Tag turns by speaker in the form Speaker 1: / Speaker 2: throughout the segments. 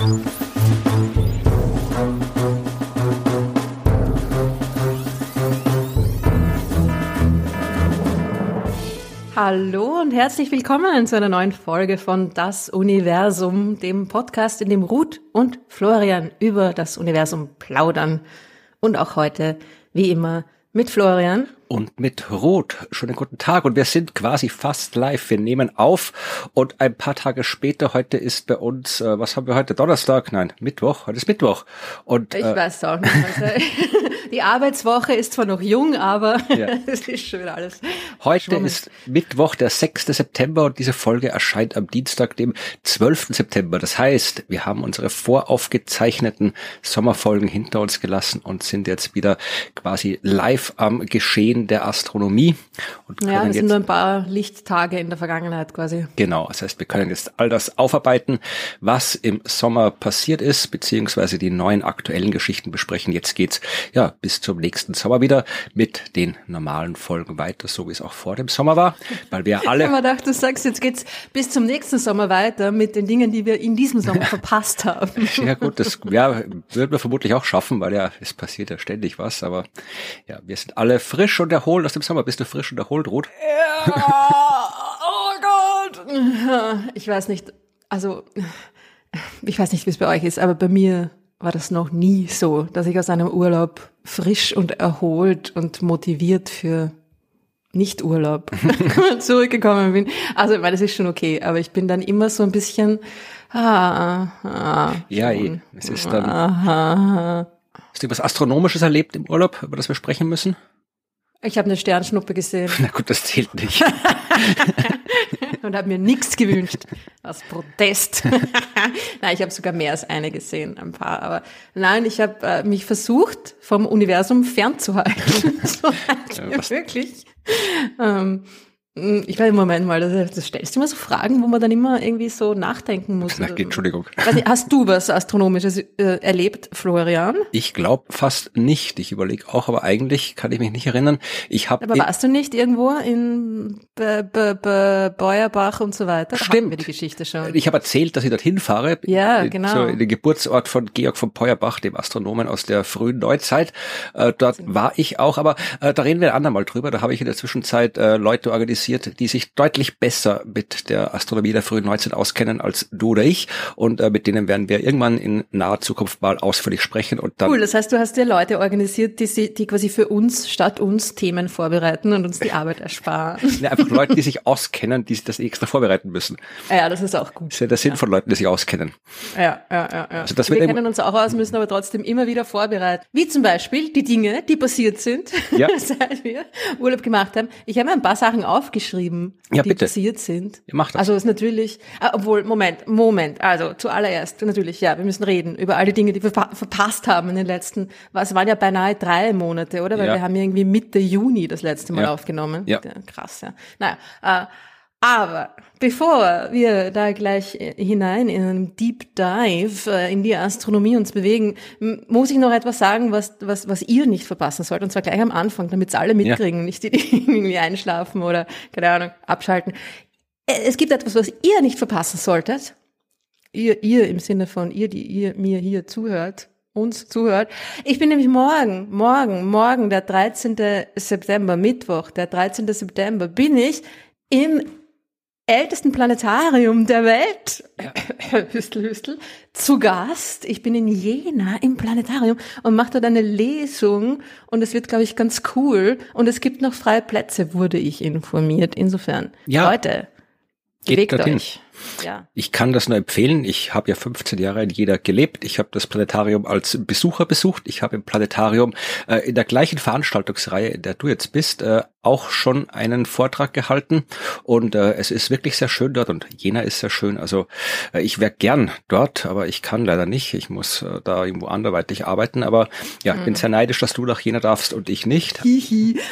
Speaker 1: Hallo und herzlich willkommen zu einer neuen Folge von Das Universum, dem Podcast, in dem Ruth und Florian über das Universum plaudern. Und auch heute, wie immer, mit Florian.
Speaker 2: Und mit Ruth. Schönen guten Tag. Und wir sind quasi fast live. Wir nehmen auf und ein paar Tage später, heute ist bei uns, äh, was haben wir heute? Donnerstag? Nein, Mittwoch. Heute ist Mittwoch. Und,
Speaker 1: ich äh, weiß auch nicht. Also, die Arbeitswoche ist zwar noch jung, aber ja. es ist schon wieder alles.
Speaker 2: Heute schwummig. ist Mittwoch, der 6. September und diese Folge erscheint am Dienstag, dem 12. September. Das heißt, wir haben unsere voraufgezeichneten Sommerfolgen hinter uns gelassen und sind jetzt wieder quasi live am Geschehen der Astronomie.
Speaker 1: Und ja, das sind nur ein paar Lichttage in der Vergangenheit quasi.
Speaker 2: Genau, das heißt, wir können jetzt all das aufarbeiten, was im Sommer passiert ist, beziehungsweise die neuen aktuellen Geschichten besprechen. Jetzt geht's ja bis zum nächsten Sommer wieder mit den normalen Folgen weiter, so wie es auch vor dem Sommer war, weil wir alle.
Speaker 1: Ich habe gedacht, du sagst, jetzt geht's bis zum nächsten Sommer weiter mit den Dingen, die wir in diesem Sommer verpasst haben.
Speaker 2: Ja gut, das ja, würden wir vermutlich auch schaffen, weil ja, es passiert ja ständig was, aber ja, wir sind alle frisch und erholt aus dem Sommer? Bist du frisch und erholt, Ruth?
Speaker 1: Ja, oh Gott. Ich weiß nicht, also ich weiß nicht, wie es bei euch ist, aber bei mir war das noch nie so, dass ich aus einem Urlaub frisch und erholt und motiviert für Nicht-Urlaub zurückgekommen bin. Also, ich meine, das ist schon okay, aber ich bin dann immer so ein bisschen, ah,
Speaker 2: ah, ja, eh, es ist dann, ah, hast du was Astronomisches erlebt im Urlaub, über das wir sprechen müssen?
Speaker 1: Ich habe eine Sternschnuppe gesehen.
Speaker 2: Na gut, das zählt nicht.
Speaker 1: und habe mir nichts gewünscht. Aus Protest. nein, ich habe sogar mehr als eine gesehen, ein paar. Aber nein, ich habe äh, mich versucht, vom Universum fernzuhalten. so, ja, wirklich. Ähm, hm, ich glaube, im Moment mal, das, das stellst du immer so Fragen, wo man dann immer irgendwie so nachdenken muss.
Speaker 2: Na, Entschuldigung.
Speaker 1: Nicht, hast du was Astronomisches äh, erlebt, Florian?
Speaker 2: Ich glaube fast nicht. Ich überlege auch, aber eigentlich kann ich mich nicht erinnern. Ich habe.
Speaker 1: Aber warst du nicht irgendwo in Be Be Be Beuerbach und so weiter?
Speaker 2: Da Stimmt.
Speaker 1: Wir die Geschichte schon.
Speaker 2: Ich habe erzählt, dass ich dorthin fahre.
Speaker 1: Ja, genau. So
Speaker 2: in den Geburtsort von Georg von Beuerbach, dem Astronomen aus der frühen Neuzeit. Äh, dort war ich auch, aber äh, da reden wir ein andermal drüber. Da habe ich in der Zwischenzeit äh, Leute organisiert interessiert, die sich deutlich besser mit der Astronomie der frühen Neuzeit auskennen als du oder ich. Und äh, mit denen werden wir irgendwann in naher Zukunft mal ausführlich sprechen. Und dann
Speaker 1: cool, das heißt, du hast dir Leute organisiert, die, die quasi für uns statt uns Themen vorbereiten und uns die Arbeit ersparen.
Speaker 2: Ja, einfach Leute, die sich auskennen, die sich das extra vorbereiten müssen.
Speaker 1: Ja, das ist auch gut.
Speaker 2: Das ist ja der Sinn ja. von Leuten, die sich auskennen.
Speaker 1: Ja, ja, ja. ja. Also das wir kennen uns auch aus, müssen aber trotzdem immer wieder vorbereiten. Wie zum Beispiel die Dinge, die passiert sind, ja. seit wir Urlaub gemacht haben. Ich habe mir ein paar Sachen aufgeschrieben aufgeschrieben,
Speaker 2: ja,
Speaker 1: die
Speaker 2: bitte.
Speaker 1: passiert sind.
Speaker 2: Ja, mach das.
Speaker 1: Also ist natürlich, ah, obwohl, Moment, Moment, also zuallererst, natürlich, ja, wir müssen reden über all die Dinge, die wir verpasst haben in den letzten, was waren ja beinahe drei Monate, oder? Weil ja. wir haben irgendwie Mitte Juni das letzte Mal ja. aufgenommen.
Speaker 2: Ja.
Speaker 1: Krass, ja. Naja, äh, aber bevor wir da gleich äh, hinein in einem Deep Dive äh, in die Astronomie uns bewegen, muss ich noch etwas sagen, was, was, was ihr nicht verpassen sollt. Und zwar gleich am Anfang, damit es alle mitkriegen, ja. nicht die, die irgendwie einschlafen oder, keine Ahnung, abschalten. Es gibt etwas, was ihr nicht verpassen solltet. Ihr, ihr im Sinne von ihr, die ihr mir hier zuhört, uns zuhört. Ich bin nämlich morgen, morgen, morgen, der 13. September, Mittwoch, der 13. September, bin ich im ältesten Planetarium der Welt, Hüstel, Hüstel, zu Gast. Ich bin in Jena im Planetarium und mache dort eine Lesung und es wird, glaube ich, ganz cool. Und es gibt noch freie Plätze, wurde ich informiert. Insofern,
Speaker 2: ja,
Speaker 1: Leute,
Speaker 2: geht dorthin. euch. Ja. Ich kann das nur empfehlen. Ich habe ja 15 Jahre in Jena gelebt. Ich habe das Planetarium als Besucher besucht. Ich habe im Planetarium äh, in der gleichen Veranstaltungsreihe, in der du jetzt bist, äh, auch schon einen Vortrag gehalten. Und äh, es ist wirklich sehr schön dort und Jena ist sehr schön. Also äh, ich wäre gern dort, aber ich kann leider nicht. Ich muss äh, da irgendwo anderweitig arbeiten. Aber ja, ich bin mhm. sehr neidisch, dass du nach Jena darfst und ich nicht.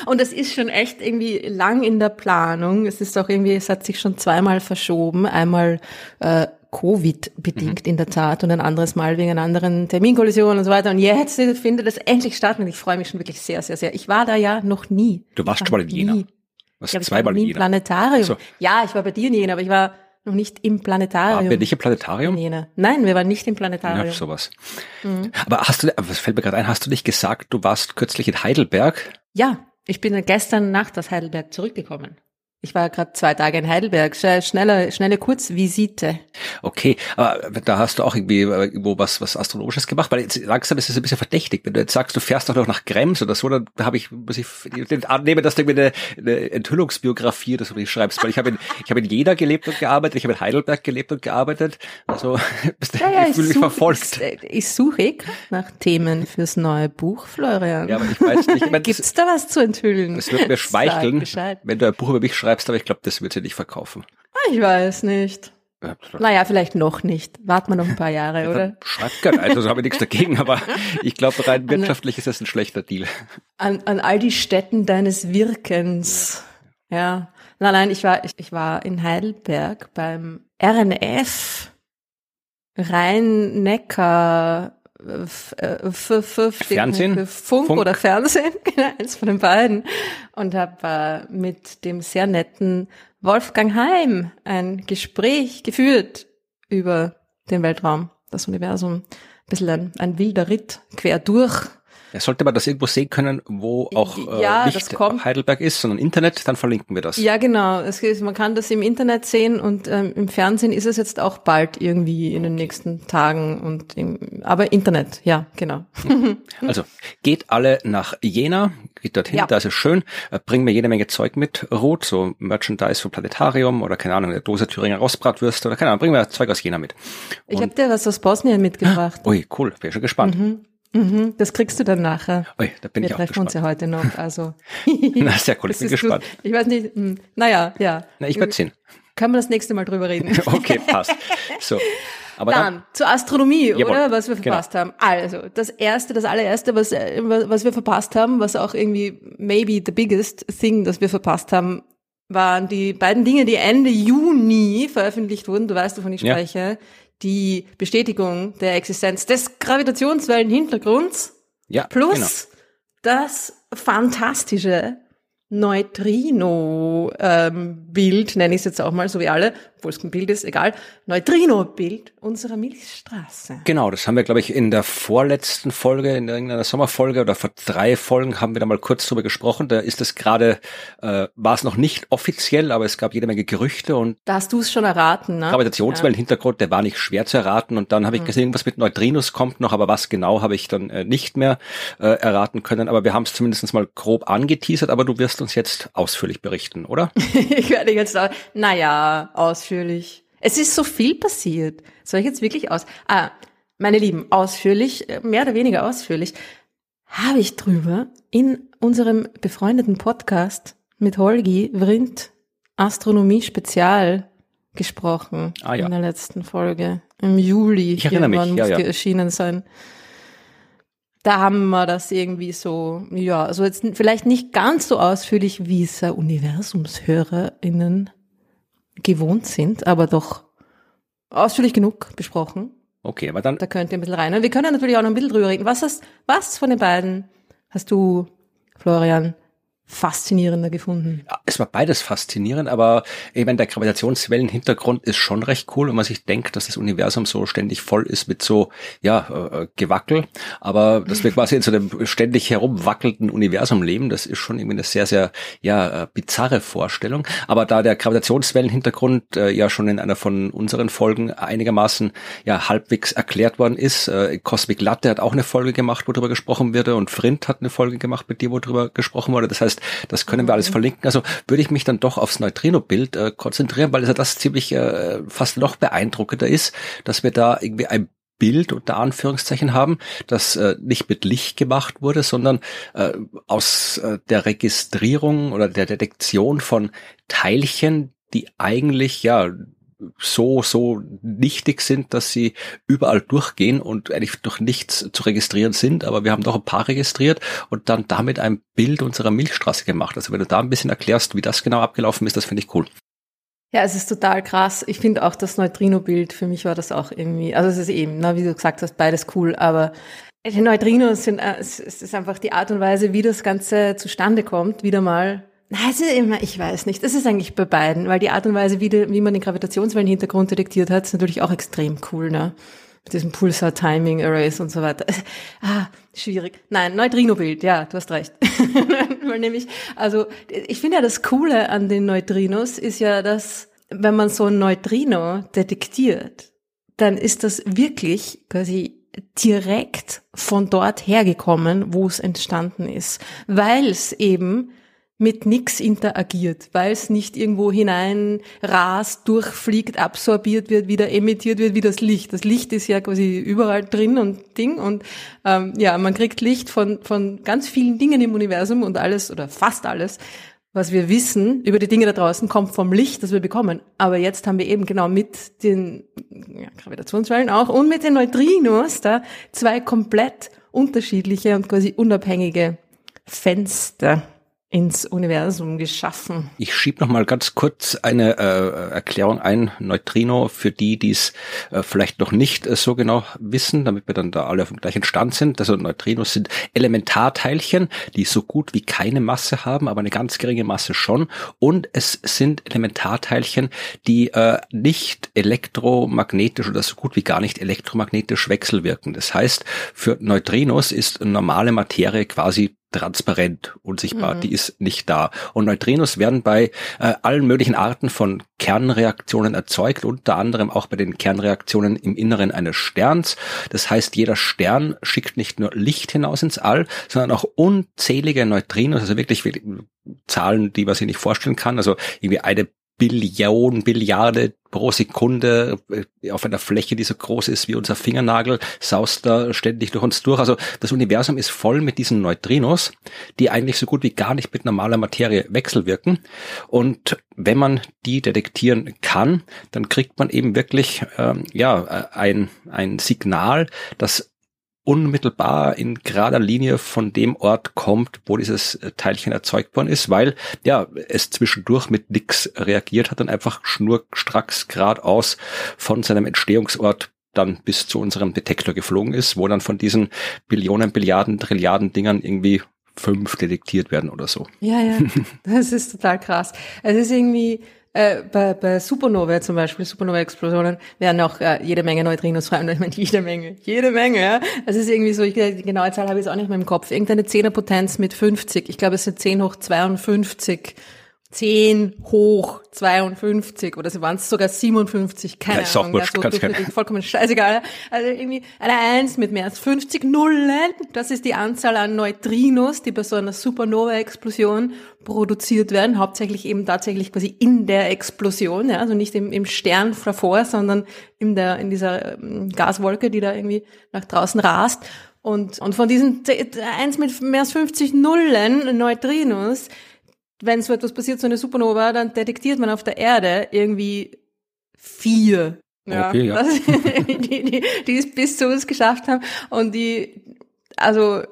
Speaker 1: Und es ist schon echt irgendwie lang in der Planung. Es ist auch irgendwie, es hat sich schon zweimal verschoben. Einmal einmal äh, Covid-bedingt mhm. in der Tat und ein anderes Mal wegen einer anderen Terminkollision und so weiter. Und jetzt findet es endlich statt und ich freue mich schon wirklich sehr, sehr, sehr. Ich war da ja noch nie.
Speaker 2: Du warst schon mal in Jena.
Speaker 1: Was ja, zweimal in Jena? Planetarium. So. Ja, ich war bei dir in Jena, aber ich war noch nicht im Planetarium. Waren
Speaker 2: wir nicht im Planetarium?
Speaker 1: Nein, wir waren nicht im Planetarium.
Speaker 2: Ja, sowas. Mhm. Aber hast du, was fällt mir gerade ein, hast du nicht gesagt, du warst kürzlich in Heidelberg?
Speaker 1: Ja, ich bin gestern Nacht aus Heidelberg zurückgekommen. Ich war gerade zwei Tage in Heidelberg. Schnelle, schnelle Kurzvisite.
Speaker 2: Okay, aber da hast du auch irgendwie äh, irgendwo was, was Astronomisches gemacht, weil jetzt langsam ist es ein bisschen verdächtig. Wenn du jetzt sagst, du fährst doch noch nach Krems oder so, dann habe ich, muss ich annehmen, dass du irgendwie eine, eine Enthüllungsbiografie oder so schreibst, weil ich habe in, ich habe in Jena gelebt und gearbeitet, ich habe in Heidelberg gelebt und gearbeitet. Also,
Speaker 1: ja, ja, ich fühle mich verfolgt. Ich, ich suche eh nach Themen fürs neue Buch, Florian. Ja, aber ich weiß nicht. Ich mein, Gibt's da was zu enthüllen?
Speaker 2: Es wird mir schmeicheln, wenn du ein Buch über mich schreibst schreibst, aber ich glaube, das wird sie nicht verkaufen.
Speaker 1: Ah, ich weiß nicht. Ja, naja, vielleicht noch nicht. Warten wir noch ein paar Jahre, ja, oder?
Speaker 2: Schreibt gerne, also habe ich nichts dagegen, aber ich glaube, rein wirtschaftlich ist das ein schlechter Deal.
Speaker 1: An, an all die Städten deines Wirkens. Ja. ja. Nein, nein, ich war, ich, ich war in Heidelberg beim RNF Rhein-Neckar
Speaker 2: Fernsehen?
Speaker 1: Funk, Funk, oder Fernsehen, genau, eins von den beiden. Und habe äh, mit dem sehr netten Wolfgang Heim ein Gespräch geführt über den Weltraum, das Universum. Ein bisschen ein, ein wilder Ritt quer durch
Speaker 2: ja, sollte man das irgendwo sehen können, wo auch äh, ja, nicht Heidelberg ist, sondern Internet, dann verlinken wir das.
Speaker 1: Ja, genau. Es man kann das im Internet sehen und ähm, im Fernsehen ist es jetzt auch bald irgendwie in den nächsten Tagen und im, aber Internet, ja, genau.
Speaker 2: Also geht alle nach Jena, geht dorthin, ja. da ist es schön, äh, bringen mir jede Menge Zeug mit, Rot, so Merchandise vom Planetarium oder keine Ahnung, eine Dose Thüringer Rostbratwürste oder keine Ahnung, bringen wir Zeug aus Jena mit.
Speaker 1: Und ich habe dir was aus Bosnien mitgebracht.
Speaker 2: Ui, cool, bin schon gespannt. Mhm.
Speaker 1: Mhm, das kriegst du dann nachher.
Speaker 2: Ui, da bin
Speaker 1: Wir
Speaker 2: ich
Speaker 1: auch treffen uns ja heute noch. Also.
Speaker 2: Na, sehr cool, ich bin gespannt.
Speaker 1: Du, ich weiß nicht, mh, hm, naja, ja.
Speaker 2: Na, ich werde sehen.
Speaker 1: Können wir das nächste Mal drüber reden.
Speaker 2: okay, passt. So.
Speaker 1: Aber dann, dann zur Astronomie, jawohl, oder? Was wir genau. verpasst genau. haben. Also, das erste, das allererste, was, was wir verpasst haben, was auch irgendwie maybe the biggest thing, das wir verpasst haben, waren die beiden Dinge, die Ende Juni veröffentlicht wurden. Du weißt, wovon ich spreche. Ja die Bestätigung der Existenz des Gravitationswellenhintergrunds
Speaker 2: ja,
Speaker 1: plus genau. das fantastische Neutrino-Bild, ähm, nenne ich es jetzt auch mal, so wie alle, obwohl es kein Bild ist, egal, Neutrino-Bild unserer Milchstraße.
Speaker 2: Genau, das haben wir, glaube ich, in der vorletzten Folge, in irgendeiner Sommerfolge oder vor drei Folgen haben wir da mal kurz drüber gesprochen. Da ist es gerade, äh, war es noch nicht offiziell, aber es gab jede Menge Gerüchte und
Speaker 1: Da hast du es schon erraten, ne?
Speaker 2: Gravitationswellenhintergrund, der war nicht schwer zu erraten und dann habe ich mhm. gesehen, was mit Neutrinos kommt noch, aber was genau habe ich dann äh, nicht mehr äh, erraten können. Aber wir haben es zumindest mal grob angeteasert, aber du wirst uns jetzt ausführlich berichten, oder?
Speaker 1: ich werde jetzt, naja, ausführlich. Es ist so viel passiert. Soll ich jetzt wirklich aus? Ah, meine Lieben, ausführlich, äh, mehr oder weniger ausführlich, habe ich drüber in unserem befreundeten Podcast mit Holgi Vrindt Astronomie Spezial gesprochen ah, ja. in der letzten Folge im Juli.
Speaker 2: Ich erinnere mich.
Speaker 1: Ja, ja. erschienen sein. Da haben wir das irgendwie so, ja, also jetzt vielleicht nicht ganz so ausführlich, wie es UniversumshörerInnen gewohnt sind, aber doch ausführlich genug besprochen.
Speaker 2: Okay, aber dann.
Speaker 1: Da könnt ihr ein bisschen rein. Und wir können natürlich auch noch ein bisschen drüber reden. Was hast, was von den beiden hast du, Florian, faszinierender gefunden?
Speaker 2: Es war beides faszinierend, aber eben der Gravitationswellenhintergrund ist schon recht cool, wenn man sich denkt, dass das Universum so ständig voll ist mit so, ja, äh, Gewackel, aber dass wir quasi in so einem ständig herumwackelnden Universum leben, das ist schon irgendwie eine sehr, sehr, ja, äh, bizarre Vorstellung. Aber da der Gravitationswellenhintergrund äh, ja schon in einer von unseren Folgen einigermaßen, ja, halbwegs erklärt worden ist, äh, Cosmic Latte hat auch eine Folge gemacht, wo darüber gesprochen wurde und Frind hat eine Folge gemacht mit dir, wo darüber gesprochen wurde. Das heißt, heißt, das können wir alles mhm. verlinken. Also würde ich mich dann doch aufs Neutrino-Bild äh, konzentrieren, weil es ja das ziemlich äh, fast noch beeindruckender ist, dass wir da irgendwie ein Bild unter Anführungszeichen haben, das äh, nicht mit Licht gemacht wurde, sondern äh, aus äh, der Registrierung oder der Detektion von Teilchen, die eigentlich ja so, so nichtig sind, dass sie überall durchgehen und eigentlich durch nichts zu registrieren sind, aber wir haben doch ein paar registriert und dann damit ein Bild unserer Milchstraße gemacht. Also wenn du da ein bisschen erklärst, wie das genau abgelaufen ist, das finde ich cool.
Speaker 1: Ja, es ist total krass. Ich finde auch das Neutrino-Bild, für mich war das auch irgendwie, also es ist eben, na, wie du gesagt hast, beides cool, aber Neutrinos sind, äh, es ist einfach die Art und Weise, wie das Ganze zustande kommt, wieder mal also immer, ich weiß nicht. Das ist eigentlich bei beiden, weil die Art und Weise, wie, die, wie man den Gravitationswellenhintergrund detektiert hat, ist natürlich auch extrem cool, ne? Mit diesem Pulsar Timing Arrays und so weiter. Ah, schwierig. Nein, Neutrino-Bild, ja, du hast recht. weil nämlich, also ich finde ja das Coole an den Neutrinos ist ja, dass wenn man so ein Neutrino detektiert, dann ist das wirklich quasi direkt von dort hergekommen, wo es entstanden ist, weil es eben mit nix interagiert, weil es nicht irgendwo hinein rast, durchfliegt, absorbiert wird, wieder emittiert wird wie das Licht. Das Licht ist ja quasi überall drin und Ding und ähm, ja, man kriegt Licht von von ganz vielen Dingen im Universum und alles oder fast alles, was wir wissen über die Dinge da draußen, kommt vom Licht, das wir bekommen. Aber jetzt haben wir eben genau mit den ja, Gravitationswellen auch und mit den Neutrinos da zwei komplett unterschiedliche und quasi unabhängige Fenster ins Universum geschaffen.
Speaker 2: Ich schieb noch mal ganz kurz eine äh, Erklärung ein, Neutrino, für die, die es äh, vielleicht noch nicht äh, so genau wissen, damit wir dann da alle auf dem gleichen Stand sind. Also Neutrinos sind Elementarteilchen, die so gut wie keine Masse haben, aber eine ganz geringe Masse schon. Und es sind Elementarteilchen, die äh, nicht elektromagnetisch oder so gut wie gar nicht elektromagnetisch wechselwirken. Das heißt, für Neutrinos ist normale Materie quasi transparent, unsichtbar, mhm. die ist nicht da. Und Neutrinos werden bei äh, allen möglichen Arten von Kernreaktionen erzeugt, unter anderem auch bei den Kernreaktionen im Inneren eines Sterns. Das heißt, jeder Stern schickt nicht nur Licht hinaus ins All, sondern auch unzählige Neutrinos, also wirklich, wirklich Zahlen, die man sich nicht vorstellen kann. Also irgendwie eine Billion, Billiarde pro Sekunde äh, auf einer Fläche, die so groß ist wie unser Fingernagel, saust da ständig durch uns durch. Also das Universum ist voll mit diesen Neutrinos, die eigentlich so gut wie gar nicht mit normaler Materie wechselwirken. Und wenn man die detektieren kann, dann kriegt man eben wirklich ähm, ja äh, ein, ein Signal, das unmittelbar in gerader Linie von dem Ort kommt, wo dieses Teilchen erzeugt worden ist, weil ja es zwischendurch mit nix reagiert hat und einfach schnurstracks geradeaus von seinem Entstehungsort dann bis zu unserem Detektor geflogen ist, wo dann von diesen Billionen, Billiarden, Trilliarden Dingern irgendwie fünf detektiert werden oder so.
Speaker 1: Ja, ja, das ist total krass. Es ist irgendwie, äh, bei, bei Supernova zum Beispiel, Supernova-Explosionen, werden auch äh, jede Menge Neutrinos frei. Und ich meine, jede Menge, jede Menge, ja. Es ist irgendwie so, ich, die genaue Zahl habe ich jetzt auch nicht mehr im Kopf. Irgendeine Zehnerpotenz mit 50. Ich glaube, es sind 10 hoch 52 10 hoch 52 oder sie waren es sogar 57, keine ja, Ahnung. Wurscht, ja, so vollkommen scheißegal. Also irgendwie eine 1 mit mehr als 50 Nullen, das ist die Anzahl an Neutrinos, die bei so einer Supernova-Explosion produziert werden, hauptsächlich eben tatsächlich quasi in der Explosion, ja, also nicht im, im Stern davor, sondern in der in dieser ähm, Gaswolke, die da irgendwie nach draußen rast. Und, und von diesen 1 mit mehr als 50 Nullen Neutrinos wenn so etwas passiert, so eine Supernova, dann detektiert man auf der Erde irgendwie vier. Ja, okay, ja. die, die, die es bis zu uns geschafft haben. Und die, also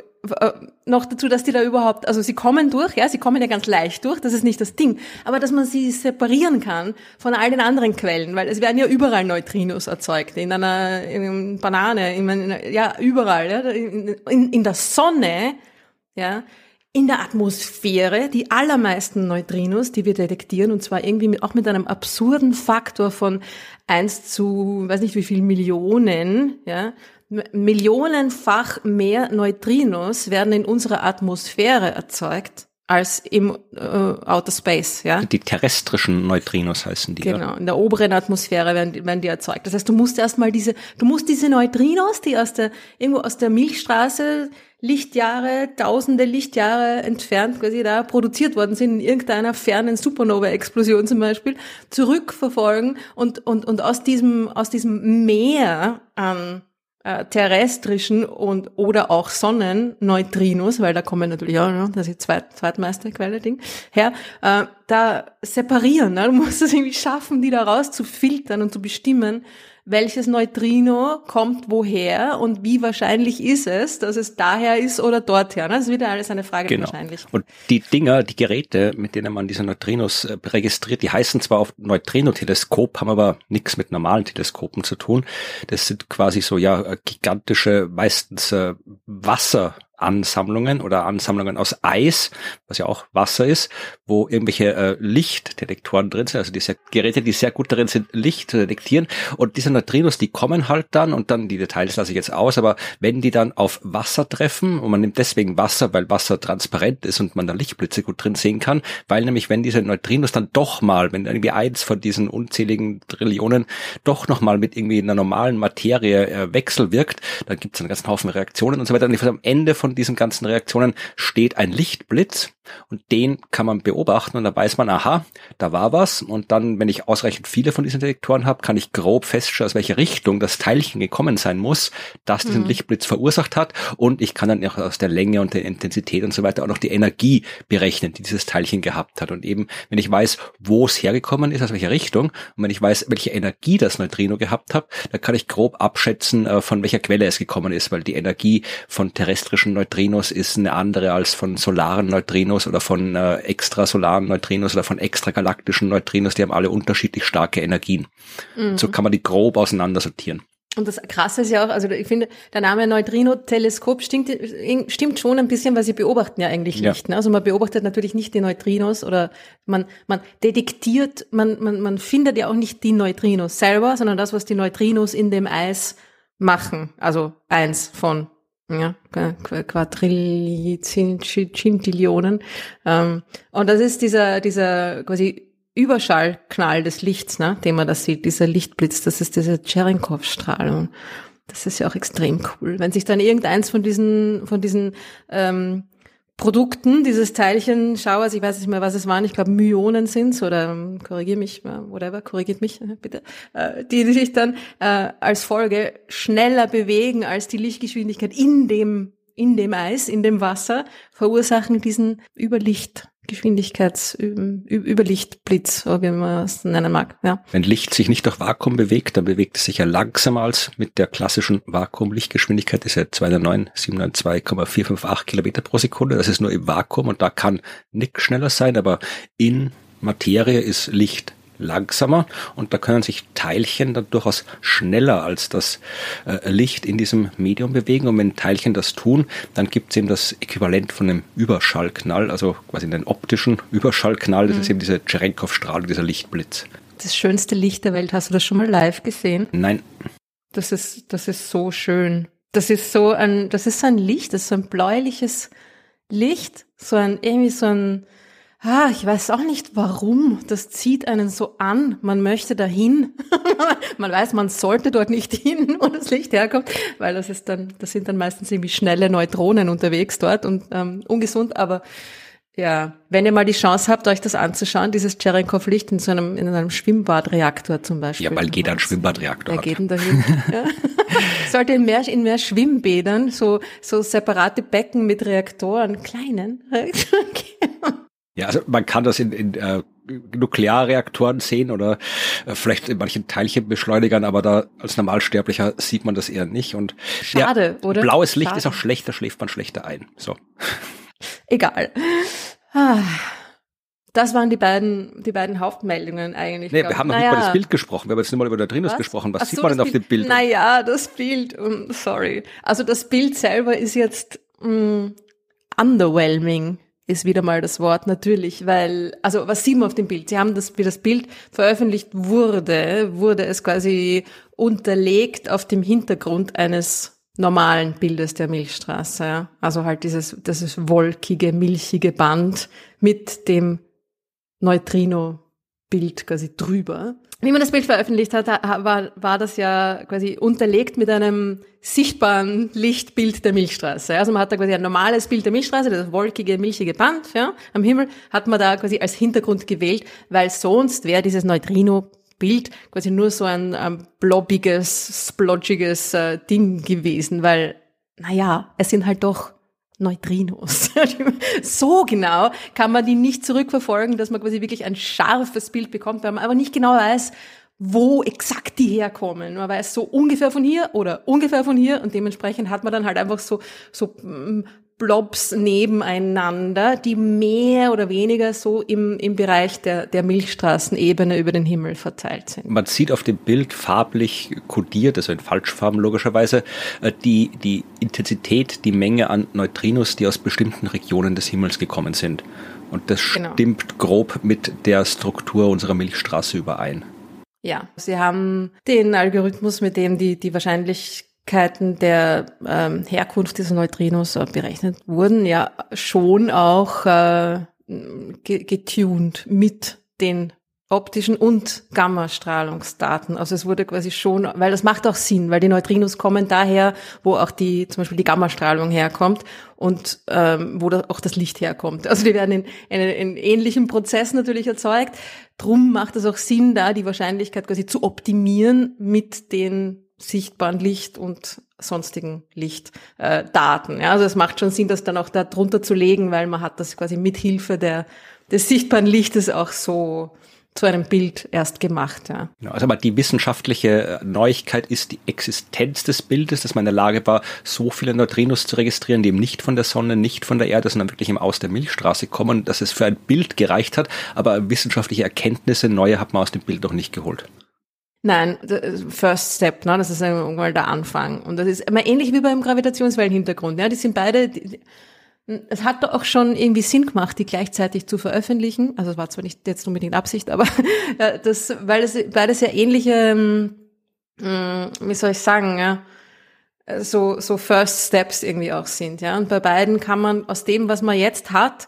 Speaker 1: äh, noch dazu, dass die da überhaupt, also sie kommen durch, ja, sie kommen ja ganz leicht durch, das ist nicht das Ding, aber dass man sie separieren kann von all den anderen Quellen, weil es werden ja überall Neutrinos erzeugt, in einer in Banane, in, ja, überall, ja, in, in der Sonne, ja, in der Atmosphäre die allermeisten Neutrinos, die wir detektieren, und zwar irgendwie auch mit einem absurden Faktor von eins zu, weiß nicht wie viel Millionen, ja, millionenfach mehr Neutrinos werden in unserer Atmosphäre erzeugt als im äh, Outer Space, ja.
Speaker 2: Die terrestrischen Neutrinos heißen die.
Speaker 1: Genau, ja. in der oberen Atmosphäre werden die, werden die erzeugt. Das heißt, du musst erstmal diese, du musst diese Neutrinos, die aus der irgendwo aus der Milchstraße Lichtjahre, tausende Lichtjahre entfernt quasi da produziert worden sind, in irgendeiner fernen Supernova-Explosion zum Beispiel, zurückverfolgen und, und, und aus diesem, aus diesem Meer an äh, terrestrischen und oder auch Sonnenneutrinos, weil da kommen natürlich auch, ne, das ist zweit, zweitmeiste Quelle Ding, her, äh, da separieren. Ne? Du musst es irgendwie schaffen, die da rauszufiltern und zu bestimmen, welches Neutrino kommt woher und wie wahrscheinlich ist es, dass es daher ist oder dorther. Das ist wieder alles eine Frage
Speaker 2: genau. wahrscheinlich. Und die Dinger, die Geräte, mit denen man diese Neutrinos äh, registriert, die heißen zwar auf Neutrino-Teleskop, haben aber nichts mit normalen Teleskopen zu tun. Das sind quasi so ja gigantische, meistens äh, Wasser Ansammlungen oder Ansammlungen aus Eis, was ja auch Wasser ist, wo irgendwelche äh, Lichtdetektoren drin sind, also diese Geräte, die sehr gut darin sind, Licht zu detektieren. Und diese Neutrinos, die kommen halt dann und dann die Details lasse ich jetzt aus, aber wenn die dann auf Wasser treffen und man nimmt deswegen Wasser, weil Wasser transparent ist und man da Lichtblitze gut drin sehen kann, weil nämlich wenn diese Neutrinos dann doch mal, wenn irgendwie eins von diesen unzähligen Trillionen doch noch mal mit irgendwie einer normalen Materie äh, wechselwirkt, dann gibt es einen ganzen Haufen Reaktionen und so weiter. Und am Ende von diesen ganzen Reaktionen steht ein Lichtblitz und den kann man beobachten und da weiß man, aha, da war was. Und dann, wenn ich ausreichend viele von diesen Detektoren habe, kann ich grob feststellen, aus welcher Richtung das Teilchen gekommen sein muss, das diesen mhm. Lichtblitz verursacht hat. Und ich kann dann auch aus der Länge und der Intensität und so weiter auch noch die Energie berechnen, die dieses Teilchen gehabt hat. Und eben, wenn ich weiß, wo es hergekommen ist, aus welcher Richtung, und wenn ich weiß, welche Energie das Neutrino gehabt hat, dann kann ich grob abschätzen, äh, von welcher Quelle es gekommen ist, weil die Energie von terrestrischen Neutrinos ist eine andere als von solaren Neutrinos oder von äh, extrasolaren Neutrinos oder von extragalaktischen Neutrinos, die haben alle unterschiedlich starke Energien. Mhm. So kann man die grob auseinandersortieren.
Speaker 1: Und das Krasse ist ja auch, also ich finde, der Name Neutrino-Teleskop stimmt, stimmt schon ein bisschen, weil sie beobachten ja eigentlich. Ja. Ne? Also man beobachtet natürlich nicht die Neutrinos oder man, man detektiert, man, man, man findet ja auch nicht die Neutrinos selber, sondern das, was die Neutrinos in dem Eis machen. Also eins von ja, Quadrillionen. Ähm, und das ist dieser, dieser quasi Überschallknall des Lichts, ne, den man da sieht, dieser Lichtblitz, das ist diese Cherenkov-Strahlung. Das ist ja auch extrem cool. Wenn sich dann irgendeins von diesen, von diesen ähm, Produkten, dieses Teilchen Schauers, ich weiß nicht mehr, was es waren, ich glaube Myonen sind's oder ähm, korrigier mich, äh, whatever, korrigiert mich bitte, äh, die, die sich dann äh, als Folge schneller bewegen als die Lichtgeschwindigkeit in dem in dem Eis, in dem Wasser, verursachen diesen Überlicht Geschwindigkeitsüberlichtblitz, wie man es nennen mag. Ja.
Speaker 2: Wenn Licht sich nicht durch Vakuum bewegt, dann bewegt es sich ja langsamer als mit der klassischen Vakuumlichtgeschwindigkeit. Das ist ja 209, 792,458 Kilometer pro Sekunde. Das ist nur im Vakuum und da kann nichts schneller sein, aber in Materie ist Licht langsamer und da können sich Teilchen dann durchaus schneller als das äh, Licht in diesem Medium bewegen und wenn Teilchen das tun, dann gibt es eben das Äquivalent von einem Überschallknall, also quasi einen optischen Überschallknall, das mhm. ist eben diese Cherenkov-Strahlung, dieser Lichtblitz.
Speaker 1: Das schönste Licht der Welt, hast du das schon mal live gesehen?
Speaker 2: Nein.
Speaker 1: Das ist, das ist so schön. Das ist so ein, das ist so ein Licht, das ist so ein bläuliches Licht, so ein, irgendwie so ein, Ah, ich weiß auch nicht warum. Das zieht einen so an. Man möchte dahin. man weiß, man sollte dort nicht hin, wo das Licht herkommt, weil das ist dann, das sind dann meistens irgendwie schnelle Neutronen unterwegs dort und ähm, ungesund. Aber ja, wenn ihr mal die Chance habt, euch das anzuschauen, dieses Cherenkov-Licht in so einem, in einem Schwimmbadreaktor zum Beispiel.
Speaker 2: Ja, weil jeder einen Schwimmbadreaktor
Speaker 1: hat. geht dahin. ja. Sollte in mehr, in mehr Schwimmbädern so, so separate Becken mit Reaktoren, kleinen,
Speaker 2: Ja, also man kann das in, in äh, Nuklearreaktoren sehen oder äh, vielleicht in manchen Teilchenbeschleunigern, aber da als Normalsterblicher sieht man das eher nicht. Und
Speaker 1: Schade, ja, oder?
Speaker 2: Blaues Licht Schade. ist auch schlecht, da schläft man schlechter ein. So.
Speaker 1: Egal. Ah. Das waren die beiden, die beiden Hauptmeldungen eigentlich.
Speaker 2: Nee, wir haben noch naja. nicht über das Bild gesprochen. Wir haben jetzt nur mal über Neutrinos Was? gesprochen. Was Ach sieht so, man denn auf dem Bild?
Speaker 1: Naja, das Bild, um, sorry. Also das Bild selber ist jetzt mh, mm, underwhelming ist wieder mal das Wort natürlich, weil, also was sieht man auf dem Bild? Sie haben das, wie das Bild veröffentlicht wurde, wurde es quasi unterlegt auf dem Hintergrund eines normalen Bildes der Milchstraße. Ja? Also halt dieses, dieses wolkige, milchige Band mit dem Neutrino-Bild quasi drüber. Wie man das Bild veröffentlicht hat, war, war das ja quasi unterlegt mit einem sichtbaren Lichtbild der Milchstraße. Also man hat da quasi ein normales Bild der Milchstraße, das wolkige, milchige Band ja, am Himmel, hat man da quasi als Hintergrund gewählt, weil sonst wäre dieses Neutrino-Bild quasi nur so ein, ein blobbiges, splodgiges äh, Ding gewesen, weil, naja, es sind halt doch Neutrinos. so genau kann man die nicht zurückverfolgen, dass man quasi wirklich ein scharfes Bild bekommt, weil man aber nicht genau weiß, wo exakt die herkommen. Man weiß so ungefähr von hier oder ungefähr von hier und dementsprechend hat man dann halt einfach so, so mm, Blobs nebeneinander, die mehr oder weniger so im, im Bereich der, der Milchstraßenebene über den Himmel verteilt sind.
Speaker 2: Man sieht auf dem Bild farblich kodiert, also in Falschfarben logischerweise, äh, die, die Intensität, die Menge an Neutrinos, die aus bestimmten Regionen des Himmels gekommen sind. Und das genau. stimmt grob mit der Struktur unserer Milchstraße überein.
Speaker 1: Ja, sie haben den Algorithmus, mit dem die, die Wahrscheinlichkeiten der ähm, Herkunft dieser Neutrinos äh, berechnet wurden, ja schon auch äh, getuned mit den optischen und Gammastrahlungsdaten. Also es wurde quasi schon, weil das macht auch Sinn, weil die Neutrinos kommen daher, wo auch die zum Beispiel die Gammastrahlung herkommt und ähm, wo da auch das Licht herkommt. Also die werden in, in, in ähnlichen Prozess natürlich erzeugt. Drum macht es auch Sinn, da die Wahrscheinlichkeit quasi zu optimieren mit den sichtbaren Licht und sonstigen Lichtdaten. Äh, ja, also es macht schon Sinn, das dann auch da drunter zu legen, weil man hat das quasi mit Hilfe der, des sichtbaren Lichtes auch so zu einem Bild erst gemacht. Ja.
Speaker 2: Also aber die wissenschaftliche Neuigkeit ist die Existenz des Bildes, dass man in der Lage war, so viele Neutrinos zu registrieren, die eben nicht von der Sonne, nicht von der Erde, sondern wirklich eben aus der Milchstraße kommen, dass es für ein Bild gereicht hat, aber wissenschaftliche Erkenntnisse, neue hat man aus dem Bild noch nicht geholt.
Speaker 1: Nein, First Step, ne, das ist irgendwann der Anfang. Und das ist immer ähnlich wie beim Gravitationswellenhintergrund. Ja, die sind beide, die, es hat doch auch schon irgendwie Sinn gemacht, die gleichzeitig zu veröffentlichen. Also es war zwar nicht jetzt unbedingt Absicht, aber ja, das, weil es beides ja ähnliche, ähm, wie soll ich sagen, ja, so, so First Steps irgendwie auch sind, ja. Und bei beiden kann man aus dem, was man jetzt hat,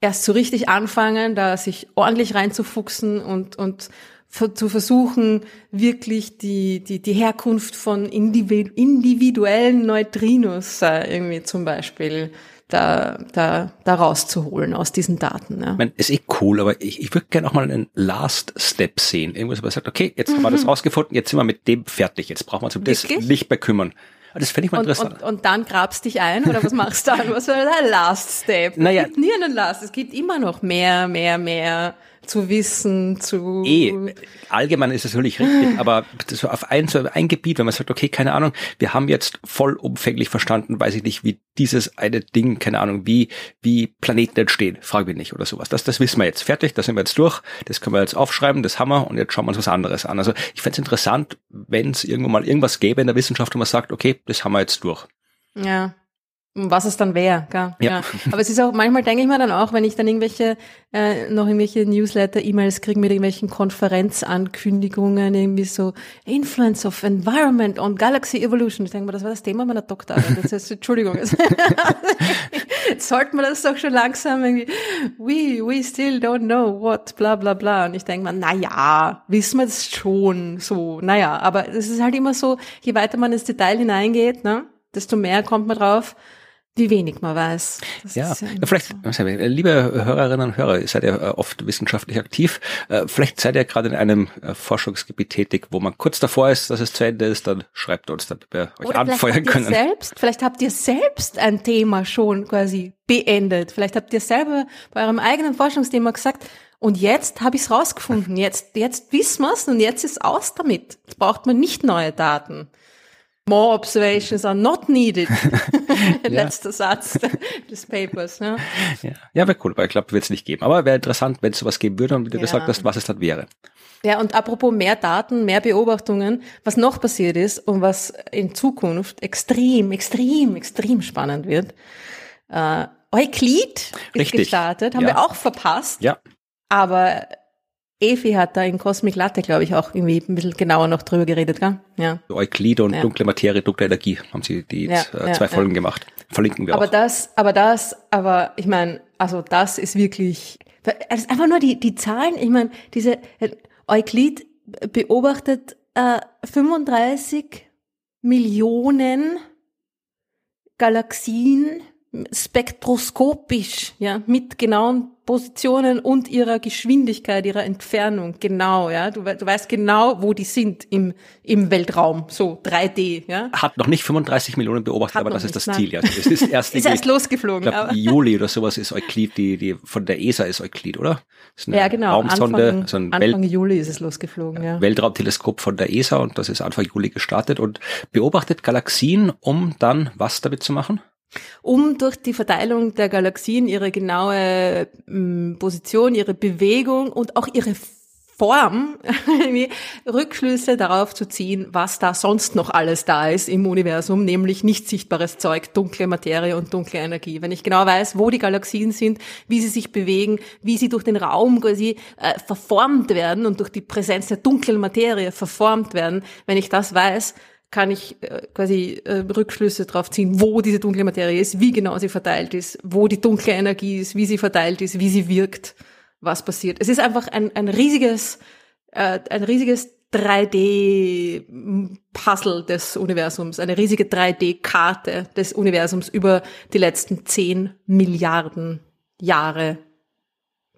Speaker 1: erst so richtig anfangen, da sich ordentlich reinzufuchsen und, und zu versuchen, wirklich die, die, die Herkunft von individuellen Neutrinos äh, irgendwie zum Beispiel da, da, da rauszuholen aus diesen Daten. Ja.
Speaker 2: Ich meine, ist eh cool, aber ich, ich würde gerne auch mal einen Last Step sehen. Irgendwas, man sagt, okay, jetzt mhm. haben wir das mhm. rausgefunden, jetzt sind wir mit dem fertig, jetzt brauchen wir uns um das nicht mehr kümmern. Das fände ich mal
Speaker 1: und,
Speaker 2: interessant.
Speaker 1: Und, und dann grabst dich ein oder was machst du dann? Was war der Last Step? Naja. Es gibt nie einen Last. Es gibt immer noch mehr, mehr, mehr zu wissen, zu.
Speaker 2: Eh, allgemein ist es natürlich richtig, aber so auf ein, so ein Gebiet, wenn man sagt, okay, keine Ahnung, wir haben jetzt vollumfänglich verstanden, weiß ich nicht, wie dieses eine Ding, keine Ahnung, wie, wie Planeten entstehen, frage ich nicht oder sowas. Das, das wissen wir jetzt. Fertig, da sind wir jetzt durch, das können wir jetzt aufschreiben, das haben wir und jetzt schauen wir uns was anderes an. Also ich fände es interessant, wenn es irgendwo mal irgendwas gäbe in der Wissenschaft, wo man sagt, okay, das haben wir jetzt durch.
Speaker 1: Ja was es dann wäre. Ja. ja. Aber es ist auch, manchmal denke ich mir dann auch, wenn ich dann irgendwelche, äh, noch irgendwelche Newsletter-E-Mails kriege mit irgendwelchen Konferenzankündigungen, irgendwie so Influence of Environment on Galaxy Evolution. Ich denke mir, das war das Thema meiner Doktorarbeit. Das heißt, Entschuldigung. Jetzt sollte man das doch schon langsam irgendwie, we, we still don't know what, bla bla bla. Und ich denke mir, na ja, wissen wir das schon so, naja, aber es ist halt immer so, je weiter man ins Detail hineingeht, ne, desto mehr kommt man drauf, wie wenig man weiß.
Speaker 2: Ja, ja vielleicht, so. liebe Hörerinnen und Hörer, ihr seid ja oft wissenschaftlich aktiv. Äh, vielleicht seid ihr gerade in einem äh, Forschungsgebiet tätig, wo man kurz davor ist, dass es zu Ende ist, dann schreibt uns, damit wir euch Oder anfeuern können.
Speaker 1: Selbst, vielleicht habt ihr selbst ein Thema schon quasi beendet. Vielleicht habt ihr selber bei eurem eigenen Forschungsthema gesagt, und jetzt habe ich es rausgefunden. Jetzt, jetzt wissen wir es und jetzt ist aus damit. Jetzt braucht man nicht neue Daten. More observations are not needed. Letzter Satz des Papers. Ne?
Speaker 2: Ja, ja wäre cool, aber ich glaube, wird es nicht geben. Aber wäre interessant, wenn es sowas geben würde und wie du ja. gesagt hast, was es dann wäre.
Speaker 1: Ja, und apropos mehr Daten, mehr Beobachtungen, was noch passiert ist und was in Zukunft extrem, extrem, extrem spannend wird. Äh, Euklid ist Richtig. gestartet, haben ja. wir auch verpasst.
Speaker 2: Ja.
Speaker 1: Aber Evi hat da in Cosmic Latte, glaube ich, auch irgendwie ein bisschen genauer noch drüber geredet, gell? Ja.
Speaker 2: Euklid und ja. dunkle Materie, dunkle Energie haben sie die ja, äh, zwei Folgen gemacht. Verlinken wir
Speaker 1: aber
Speaker 2: auch.
Speaker 1: Aber das, aber das, aber ich meine, also das ist wirklich, das ist einfach nur die, die Zahlen, ich meine, diese, äh, Euklid beobachtet äh, 35 Millionen Galaxien spektroskopisch, ja, mit genauen Positionen und ihrer Geschwindigkeit, ihrer Entfernung, genau, ja. Du, du weißt genau, wo die sind im, im Weltraum, so 3D, ja.
Speaker 2: Hat noch nicht 35 Millionen beobachtet, Hat aber das ist das nein. Ziel, ja. Es ist erst,
Speaker 1: ist erst losgeflogen.
Speaker 2: Glaub, Juli oder sowas ist Euklid, die, die, von der ESA ist Euklid, oder?
Speaker 1: Ist ja, genau. Raumsonde, Anfang, so ein Anfang Welt Juli ist es losgeflogen, ja.
Speaker 2: Weltraumteleskop von der ESA und das ist Anfang Juli gestartet und beobachtet Galaxien, um dann was damit zu machen?
Speaker 1: Um durch die Verteilung der Galaxien ihre genaue ähm, Position, ihre Bewegung und auch ihre Form Rückschlüsse darauf zu ziehen, was da sonst noch alles da ist im Universum, nämlich nicht sichtbares Zeug, dunkle Materie und dunkle Energie. Wenn ich genau weiß, wo die Galaxien sind, wie sie sich bewegen, wie sie durch den Raum quasi äh, verformt werden und durch die Präsenz der dunklen Materie verformt werden, wenn ich das weiß, kann ich äh, quasi äh, Rückschlüsse darauf ziehen, wo diese dunkle Materie ist, wie genau sie verteilt ist, wo die dunkle Energie ist, wie sie verteilt ist, wie sie wirkt was passiert. Es ist einfach ein, ein riesiges, äh, ein riesiges 3D-Puzzle des Universums, eine riesige 3D-Karte des Universums über die letzten 10 Milliarden Jahre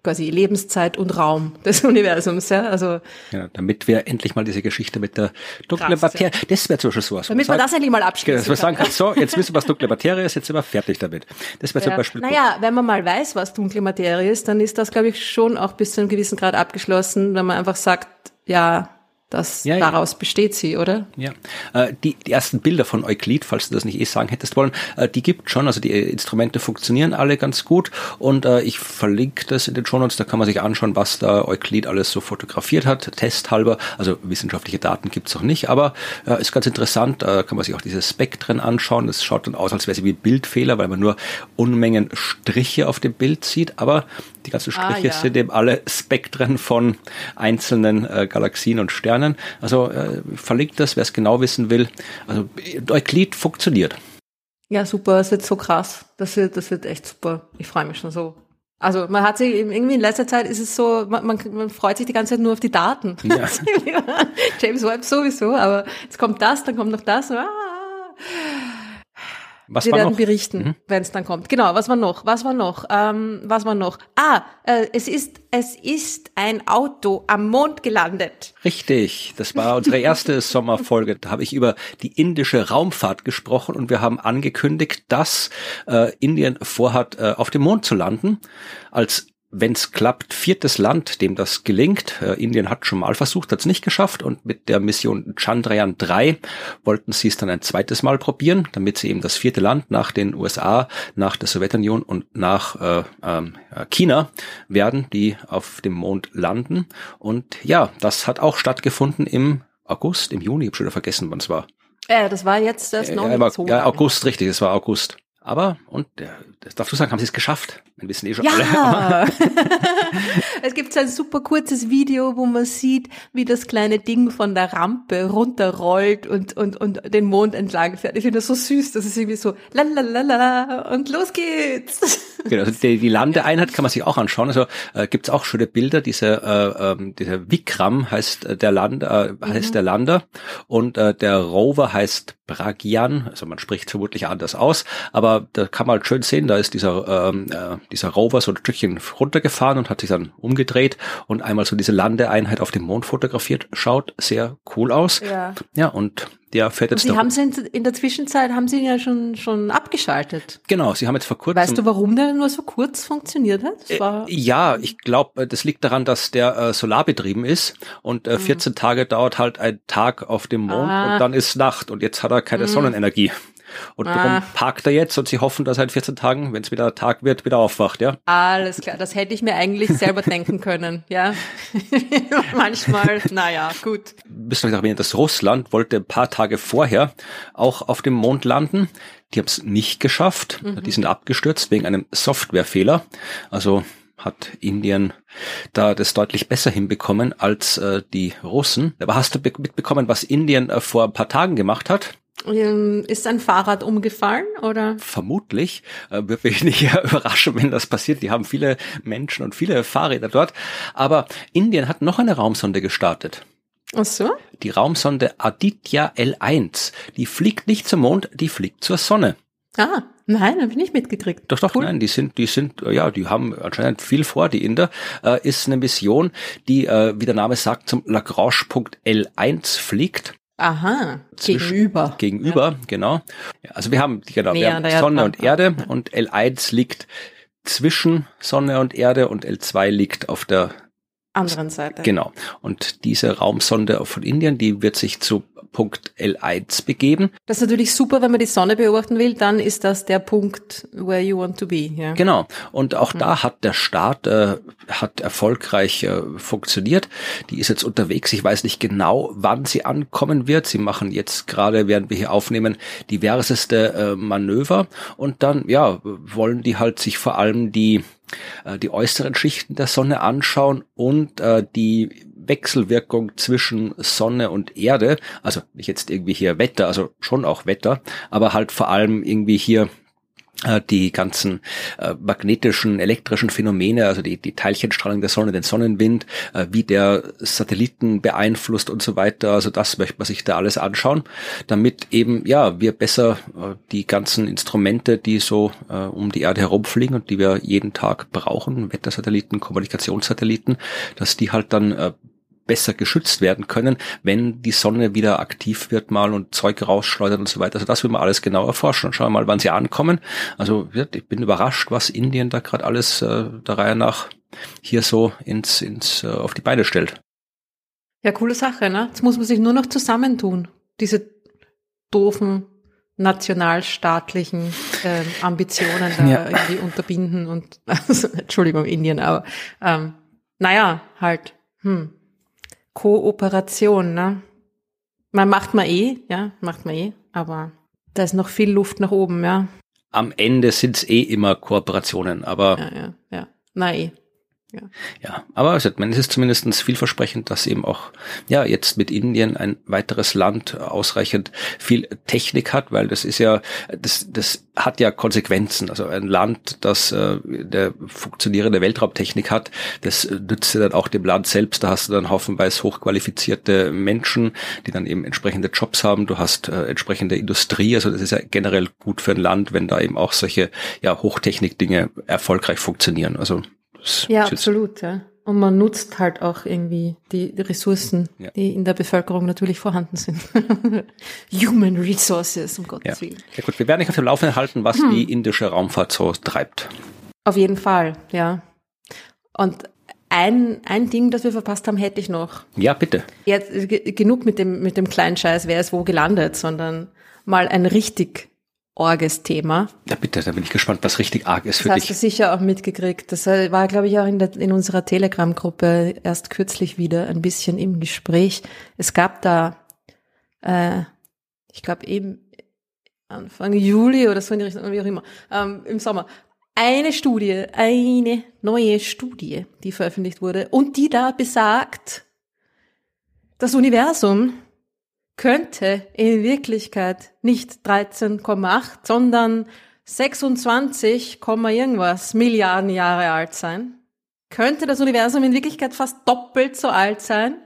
Speaker 1: quasi Lebenszeit und Raum des Universums, ja, also.
Speaker 2: Ja, damit wir endlich mal diese Geschichte mit der dunklen Materie, ja. das wäre zum Beispiel sowas.
Speaker 1: Damit man das endlich mal abschließen
Speaker 2: Dass man sagen kann, so, jetzt wissen wir, was dunkle Materie ist, jetzt sind wir fertig damit. Das wäre ja. zum Beispiel.
Speaker 1: Naja, wenn man mal weiß, was dunkle Materie ist, dann ist das, glaube ich, schon auch bis zu einem gewissen Grad abgeschlossen, wenn man einfach sagt, ja, das, ja, daraus ja. besteht sie, oder?
Speaker 2: Ja. Äh, die, die ersten Bilder von Euklid, falls du das nicht eh sagen hättest wollen, äh, die gibt schon. Also die Instrumente funktionieren alle ganz gut. Und äh, ich verlinke das in den Show Notes. Da kann man sich anschauen, was da Euklid alles so fotografiert hat, testhalber. Also wissenschaftliche Daten gibt's noch nicht, aber äh, ist ganz interessant. Da kann man sich auch diese Spektren anschauen. Das schaut dann aus, als wäre sie wie Bildfehler, weil man nur Unmengen Striche auf dem Bild sieht. Aber die ganzen Striche ah, ja. sind eben alle Spektren von einzelnen äh, Galaxien und Sternen. Also äh, verlinkt das, wer es genau wissen will. Also Euklid funktioniert.
Speaker 1: Ja, super, das wird so krass. Das wird, das wird echt super. Ich freue mich schon so. Also man hat sich irgendwie in letzter Zeit ist es so, man, man, man freut sich die ganze Zeit nur auf die Daten. Ja. James Webb sowieso, aber jetzt kommt das, dann kommt noch das. Ah. Was Wir werden noch? berichten, mhm. wenn es dann kommt. Genau, was war noch? Was war noch? Ähm, was war noch? Ah, äh, es ist es ist ein Auto am Mond gelandet.
Speaker 2: Richtig, das war unsere erste Sommerfolge. Da habe ich über die indische Raumfahrt gesprochen und wir haben angekündigt, dass äh, Indien vorhat, äh, auf dem Mond zu landen. Als wenn es klappt, viertes Land, dem das gelingt. Äh, Indien hat schon mal versucht, hat es nicht geschafft und mit der Mission Chandrayaan 3 wollten sie es dann ein zweites Mal probieren, damit sie eben das vierte Land nach den USA, nach der Sowjetunion und nach äh, äh, China werden, die auf dem Mond landen. Und ja, das hat auch stattgefunden im August, im Juni, ich habe schon wieder vergessen, wann es war.
Speaker 1: Äh, das war jetzt das
Speaker 2: äh, Ja, August, richtig, es war August. Aber, und das darfst du sagen, haben sie es geschafft. Wir wissen eh schon
Speaker 1: ja.
Speaker 2: alle.
Speaker 1: es gibt so ein super kurzes Video, wo man sieht, wie das kleine Ding von der Rampe runterrollt und, und, und den Mond entlang fährt. Ich finde das so süß, das ist irgendwie so, lalalala, und los geht's.
Speaker 2: Genau, also die, die Landeeinheit kann man sich auch anschauen. Also äh, gibt es auch schöne Bilder. Diese, äh, ähm, dieser Vikram heißt äh, der Land, äh, heißt mhm. der Lander und äh, der Rover heißt Bragian. Also man spricht vermutlich anders aus, aber da kann man halt schön sehen, da ist dieser ähm, äh, dieser Rover so ein Stückchen runtergefahren und hat sich dann umgedreht und einmal so diese Landeeinheit auf dem Mond fotografiert. Schaut sehr cool aus. Ja, ja und der fährt jetzt.
Speaker 1: Und Sie haben sie in der Zwischenzeit haben Sie ihn ja schon schon abgeschaltet.
Speaker 2: Genau, Sie haben jetzt vor kurzem.
Speaker 1: Weißt du, warum der nur so kurz funktioniert hat?
Speaker 2: Äh, ja, ich glaube, äh, das liegt daran, dass der äh, solarbetrieben ist und äh, 14 mhm. Tage dauert halt ein Tag auf dem Mond ah. und dann ist Nacht und jetzt hat er keine mhm. Sonnenenergie. Und ah. darum parkt er jetzt und sie hoffen, dass er in 14 Tagen, wenn es wieder Tag wird, wieder aufwacht, ja?
Speaker 1: Alles klar, das hätte ich mir eigentlich selber denken können, ja. Manchmal, naja, gut.
Speaker 2: Müssen wir erwähnen, dass Russland wollte ein paar Tage vorher auch auf dem Mond landen. Die haben es nicht geschafft. Mhm. Die sind abgestürzt wegen einem Softwarefehler. Also hat Indien da das deutlich besser hinbekommen als äh, die Russen. Aber hast du mitbekommen, was Indien äh, vor ein paar Tagen gemacht hat?
Speaker 1: Ähm, ist ein Fahrrad umgefallen oder?
Speaker 2: Vermutlich. Würde mich nicht überraschen, wenn das passiert. Die haben viele Menschen und viele Fahrräder dort. Aber Indien hat noch eine Raumsonde gestartet.
Speaker 1: Ach so?
Speaker 2: Die Raumsonde Aditya L1. Die fliegt nicht zum Mond, die fliegt zur Sonne.
Speaker 1: Ah, nein, habe ich nicht mitgekriegt.
Speaker 2: Doch, doch, cool. nein, die sind, die sind, ja, die haben anscheinend viel vor. Die Inder äh, ist eine Mission, die, äh, wie der Name sagt, zum Lagrange-Punkt L1 fliegt.
Speaker 1: Aha, gegenüber.
Speaker 2: Gegenüber, ja. genau. Also wir haben, genau, wir haben Sonne und Erde und L1 liegt zwischen Sonne und Erde und L2 liegt auf der
Speaker 1: anderen Seite.
Speaker 2: Genau. Und diese Raumsonde von Indien, die wird sich zu Punkt L1 begeben.
Speaker 1: Das ist natürlich super, wenn man die Sonne beobachten will, dann ist das der Punkt, where you want to be. Ja.
Speaker 2: Genau. Und auch mhm. da hat der Start äh, hat erfolgreich äh, funktioniert. Die ist jetzt unterwegs. Ich weiß nicht genau, wann sie ankommen wird. Sie machen jetzt gerade, während wir hier aufnehmen, diverseste äh, Manöver. Und dann, ja, wollen die halt sich vor allem die äh, die äußeren Schichten der Sonne anschauen und äh, die Wechselwirkung zwischen Sonne und Erde, also nicht jetzt irgendwie hier Wetter, also schon auch Wetter, aber halt vor allem irgendwie hier die ganzen äh, magnetischen, elektrischen Phänomene, also die, die Teilchenstrahlung der Sonne, den Sonnenwind, äh, wie der Satelliten beeinflusst und so weiter. Also das möchte man sich da alles anschauen, damit eben, ja, wir besser äh, die ganzen Instrumente, die so äh, um die Erde herumfliegen und die wir jeden Tag brauchen, Wettersatelliten, Kommunikationssatelliten, dass die halt dann äh, besser geschützt werden können, wenn die Sonne wieder aktiv wird mal und Zeug rausschleudert und so weiter. Also das will man alles genau erforschen und schauen mal, wann sie ankommen. Also ich bin überrascht, was Indien da gerade alles äh, der Reihe nach hier so ins, ins äh, auf die Beine stellt.
Speaker 1: Ja, coole Sache, ne? Jetzt muss man sich nur noch zusammentun. Diese doofen nationalstaatlichen äh, Ambitionen da ja. irgendwie unterbinden und also, Entschuldigung, Indien, aber ähm, naja, halt, hm, Kooperation, ne? Man macht man eh, ja, macht man eh, aber da ist noch viel Luft nach oben, ja.
Speaker 2: Am Ende sind es eh immer Kooperationen, aber.
Speaker 1: Ja, ja, ja. Na eh.
Speaker 2: Ja. ja, aber es ist zumindest vielversprechend, dass eben auch ja jetzt mit Indien ein weiteres Land ausreichend viel Technik hat, weil das ist ja das das hat ja Konsequenzen. Also ein Land, das äh, der funktionierende Weltraumtechnik hat, das nützt ja dann auch dem Land selbst. Da hast du dann haufenweise hochqualifizierte Menschen, die dann eben entsprechende Jobs haben. Du hast äh, entsprechende Industrie. Also das ist ja generell gut für ein Land, wenn da eben auch solche ja Hochtechnik-Dinge erfolgreich funktionieren. Also
Speaker 1: ja, absolut, ja. Und man nutzt halt auch irgendwie die, die Ressourcen, ja. die in der Bevölkerung natürlich vorhanden sind. Human Resources, um Gottes
Speaker 2: ja. Willen. Ja gut, wir werden nicht auf dem Laufenden halten, was hm. die indische Raumfahrt so treibt.
Speaker 1: Auf jeden Fall, ja. Und ein, ein Ding, das wir verpasst haben, hätte ich noch.
Speaker 2: Ja, bitte.
Speaker 1: Jetzt genug mit dem, mit dem kleinen Scheiß, wer ist wo gelandet, sondern mal ein richtig orges Thema.
Speaker 2: Ja, bitte, da bin ich gespannt, was richtig arg ist für
Speaker 1: das
Speaker 2: dich.
Speaker 1: Das hast du sicher auch mitgekriegt. Das war, glaube ich, auch in, der, in unserer Telegram-Gruppe erst kürzlich wieder ein bisschen im Gespräch. Es gab da, äh, ich glaube eben Anfang Juli oder so in die Richtung, wie auch immer, ähm, im Sommer, eine Studie, eine neue Studie, die veröffentlicht wurde und die da besagt, das Universum könnte in Wirklichkeit nicht 13,8, sondern 26, irgendwas Milliarden Jahre alt sein. Könnte das Universum in Wirklichkeit fast doppelt so alt sein?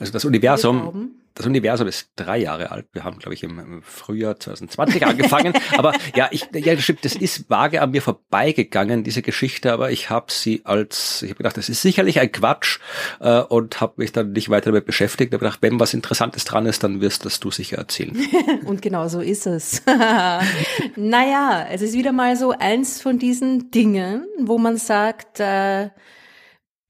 Speaker 2: Also das Universum das Universum ist drei Jahre alt. Wir haben, glaube ich, im, Frühjahr 2020 angefangen. aber ja, ich, ja, das stimmt, das ist vage an mir vorbeigegangen, diese Geschichte, aber ich habe sie als, ich habe gedacht, das ist sicherlich ein Quatsch äh, und habe mich dann nicht weiter damit beschäftigt. Ich habe gedacht, wenn was Interessantes dran ist, dann wirst das du sicher erzählen.
Speaker 1: und genau so ist es. naja, es ist wieder mal so eins von diesen Dingen, wo man sagt, äh,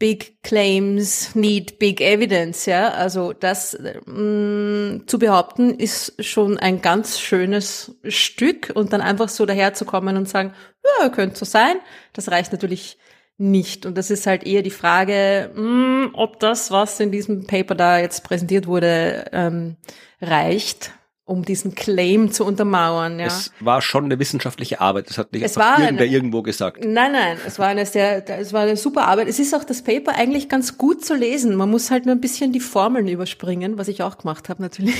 Speaker 1: big claims need big evidence, ja. Also das mh, mm, zu behaupten ist schon ein ganz schönes Stück und dann einfach so daherzukommen und sagen, ja, könnte so sein. Das reicht natürlich nicht. Und das ist halt eher die Frage, mh, mm, ob das, was in diesem Paper da jetzt präsentiert wurde, ähm, reicht um diesen Claim zu untermauern. Ja.
Speaker 2: Es war schon eine wissenschaftliche Arbeit. Das hat nicht es einfach irgendwer eine, irgendwo gesagt.
Speaker 1: Nein, nein, es war eine sehr, es war eine super Arbeit. Es ist auch das Paper eigentlich ganz gut zu lesen. Man muss halt nur ein bisschen die Formeln überspringen, was ich auch gemacht habe natürlich.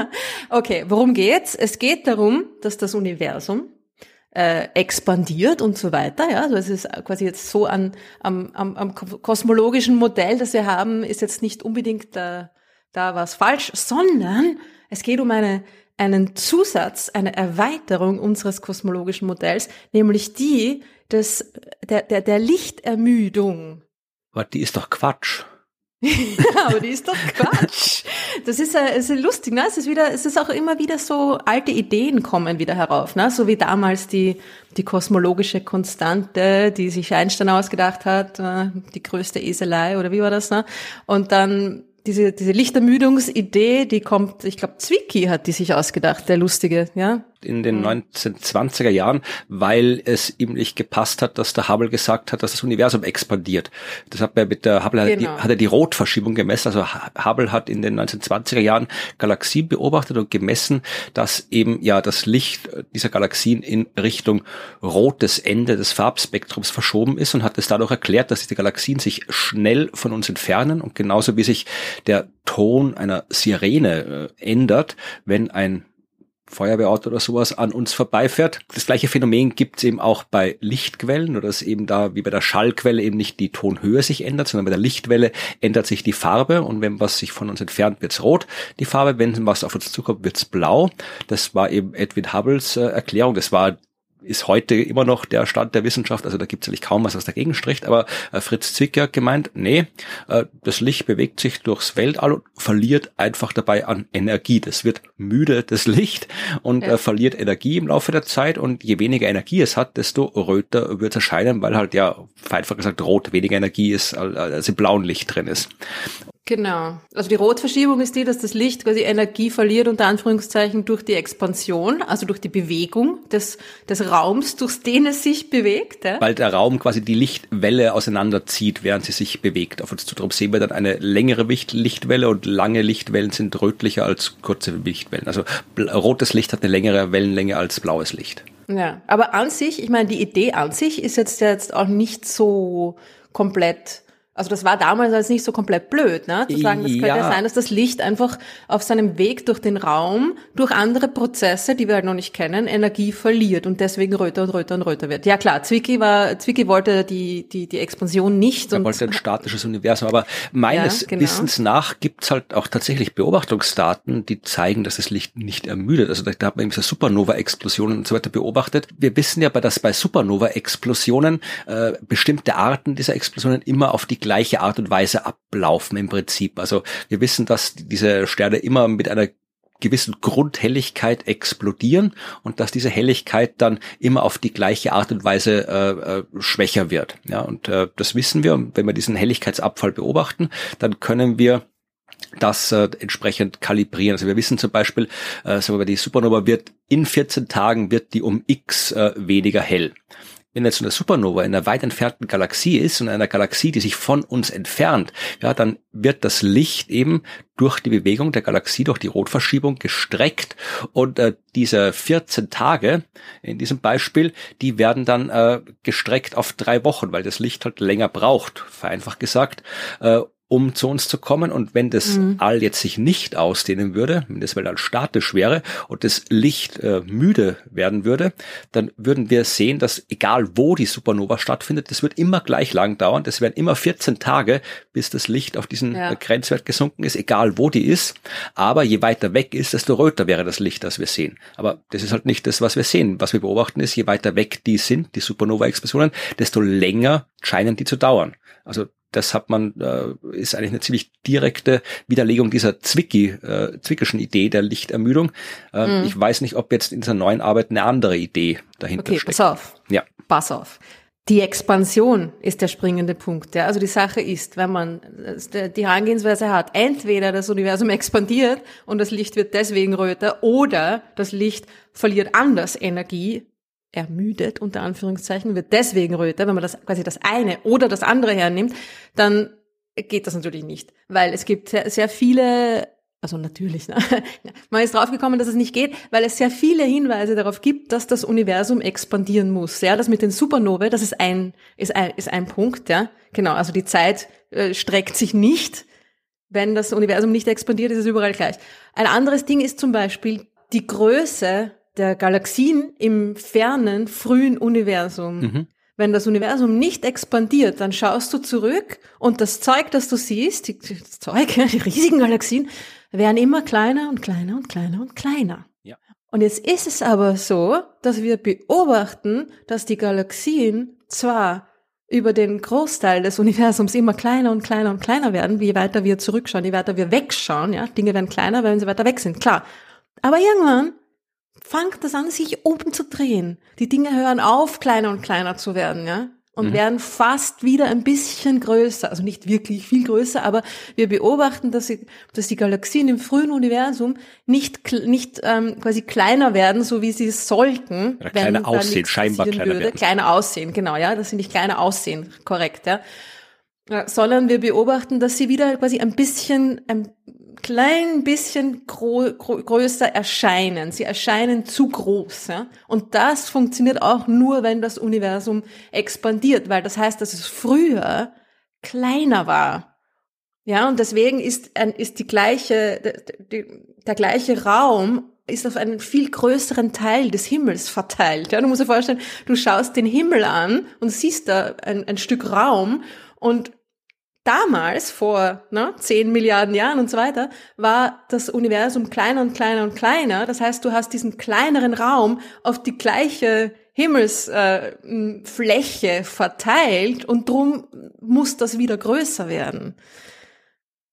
Speaker 1: okay, worum geht's? Es geht darum, dass das Universum äh, expandiert und so weiter. Ja, also es ist quasi jetzt so an, am, am, am kosmologischen Modell, das wir haben, ist jetzt nicht unbedingt da, da was falsch, sondern es geht um eine, einen Zusatz, eine Erweiterung unseres kosmologischen Modells, nämlich die des, der, der, der Lichtermüdung.
Speaker 2: Aber die ist doch Quatsch.
Speaker 1: aber die ist doch Quatsch. das ist, äh, ist lustig, ne? Es ist wieder, es ist auch immer wieder so, alte Ideen kommen wieder herauf, ne? So wie damals die, die kosmologische Konstante, die sich Einstein ausgedacht hat, äh, die größte Eselei, oder wie war das, ne? Und dann diese, diese Lichtermüdungsidee, die kommt, ich glaube, Zwicky hat die sich ausgedacht, der lustige, ja
Speaker 2: in den mhm. 1920er Jahren, weil es ihm nicht gepasst hat, dass der Hubble gesagt hat, dass das Universum expandiert. Das hat er mit der Hubble genau. hat, er die Rotverschiebung gemessen. Also Hubble hat in den 1920er Jahren Galaxien beobachtet und gemessen, dass eben ja das Licht dieser Galaxien in Richtung rotes Ende des Farbspektrums verschoben ist und hat es dadurch erklärt, dass diese Galaxien sich schnell von uns entfernen und genauso wie sich der Ton einer Sirene äh, ändert, wenn ein Feuerwehrauto oder sowas an uns vorbeifährt. Das gleiche Phänomen gibt es eben auch bei Lichtquellen, oder dass eben da wie bei der Schallquelle eben nicht die Tonhöhe sich ändert, sondern bei der Lichtwelle ändert sich die Farbe und wenn was sich von uns entfernt, wird's rot, die Farbe, wenn was auf uns zukommt, wird's blau. Das war eben Edwin Hubbles äh, Erklärung, das war ist heute immer noch der Stand der Wissenschaft, also da gibt es eigentlich kaum was, was dagegen spricht, aber äh, Fritz Zwick hat gemeint, nee, äh, das Licht bewegt sich durchs Weltall und verliert einfach dabei an Energie. Das wird müde, das Licht, und ja. äh, verliert Energie im Laufe der Zeit und je weniger Energie es hat, desto röter wird es erscheinen, weil halt ja, einfach gesagt, rot weniger Energie ist, als im blauen Licht drin ist.
Speaker 1: Genau. Also die Rotverschiebung ist die, dass das Licht quasi Energie verliert, unter Anführungszeichen, durch die Expansion, also durch die Bewegung des, des Raums, durch den es sich bewegt. Ja?
Speaker 2: Weil der Raum quasi die Lichtwelle auseinanderzieht, während sie sich bewegt. Auf uns zu darum sehen wir dann eine längere Lichtwelle und lange Lichtwellen sind rötlicher als kurze Lichtwellen. Also rotes Licht hat eine längere Wellenlänge als blaues Licht.
Speaker 1: Ja, aber an sich, ich meine, die Idee an sich ist jetzt, jetzt auch nicht so komplett also das war damals als nicht so komplett blöd, ne? Zu sagen, das könnte ja. sein, dass das Licht einfach auf seinem Weg durch den Raum, durch andere Prozesse, die wir halt noch nicht kennen, Energie verliert und deswegen röter und röter und röter wird. Ja klar, Zwicky war, Zwicky wollte die, die, die Expansion nicht.
Speaker 2: Er wollte ein statisches Universum, aber meines ja, genau. Wissens nach gibt's halt auch tatsächlich Beobachtungsdaten, die zeigen, dass das Licht nicht ermüdet. Also da, da hat man eben so Supernova-Explosionen und so weiter beobachtet. Wir wissen ja, dass bei Supernova-Explosionen äh, bestimmte Arten dieser Explosionen immer auf die gleiche Art und Weise ablaufen im Prinzip. Also wir wissen, dass diese Sterne immer mit einer gewissen Grundhelligkeit explodieren und dass diese Helligkeit dann immer auf die gleiche Art und Weise äh, äh, schwächer wird. Ja, und äh, das wissen wir. Wenn wir diesen Helligkeitsabfall beobachten, dann können wir das äh, entsprechend kalibrieren. Also wir wissen zum Beispiel, äh, sagen wir, die Supernova wird in 14 Tagen wird die um x äh, weniger hell wenn jetzt eine Supernova in einer weit entfernten Galaxie ist und einer Galaxie, die sich von uns entfernt, ja, dann wird das Licht eben durch die Bewegung der Galaxie, durch die Rotverschiebung gestreckt. Und äh, diese 14 Tage in diesem Beispiel, die werden dann äh, gestreckt auf drei Wochen, weil das Licht halt länger braucht, vereinfacht gesagt, äh, um zu uns zu kommen. Und wenn das mhm. All jetzt sich nicht ausdehnen würde, wenn das Weltall statisch wäre und das Licht äh, müde werden würde, dann würden wir sehen, dass egal wo die Supernova stattfindet, das wird immer gleich lang dauern. Das werden immer 14 Tage, bis das Licht auf diesen ja. Grenzwert gesunken ist, egal wo die ist. Aber je weiter weg ist, desto röter wäre das Licht, das wir sehen. Aber das ist halt nicht das, was wir sehen. Was wir beobachten ist, je weiter weg die sind, die Supernova-Explosionen, desto länger scheinen die zu dauern. Also das hat man, äh, ist eigentlich eine ziemlich direkte Widerlegung dieser Zwicky, äh, Zwickischen Idee der Lichtermüdung. Äh, mhm. Ich weiß nicht, ob jetzt in dieser neuen Arbeit eine andere Idee dahinter okay, steckt.
Speaker 1: Pass auf. Ja. Pass auf. Die Expansion ist der springende Punkt. Ja? Also die Sache ist, wenn man die Herangehensweise hat, entweder das Universum expandiert und das Licht wird deswegen röter oder das Licht verliert anders Energie, ermüdet, unter Anführungszeichen, wird deswegen röter, wenn man das quasi das eine oder das andere hernimmt, dann geht das natürlich nicht. Weil es gibt sehr, sehr viele, also natürlich, ne? man ist draufgekommen, dass es nicht geht, weil es sehr viele Hinweise darauf gibt, dass das Universum expandieren muss. Ja, das mit den Supernovae, das ist ein, ist ein, ist ein Punkt, ja. Genau, also die Zeit äh, streckt sich nicht. Wenn das Universum nicht expandiert, ist es überall gleich. Ein anderes Ding ist zum Beispiel die Größe der Galaxien im fernen, frühen Universum. Mhm. Wenn das Universum nicht expandiert, dann schaust du zurück und das Zeug, das du siehst, die, das Zeug, die riesigen Galaxien, werden immer kleiner und kleiner und kleiner und kleiner. Ja. Und jetzt ist es aber so, dass wir beobachten, dass die Galaxien zwar über den Großteil des Universums immer kleiner und kleiner und kleiner werden, je weiter wir zurückschauen, je weiter wir wegschauen, ja. Dinge werden kleiner, wenn sie weiter weg sind, klar. Aber irgendwann fängt das an, sich oben zu drehen. Die Dinge hören auf, kleiner und kleiner zu werden, ja und mhm. werden fast wieder ein bisschen größer, also nicht wirklich viel größer, aber wir beobachten, dass, sie, dass die Galaxien im frühen Universum nicht, nicht ähm, quasi kleiner werden, so wie sie es sollten.
Speaker 2: Oder kleiner aussehen, scheinbar kleiner würde. werden.
Speaker 1: Kleiner aussehen, genau, ja, dass sie nicht kleiner aussehen, korrekt, ja. ja sondern wir beobachten, dass sie wieder quasi ein bisschen, ein klein bisschen größer erscheinen. Sie erscheinen zu groß. Ja? Und das funktioniert auch nur, wenn das Universum expandiert, weil das heißt, dass es früher kleiner war. Ja, und deswegen ist, ist die gleiche, der, der gleiche Raum ist auf einen viel größeren Teil des Himmels verteilt. Ja, du musst dir vorstellen, du schaust den Himmel an und siehst da ein, ein Stück Raum und damals, vor ne, 10 Milliarden Jahren und so weiter, war das Universum kleiner und kleiner und kleiner. Das heißt, du hast diesen kleineren Raum auf die gleiche Himmelsfläche äh, verteilt und drum muss das wieder größer werden.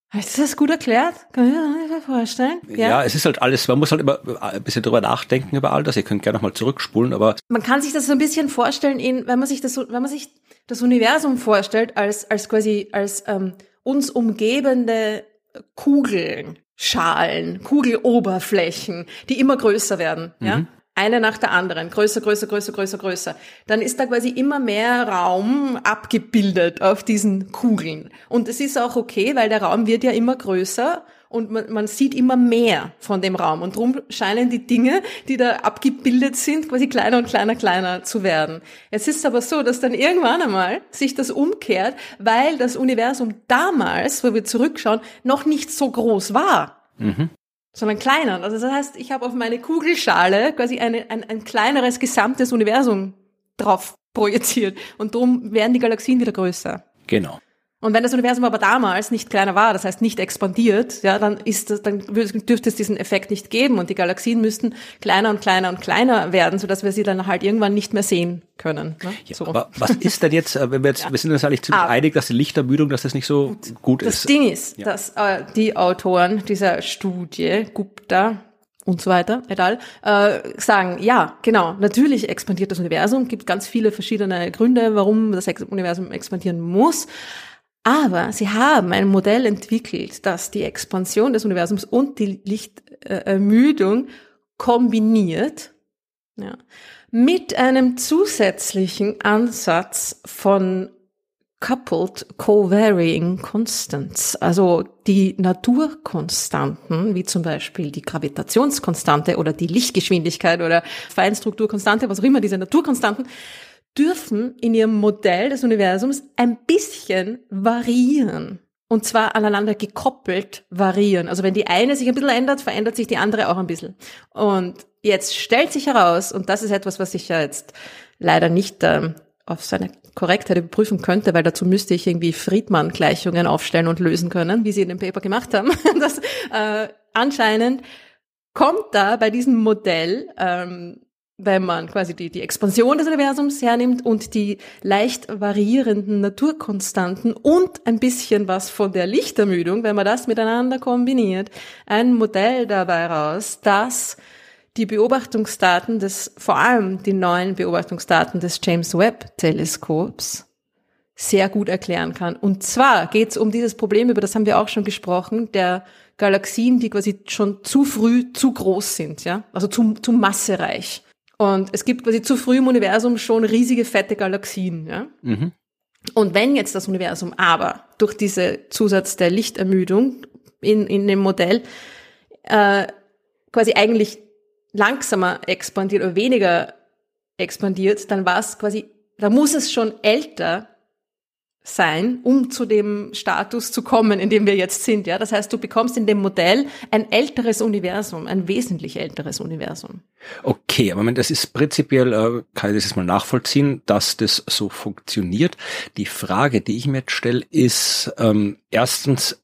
Speaker 1: Hast du das gut erklärt? Kann ich mir das vorstellen?
Speaker 2: Ja? ja, es ist halt alles, man muss halt immer ein bisschen drüber nachdenken über all das. Ihr könnt gerne nochmal zurückspulen, aber.
Speaker 1: Man kann sich das so ein bisschen vorstellen, in, wenn man sich das, wenn man sich das Universum vorstellt als, als quasi, als ähm, uns umgebende Kugeln, Schalen, Kugeloberflächen, die immer größer werden, mhm. ja? Eine nach der anderen, größer, größer, größer, größer, größer. Dann ist da quasi immer mehr Raum abgebildet auf diesen Kugeln. Und es ist auch okay, weil der Raum wird ja immer größer und man, man sieht immer mehr von dem Raum. Und darum scheinen die Dinge, die da abgebildet sind, quasi kleiner und kleiner, kleiner zu werden. Jetzt ist es aber so, dass dann irgendwann einmal sich das umkehrt, weil das Universum damals, wo wir zurückschauen, noch nicht so groß war. Mhm sondern kleiner. Also das heißt, ich habe auf meine Kugelschale quasi eine, ein, ein kleineres gesamtes Universum drauf projiziert und darum werden die Galaxien wieder größer.
Speaker 2: Genau.
Speaker 1: Und wenn das Universum aber damals nicht kleiner war, das heißt nicht expandiert, ja, dann ist das, dann dürfte es diesen Effekt nicht geben und die Galaxien müssten kleiner und kleiner und kleiner werden, so dass wir sie dann halt irgendwann nicht mehr sehen können. Ne?
Speaker 2: Ja, so. Aber was ist denn jetzt, äh, wenn wir jetzt, ja. wir sind uns eigentlich ziemlich ah, einig, dass die Lichtermüdung, dass das nicht so gut, gut
Speaker 1: ist. Das Ding ist, ja. dass äh, die Autoren dieser Studie, Gupta, und so weiter, et al., äh, sagen, ja, genau, natürlich expandiert das Universum, gibt ganz viele verschiedene Gründe, warum das Universum expandieren muss. Aber sie haben ein Modell entwickelt, das die Expansion des Universums und die Lichtermüdung kombiniert ja, mit einem zusätzlichen Ansatz von coupled co-varying constants, also die Naturkonstanten, wie zum Beispiel die Gravitationskonstante oder die Lichtgeschwindigkeit oder Feinstrukturkonstante, was auch immer diese Naturkonstanten, dürfen in ihrem Modell des Universums ein bisschen variieren. Und zwar aneinander gekoppelt variieren. Also wenn die eine sich ein bisschen ändert, verändert sich die andere auch ein bisschen. Und jetzt stellt sich heraus, und das ist etwas, was ich ja jetzt leider nicht ähm, auf seine Korrektheit überprüfen könnte, weil dazu müsste ich irgendwie Friedmann-Gleichungen aufstellen und lösen können, wie sie in dem Paper gemacht haben. das, äh, anscheinend kommt da bei diesem Modell ähm, wenn man quasi die, die Expansion des Universums hernimmt und die leicht variierenden Naturkonstanten und ein bisschen was von der Lichtermüdung, wenn man das miteinander kombiniert, ein Modell dabei raus, das die Beobachtungsdaten des, vor allem die neuen Beobachtungsdaten des James Webb Teleskops sehr gut erklären kann. Und zwar geht es um dieses Problem, über das haben wir auch schon gesprochen, der Galaxien, die quasi schon zu früh zu groß sind, ja, also zu, zu massereich. Und es gibt quasi zu früh im Universum schon riesige, fette Galaxien. Ja? Mhm. Und wenn jetzt das Universum aber durch diese Zusatz der Lichtermüdung in, in dem Modell äh, quasi eigentlich langsamer expandiert oder weniger expandiert, dann war es quasi, da muss es schon älter sein, um zu dem Status zu kommen, in dem wir jetzt sind. Ja, das heißt, du bekommst in dem Modell ein älteres Universum, ein wesentlich älteres Universum.
Speaker 2: Okay, aber das ist prinzipiell, äh, kann ich das jetzt mal nachvollziehen, dass das so funktioniert. Die Frage, die ich mir jetzt stelle, ist ähm, erstens,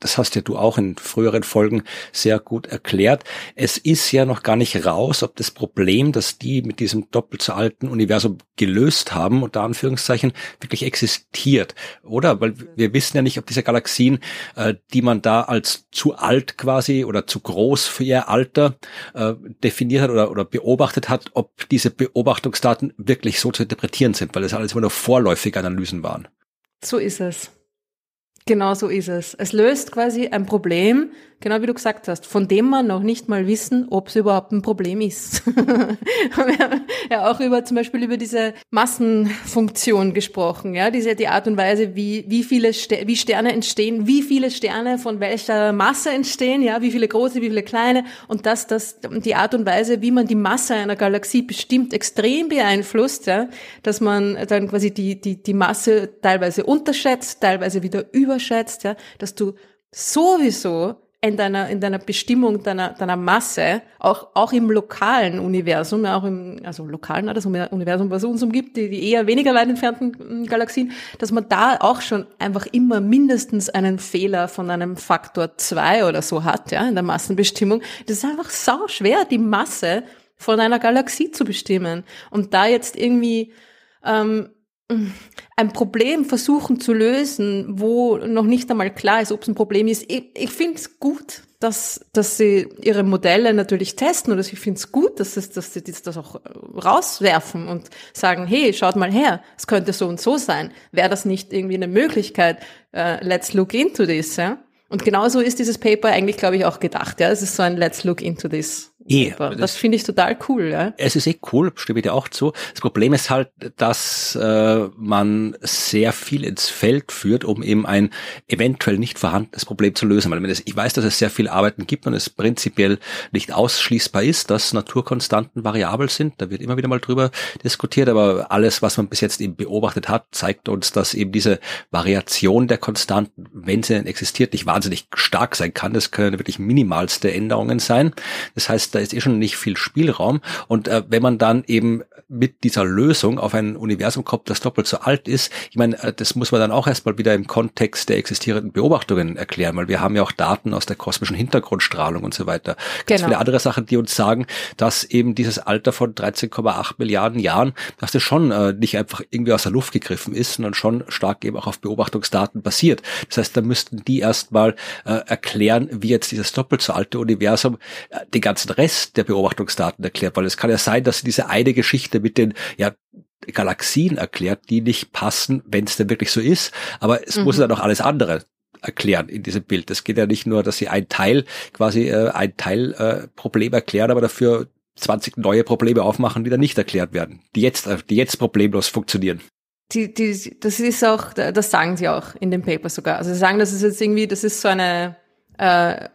Speaker 2: das hast ja du auch in früheren Folgen sehr gut erklärt. Es ist ja noch gar nicht raus, ob das Problem, das die mit diesem doppelt so alten Universum gelöst haben, unter Anführungszeichen, wirklich existiert, oder? Weil wir wissen ja nicht, ob diese Galaxien, äh, die man da als zu alt quasi oder zu groß für ihr Alter äh, definiert hat oder, oder beobachtet hat, ob diese Beobachtungsdaten wirklich so zu interpretieren sind, weil das alles immer nur vorläufige Analysen waren.
Speaker 1: So ist es. Genau so ist es. Es löst quasi ein Problem, genau wie du gesagt hast, von dem man noch nicht mal wissen, ob es überhaupt ein Problem ist. wir haben ja auch über zum Beispiel über diese Massenfunktion gesprochen, ja, diese die Art und Weise, wie wie viele Ster wie Sterne entstehen, wie viele Sterne von welcher Masse entstehen, ja, wie viele große, wie viele kleine und dass das die Art und Weise, wie man die Masse einer Galaxie bestimmt, extrem beeinflusst, ja, dass man dann quasi die die die Masse teilweise unterschätzt, teilweise wieder überschätzt, ja, dass du sowieso in deiner, in deiner Bestimmung deiner, deiner Masse, auch, auch im lokalen Universum, auch im, also lokalen, das Universum, was uns umgibt, die, die eher weniger weit entfernten hm, Galaxien, dass man da auch schon einfach immer mindestens einen Fehler von einem Faktor zwei oder so hat, ja, in der Massenbestimmung. Das ist einfach sau schwer, die Masse von einer Galaxie zu bestimmen. Und da jetzt irgendwie, ähm, ein Problem versuchen zu lösen, wo noch nicht einmal klar ist, ob es ein Problem ist. Ich, ich finde es gut, dass, dass sie ihre Modelle natürlich testen oder ich finde es gut, dass, es, dass sie das auch rauswerfen und sagen, hey, schaut mal her, es könnte so und so sein. Wäre das nicht irgendwie eine Möglichkeit? Uh, let's look into this. Ja? Und genauso ist dieses Paper eigentlich, glaube ich, auch gedacht. Ja, es ist so ein Let's look into this. Eh, das, das finde ich total cool. Ja?
Speaker 2: Es ist eh cool, stimme ich dir auch zu. Das Problem ist halt, dass äh, man sehr viel ins Feld führt, um eben ein eventuell nicht vorhandenes Problem zu lösen. Weil ich weiß, dass es sehr viel Arbeiten gibt und es prinzipiell nicht ausschließbar ist, dass Naturkonstanten variabel sind. Da wird immer wieder mal drüber diskutiert, aber alles, was man bis jetzt eben beobachtet hat, zeigt uns, dass eben diese Variation der Konstanten, wenn sie denn existiert, nicht wahnsinnig stark sein kann. Das können wirklich minimalste Änderungen sein. Das heißt, ist eh schon nicht viel Spielraum. Und äh, wenn man dann eben mit dieser Lösung auf ein Universum kommt, das doppelt so alt ist, ich meine, äh, das muss man dann auch erstmal wieder im Kontext der existierenden Beobachtungen erklären, weil wir haben ja auch Daten aus der kosmischen Hintergrundstrahlung und so weiter. Ganz genau. viele andere Sachen, die uns sagen, dass eben dieses Alter von 13,8 Milliarden Jahren, dass das schon äh, nicht einfach irgendwie aus der Luft gegriffen ist, sondern schon stark eben auch auf Beobachtungsdaten basiert. Das heißt, da müssten die erstmal äh, erklären, wie jetzt dieses doppelt so alte Universum äh, den ganzen Rest Rest der Beobachtungsdaten erklärt, weil es kann ja sein, dass diese eine Geschichte mit den ja, Galaxien erklärt, die nicht passen, wenn es denn wirklich so ist, aber es mhm. muss dann auch alles andere erklären in diesem Bild. Es geht ja nicht nur, dass sie ein Teil quasi äh, ein Teil äh, Problem erklären, aber dafür 20 neue Probleme aufmachen, die dann nicht erklärt werden, die jetzt, die jetzt problemlos funktionieren.
Speaker 1: Die, die, das ist auch, das sagen sie auch in dem Paper sogar. Also sie sagen, das ist jetzt irgendwie, das ist so eine äh,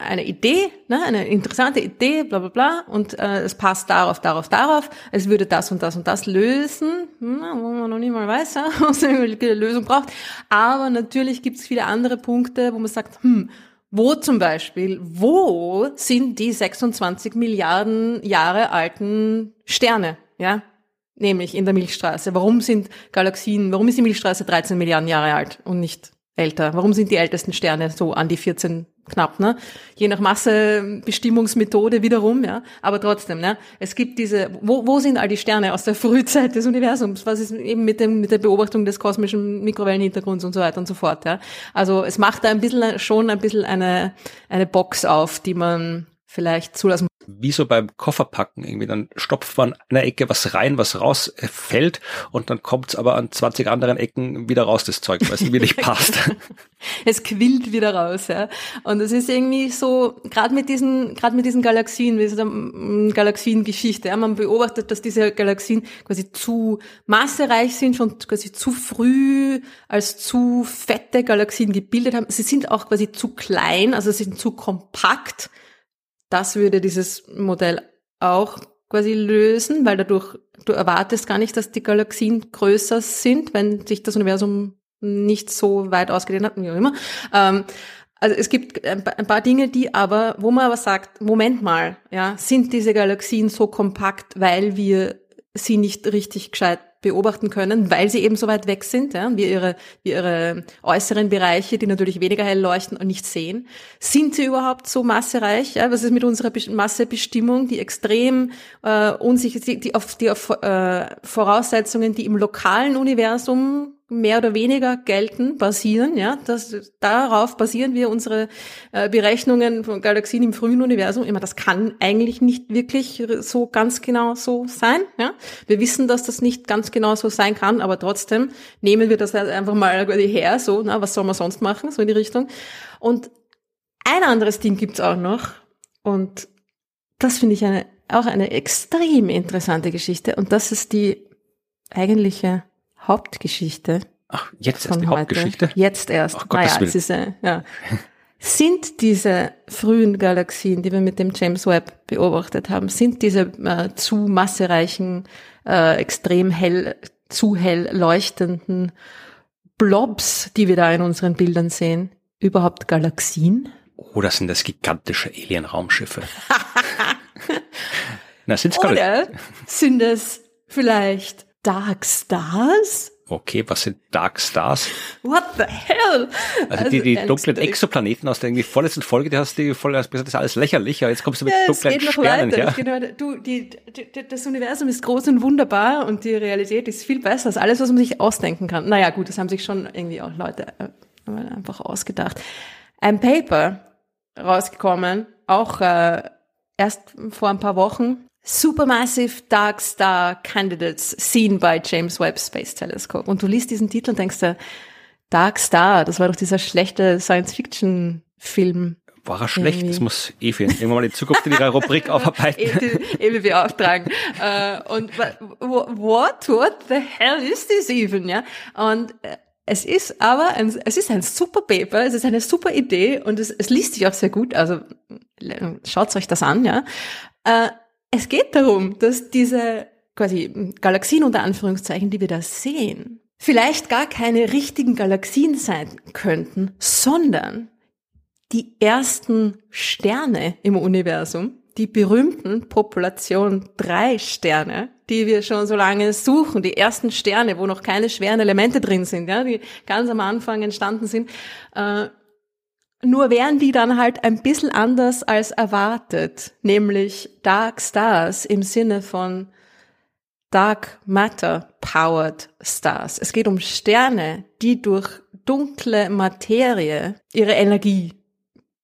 Speaker 1: eine Idee, ne, eine interessante Idee, bla bla bla, und äh, es passt darauf, darauf, darauf, es würde das und das und das lösen, hm, wo man noch nicht mal weiß, ja, was eine Lösung braucht. Aber natürlich gibt es viele andere Punkte, wo man sagt, hm, wo zum Beispiel, wo sind die 26 Milliarden Jahre alten Sterne, ja? Nämlich in der Milchstraße. Warum sind Galaxien, warum ist die Milchstraße 13 Milliarden Jahre alt und nicht älter? Warum sind die ältesten Sterne so an die 14 knapp, ne? Je nach Massebestimmungsmethode wiederum, ja. Aber trotzdem, ne? Es gibt diese, wo, wo sind all die Sterne aus der Frühzeit des Universums? Was ist eben mit dem, mit der Beobachtung des kosmischen Mikrowellenhintergrunds und so weiter und so fort, ja? Also, es macht da ein bisschen, schon ein bisschen eine, eine Box auf, die man vielleicht zulassen
Speaker 2: wie so beim Kofferpacken irgendwie, dann stopft man an einer Ecke was rein, was rausfällt und dann kommt es aber an 20 anderen Ecken wieder raus, das Zeug, weil es irgendwie nicht passt.
Speaker 1: es quillt wieder raus, ja. Und es ist irgendwie so, gerade mit diesen, gerade mit diesen Galaxien, wie so eine Galaxiengeschichte, ja, man beobachtet, dass diese Galaxien quasi zu massereich sind, schon quasi zu früh als zu fette Galaxien gebildet haben. Sie sind auch quasi zu klein, also sie sind zu kompakt das würde dieses Modell auch quasi lösen, weil dadurch du erwartest gar nicht, dass die Galaxien größer sind, wenn sich das Universum nicht so weit ausgedehnt hat, wie auch immer. Ähm, also es gibt ein paar Dinge, die aber, wo man aber sagt, Moment mal, ja, sind diese Galaxien so kompakt, weil wir sie nicht richtig gescheit beobachten können, weil sie eben so weit weg sind, ja, wie ihre, wie ihre äußeren Bereiche, die natürlich weniger hell leuchten und nicht sehen. Sind sie überhaupt so massereich? Ja? Was ist mit unserer Massebestimmung, die extrem äh, unsicher, die, die auf, die auf äh, Voraussetzungen, die im lokalen Universum mehr oder weniger gelten, basieren, ja, das, darauf basieren wir unsere äh, Berechnungen von Galaxien im frühen Universum. Immer, das kann eigentlich nicht wirklich so ganz genau so sein, ja. Wir wissen, dass das nicht ganz genau so sein kann, aber trotzdem nehmen wir das halt einfach mal her, so, na, was soll man sonst machen, so in die Richtung. Und ein anderes Ding gibt's auch noch und das finde ich eine, auch eine extrem interessante Geschichte und das ist die eigentliche Hauptgeschichte.
Speaker 2: Ach, jetzt erst die heute. Hauptgeschichte?
Speaker 1: Jetzt erst. Ach, naja, es ist, äh, ja. Sind diese frühen Galaxien, die wir mit dem James Webb beobachtet haben, sind diese äh, zu massereichen, äh, extrem hell, zu hell leuchtenden Blobs, die wir da in unseren Bildern sehen, überhaupt Galaxien?
Speaker 2: Oder sind das gigantische Alien-Raumschiffe?
Speaker 1: Na, sind's Oder sind es vielleicht Dark Stars?
Speaker 2: Okay, was sind Dark Stars?
Speaker 1: What the hell?
Speaker 2: Also, also die, die dunklen Exoplaneten aus der irgendwie vorletzten Folge, die hast du voll gesagt, das ist alles lächerlich, aber jetzt kommst du mit ja, dunklen Sternen her.
Speaker 1: Genau, du, die, die, das Universum ist groß und wunderbar und die Realität ist viel besser als alles, was man sich ausdenken kann. Naja, gut, das haben sich schon irgendwie auch Leute äh, einfach ausgedacht. Ein Paper rausgekommen, auch äh, erst vor ein paar Wochen, Supermassive Dark Star Candidates seen by James Webb Space Telescope. Und du liest diesen Titel und denkst dir, Dark Star, das war doch dieser schlechte Science-Fiction-Film.
Speaker 2: War er schlecht? Irgendwie. Das muss Evi irgendwann mal in Zukunft in ihrer Rubrik aufarbeiten.
Speaker 1: Evi beauftragen. uh, und what, what the hell is this even, ja? Und äh, es ist aber ein, es ist ein super Paper, es ist eine super Idee und es, es liest sich auch sehr gut, also schaut euch das an, ja. Uh, es geht darum, dass diese quasi Galaxien unter Anführungszeichen, die wir da sehen, vielleicht gar keine richtigen Galaxien sein könnten, sondern die ersten Sterne im Universum, die berühmten Population 3 Sterne, die wir schon so lange suchen, die ersten Sterne, wo noch keine schweren Elemente drin sind, ja, die ganz am Anfang entstanden sind, äh, nur wären die dann halt ein bisschen anders als erwartet, nämlich Dark Stars im Sinne von Dark Matter Powered Stars. Es geht um Sterne, die durch dunkle Materie ihre Energie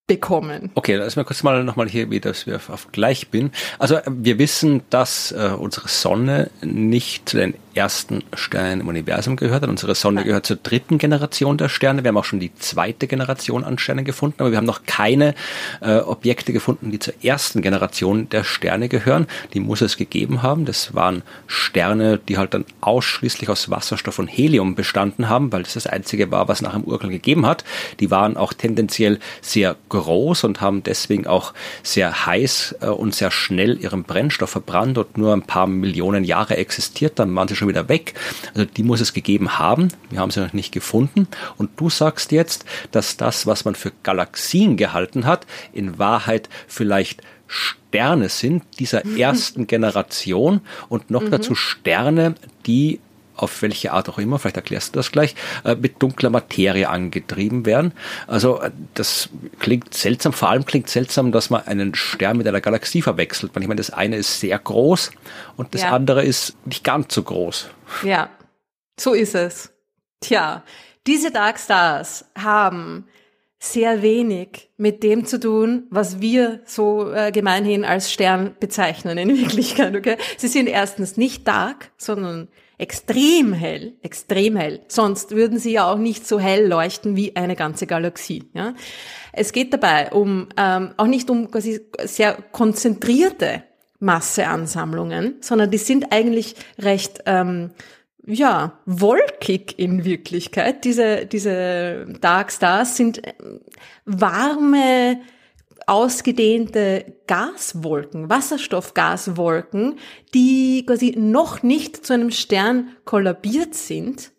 Speaker 1: bekommen.
Speaker 2: Okay, lass mal kurz mal nochmal hier, wie das wir auf gleich bin. Also wir wissen, dass äh, unsere Sonne nicht zu den ersten Sternen im Universum gehört hat. Unsere Sonne gehört zur dritten Generation der Sterne. Wir haben auch schon die zweite Generation an Sternen gefunden, aber wir haben noch keine äh, Objekte gefunden, die zur ersten Generation der Sterne gehören. Die muss es gegeben haben. Das waren Sterne, die halt dann ausschließlich aus Wasserstoff und Helium bestanden haben, weil das das einzige war, was nach dem Urknall gegeben hat. Die waren auch tendenziell sehr groß und haben deswegen auch sehr heiß äh, und sehr schnell ihren Brennstoff verbrannt und nur ein paar Millionen Jahre existiert. Dann waren sie schon schon wieder weg. Also die muss es gegeben haben. Wir haben sie noch nicht gefunden. Und du sagst jetzt, dass das, was man für Galaxien gehalten hat, in Wahrheit vielleicht Sterne sind dieser mhm. ersten Generation und noch mhm. dazu Sterne, die auf welche Art auch immer, vielleicht erklärst du das gleich, äh, mit dunkler Materie angetrieben werden. Also äh, das klingt seltsam, vor allem klingt seltsam, dass man einen Stern mit einer Galaxie verwechselt. Ich meine, das eine ist sehr groß und das ja. andere ist nicht ganz so groß.
Speaker 1: Ja, so ist es. Tja, diese Dark Stars haben sehr wenig mit dem zu tun, was wir so äh, gemeinhin als Stern bezeichnen in Wirklichkeit. Okay? Sie sind erstens nicht dark, sondern extrem hell, extrem hell. Sonst würden sie ja auch nicht so hell leuchten wie eine ganze Galaxie. Ja? Es geht dabei um ähm, auch nicht um quasi sehr konzentrierte Masseansammlungen, sondern die sind eigentlich recht ähm, ja, wolkig in Wirklichkeit. Diese, diese Dark Stars sind warme, ausgedehnte Gaswolken, Wasserstoffgaswolken, die quasi noch nicht zu einem Stern kollabiert sind,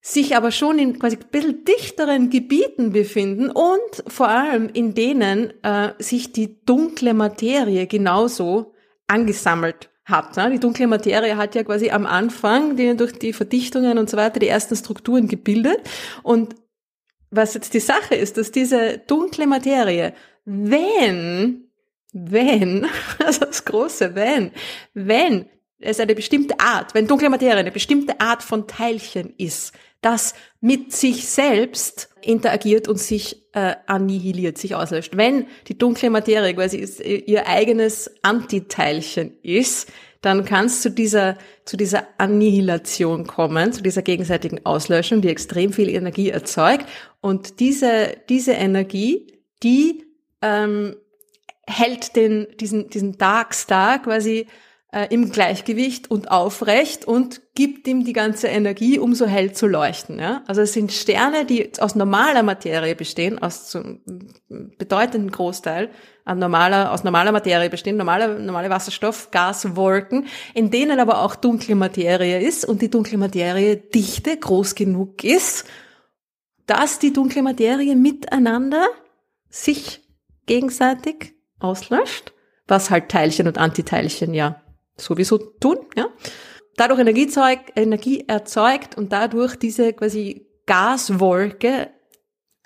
Speaker 1: sich aber schon in quasi ein bisschen dichteren Gebieten befinden und vor allem in denen äh, sich die dunkle Materie genauso angesammelt hat. Ne? Die dunkle Materie hat ja quasi am Anfang die, durch die Verdichtungen und so weiter die ersten Strukturen gebildet. Und was jetzt die Sache ist, dass diese dunkle Materie, wenn, wenn, also das große Wenn, wenn es eine bestimmte Art, wenn dunkle Materie eine bestimmte Art von Teilchen ist, das mit sich selbst interagiert und sich äh, annihiliert, sich auslöscht. Wenn die dunkle Materie quasi ihr eigenes Antiteilchen ist, dann kann es zu dieser, zu dieser Annihilation kommen, zu dieser gegenseitigen Auslöschung, die extrem viel Energie erzeugt. Und diese, diese Energie, die ähm, hält den, diesen, diesen Dark Star quasi äh, im Gleichgewicht und aufrecht und gibt ihm die ganze Energie, um so hell zu leuchten. Ja? Also es sind Sterne, die aus normaler Materie bestehen, aus zum bedeutenden Großteil an normaler, aus normaler Materie bestehen, normale, normale Wasserstoff, Gas, Wolken, in denen aber auch dunkle Materie ist und die dunkle Materie Dichte groß genug ist, dass die dunkle Materie miteinander sich gegenseitig auslöscht, was halt Teilchen und Antiteilchen ja sowieso tun, ja. Dadurch Energie, zeug, Energie erzeugt und dadurch diese quasi Gaswolke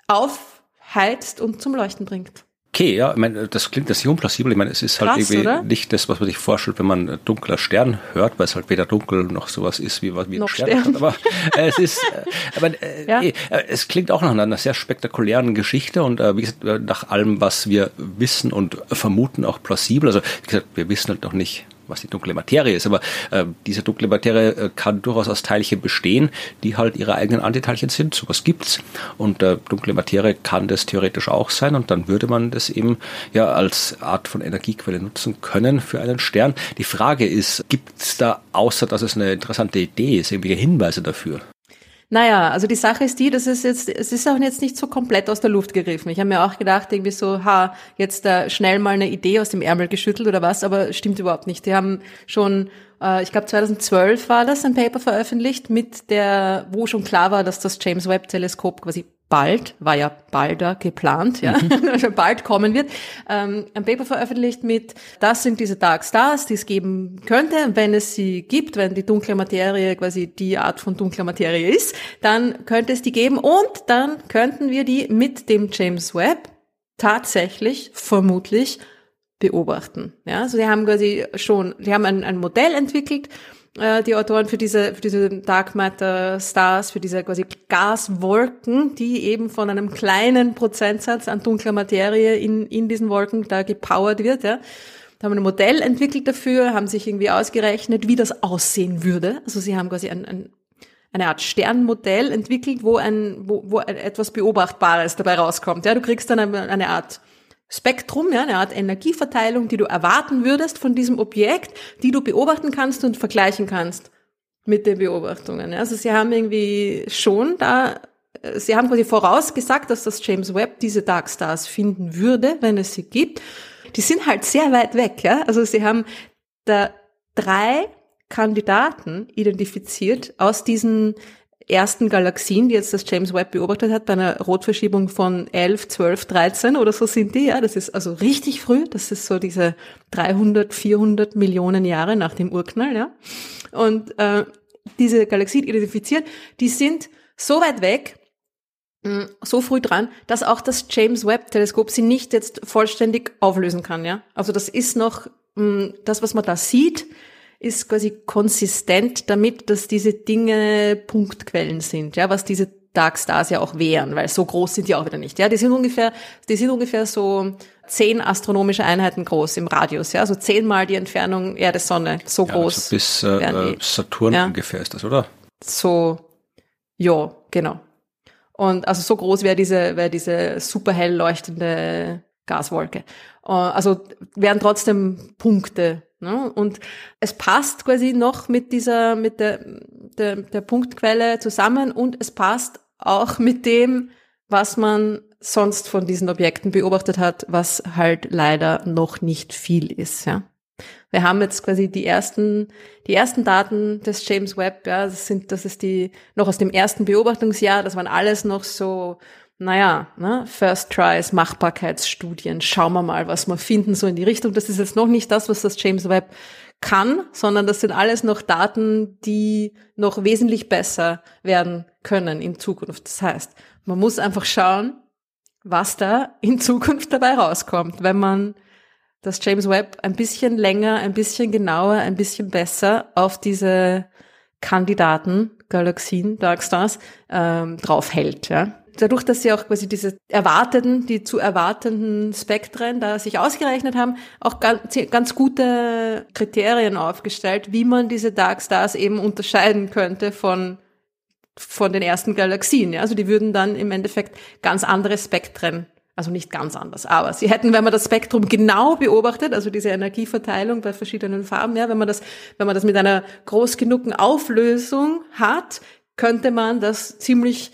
Speaker 1: aufheizt und zum Leuchten bringt.
Speaker 2: Okay, ja, ich meine, das klingt das unplausibel. Ich meine, es ist halt Krass, irgendwie oder? nicht das, was man sich vorstellt, wenn man dunkler Stern hört, weil es halt weder dunkel noch sowas ist wie, wie ein Stern. Stern. Aber äh, es ist, äh, aber äh, ja. äh, es klingt auch nach einer sehr spektakulären Geschichte und äh, wie gesagt, nach allem, was wir wissen und vermuten, auch plausibel. Also wie gesagt, wir wissen halt noch nicht, was die dunkle Materie ist. Aber äh, diese dunkle Materie äh, kann durchaus aus Teilchen bestehen, die halt ihre eigenen Antiteilchen sind. Sowas gibt's. Und äh, dunkle Materie kann das theoretisch auch sein. Und dann würde man das eben ja als Art von Energiequelle nutzen können für einen Stern. Die Frage ist, gibt's da, außer dass es eine interessante Idee ist, irgendwelche Hinweise dafür?
Speaker 1: Naja, also die Sache ist die, dass es jetzt, es ist auch jetzt nicht so komplett aus der Luft gegriffen. Ich habe mir auch gedacht, irgendwie so, ha, jetzt da schnell mal eine Idee aus dem Ärmel geschüttelt oder was, aber stimmt überhaupt nicht. Die haben schon, äh, ich glaube 2012 war das, ein Paper veröffentlicht, mit der, wo schon klar war, dass das James Webb Teleskop quasi bald, war ja balder geplant, ja, mhm. also bald kommen wird, ähm, ein Paper veröffentlicht mit, das sind diese Dark Stars, die es geben könnte, wenn es sie gibt, wenn die dunkle Materie quasi die Art von dunkler Materie ist, dann könnte es die geben und dann könnten wir die mit dem James Webb tatsächlich, vermutlich beobachten. Ja, also die haben quasi schon, die haben ein, ein Modell entwickelt, äh, die Autoren für diese, für diese Dark Matter Stars, für diese quasi Gaswolken, die eben von einem kleinen Prozentsatz an dunkler Materie in, in diesen Wolken da gepowert wird, ja. Da haben ein Modell entwickelt dafür, haben sich irgendwie ausgerechnet, wie das aussehen würde. Also sie haben quasi ein, ein eine Art Sternmodell entwickelt, wo ein, wo, wo etwas Beobachtbares dabei rauskommt. Ja, du kriegst dann eine, eine Art Spektrum, ja, eine Art Energieverteilung, die du erwarten würdest von diesem Objekt, die du beobachten kannst und vergleichen kannst mit den Beobachtungen. Also sie haben irgendwie schon da, sie haben quasi vorausgesagt, dass das James Webb diese Dark Stars finden würde, wenn es sie gibt. Die sind halt sehr weit weg, ja. Also sie haben da drei Kandidaten identifiziert aus diesen ersten Galaxien, die jetzt das James Webb beobachtet hat, bei einer Rotverschiebung von 11, 12, 13 oder so sind die, ja. Das ist also richtig früh. Das ist so diese 300, 400 Millionen Jahre nach dem Urknall, ja. Und äh, diese Galaxien identifiziert, die sind so weit weg, hm, so früh dran, dass auch das James Webb Teleskop sie nicht jetzt vollständig auflösen kann, ja. Also das ist noch mh, hm, das, was man da sieht, ist quasi konsistent damit, dass diese Dinge Punktquellen sind, ja, was diese Dark Stars ja auch wären, weil so groß sind die auch wieder nicht. Ja, die sind ungefähr, die sind ungefähr so zehn astronomische Einheiten groß im Radius, ja, also zehnmal die Entfernung Erde-Sonne, so ja, groß. Also
Speaker 2: bis äh, Saturn ja. ungefähr ist das, oder?
Speaker 1: So, ja, genau. Und also so groß wäre diese, wäre diese super hell leuchtende Gaswolke. Äh, also wären trotzdem Punkte Ne? Und es passt quasi noch mit dieser, mit der, der, der Punktquelle zusammen und es passt auch mit dem, was man sonst von diesen Objekten beobachtet hat, was halt leider noch nicht viel ist, ja. Wir haben jetzt quasi die ersten, die ersten Daten des James Webb, ja, das sind, das ist die, noch aus dem ersten Beobachtungsjahr, das waren alles noch so naja, ne, First Tries, Machbarkeitsstudien, schauen wir mal, was wir finden, so in die Richtung. Das ist jetzt noch nicht das, was das James Webb kann, sondern das sind alles noch Daten, die noch wesentlich besser werden können in Zukunft. Das heißt, man muss einfach schauen, was da in Zukunft dabei rauskommt, wenn man das James Webb ein bisschen länger, ein bisschen genauer, ein bisschen besser auf diese Kandidaten, Galaxien, Dark Stars, ähm, drauf hält. Ja? Dadurch, dass sie auch quasi diese erwarteten, die zu erwartenden Spektren da sich ausgerechnet haben, auch ganz, ganz gute Kriterien aufgestellt, wie man diese Dark Stars eben unterscheiden könnte von von den ersten Galaxien. Ja? Also die würden dann im Endeffekt ganz andere Spektren, also nicht ganz anders, aber sie hätten, wenn man das Spektrum genau beobachtet, also diese Energieverteilung bei verschiedenen Farben, ja, wenn man das, wenn man das mit einer groß genugen Auflösung hat, könnte man das ziemlich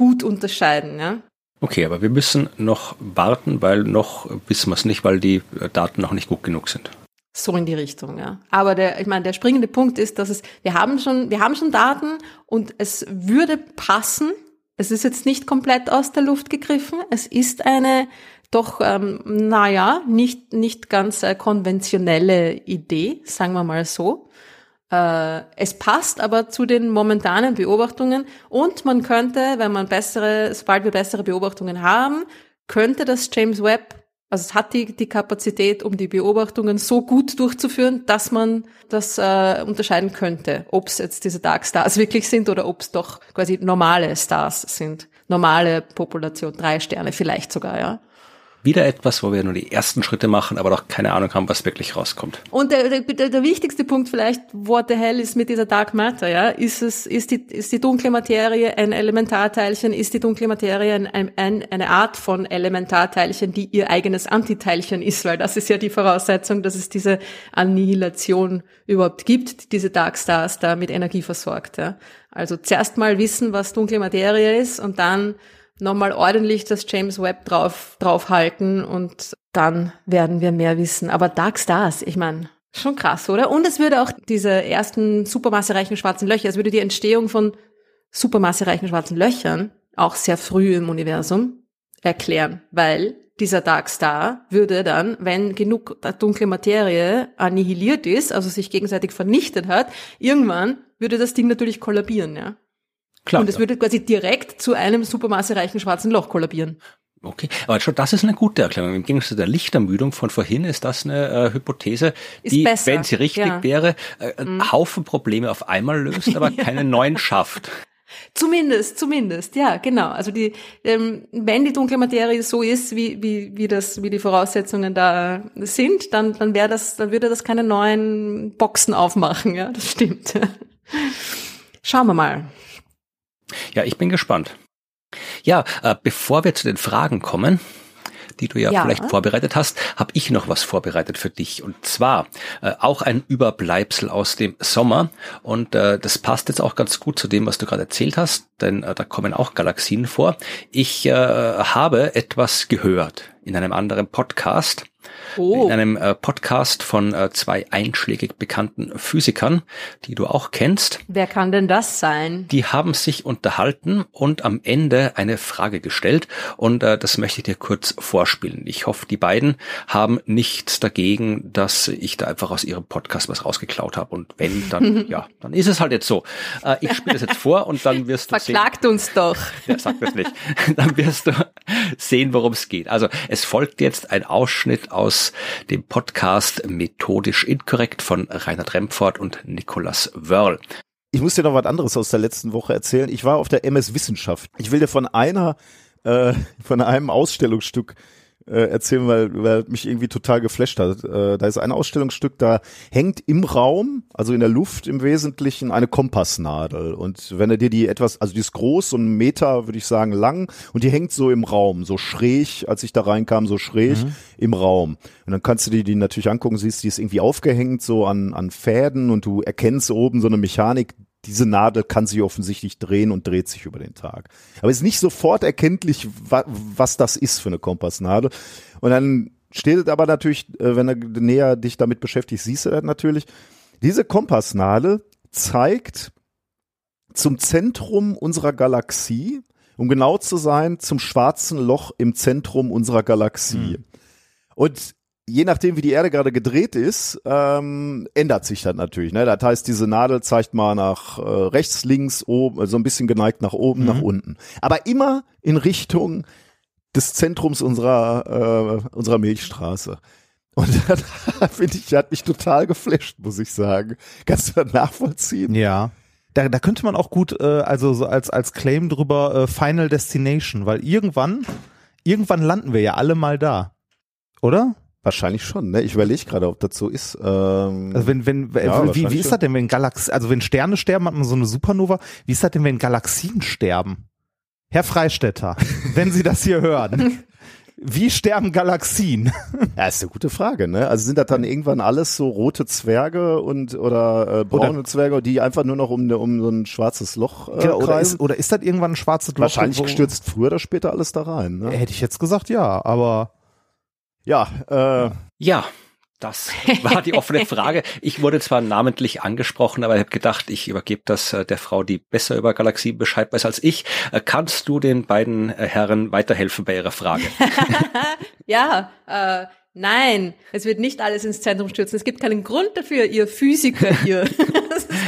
Speaker 1: gut unterscheiden. Ja?
Speaker 2: Okay, aber wir müssen noch warten, weil noch wissen wir es nicht, weil die Daten noch nicht gut genug sind.
Speaker 1: So in die Richtung, ja. Aber der, ich meine, der springende Punkt ist, dass es, wir haben schon, wir haben schon Daten und es würde passen. Es ist jetzt nicht komplett aus der Luft gegriffen. Es ist eine doch, ähm, naja, nicht, nicht ganz äh, konventionelle Idee, sagen wir mal so. Äh, es passt aber zu den momentanen Beobachtungen und man könnte, wenn man bessere, sobald wir bessere Beobachtungen haben, könnte das James Webb also es hat die, die Kapazität, um die Beobachtungen so gut durchzuführen, dass man das äh, unterscheiden könnte, ob es jetzt diese Dark Stars wirklich sind oder ob es doch quasi normale Stars sind. Normale Population, drei Sterne vielleicht sogar, ja
Speaker 2: wieder etwas, wo wir nur die ersten Schritte machen, aber noch keine Ahnung haben, was wirklich rauskommt.
Speaker 1: Und der, der, der wichtigste Punkt vielleicht, what the hell ist mit dieser Dark Matter, ja? Ist es, ist die, ist die dunkle Materie ein Elementarteilchen? Ist die dunkle Materie ein, ein, eine Art von Elementarteilchen, die ihr eigenes Antiteilchen ist? Weil das ist ja die Voraussetzung, dass es diese Annihilation überhaupt gibt, diese Dark Stars da mit Energie versorgt, ja? Also zuerst mal wissen, was dunkle Materie ist und dann nochmal ordentlich das James Webb drauf, draufhalten und dann werden wir mehr wissen. Aber Dark Stars, ich meine, schon krass, oder? Und es würde auch diese ersten supermassereichen schwarzen Löcher, es würde die Entstehung von supermassereichen schwarzen Löchern auch sehr früh im Universum erklären, weil dieser Dark Star würde dann, wenn genug dunkle Materie annihiliert ist, also sich gegenseitig vernichtet hat, irgendwann würde das Ding natürlich kollabieren, ja. Klar, und es ja. würde quasi direkt zu einem supermassereichen schwarzen Loch kollabieren.
Speaker 2: Okay, aber schon das ist eine gute Erklärung. Im Gegensatz zu der Lichtermüdung von vorhin ist das eine äh, Hypothese, die, wenn sie richtig ja. wäre, äh, mhm. Haufen Probleme auf einmal löst, aber ja. keine neuen schafft.
Speaker 1: Zumindest, zumindest, ja, genau. Also die, ähm, wenn die dunkle Materie so ist, wie, wie, wie das, wie die Voraussetzungen da sind, dann, dann wäre das, dann würde das keine neuen Boxen aufmachen, ja, das stimmt. Schauen wir mal.
Speaker 2: Ja, ich bin gespannt. Ja, äh, bevor wir zu den Fragen kommen, die du ja, ja. vielleicht vorbereitet hast, habe ich noch was vorbereitet für dich. Und zwar äh, auch ein Überbleibsel aus dem Sommer. Und äh, das passt jetzt auch ganz gut zu dem, was du gerade erzählt hast, denn äh, da kommen auch Galaxien vor. Ich äh, habe etwas gehört in einem anderen Podcast Oh. In einem äh, Podcast von äh, zwei einschlägig bekannten Physikern, die du auch kennst.
Speaker 1: Wer kann denn das sein?
Speaker 2: Die haben sich unterhalten und am Ende eine Frage gestellt und äh, das möchte ich dir kurz vorspielen. Ich hoffe, die beiden haben nichts dagegen, dass ich da einfach aus ihrem Podcast was rausgeklaut habe und wenn, dann ja, dann ist es halt jetzt so. Äh, ich spiele das jetzt vor und dann wirst du
Speaker 1: Verklagt sehen. uns doch.
Speaker 2: Ja, sag das nicht. Dann wirst du sehen, worum es geht. Also es folgt jetzt ein Ausschnitt aus dem Podcast Methodisch Inkorrekt von Reinhard Remford und Nicolas Wörl.
Speaker 3: Ich muss dir noch was anderes aus der letzten Woche erzählen. Ich war auf der MS Wissenschaft. Ich will dir von einer, äh, von einem Ausstellungsstück äh, erzählen, weil, weil mich irgendwie total geflasht hat. Äh, da ist ein Ausstellungsstück, da hängt im Raum, also in der Luft im Wesentlichen, eine Kompassnadel. Und wenn er dir die etwas, also die ist groß, so ein Meter, würde ich sagen, lang, und die hängt so im Raum, so schräg, als ich da reinkam, so schräg mhm. im Raum. Und dann kannst du dir die natürlich angucken, siehst, die ist irgendwie aufgehängt, so an, an Fäden und du erkennst oben so eine Mechanik, diese Nadel kann sich offensichtlich drehen und dreht sich über den Tag. Aber es ist nicht sofort erkenntlich, wa was das ist für eine Kompassnadel. Und dann steht es aber natürlich, äh, wenn du näher dich damit beschäftigst, siehst du das natürlich. Diese Kompassnadel zeigt zum Zentrum unserer Galaxie, um genau zu sein, zum schwarzen Loch im Zentrum unserer Galaxie. Mhm. Und je nachdem, wie die Erde gerade gedreht ist, ähm, ändert sich das natürlich. Ne? Das heißt, diese Nadel zeigt mal nach äh, rechts, links, oben, so ein bisschen geneigt nach oben, mhm. nach unten. Aber immer in Richtung des Zentrums unserer, äh, unserer Milchstraße. Und das finde ich, hat mich total geflasht, muss ich sagen. Kannst du das nachvollziehen?
Speaker 4: Ja. Da, da könnte man auch gut, äh, also so als, als Claim drüber äh, Final Destination, weil irgendwann, irgendwann landen wir ja alle mal da. Oder?
Speaker 3: Wahrscheinlich schon, ne? Ich überlege gerade, ob das so ist.
Speaker 4: Ähm, also wenn, wenn, ja, wie, wie ist das denn, wenn Galaxien, also wenn Sterne sterben, hat man so eine Supernova. Wie ist das denn, wenn Galaxien sterben? Herr Freistetter, wenn Sie das hier hören. Wie sterben Galaxien?
Speaker 3: Ja, ist eine gute Frage, ne? Also sind das dann irgendwann alles so rote Zwerge und oder äh, braune oder, Zwerge, die einfach nur noch um, um so ein schwarzes Loch äh,
Speaker 4: genau, oder, ist, oder ist das irgendwann ein schwarzes Loch?
Speaker 3: Wahrscheinlich stürzt früher oder später alles da rein. Ne?
Speaker 4: Hätte ich jetzt gesagt, ja, aber
Speaker 2: ja, äh, ja, das war die offene Frage. Ich wurde zwar namentlich angesprochen, aber ich habe gedacht, ich übergebe das äh, der Frau, die besser über Galaxien Bescheid weiß als ich. Äh, kannst du den beiden äh, Herren weiterhelfen bei ihrer Frage?
Speaker 1: ja, äh, Nein, es wird nicht alles ins Zentrum stürzen. Es gibt keinen Grund dafür, ihr Physiker hier.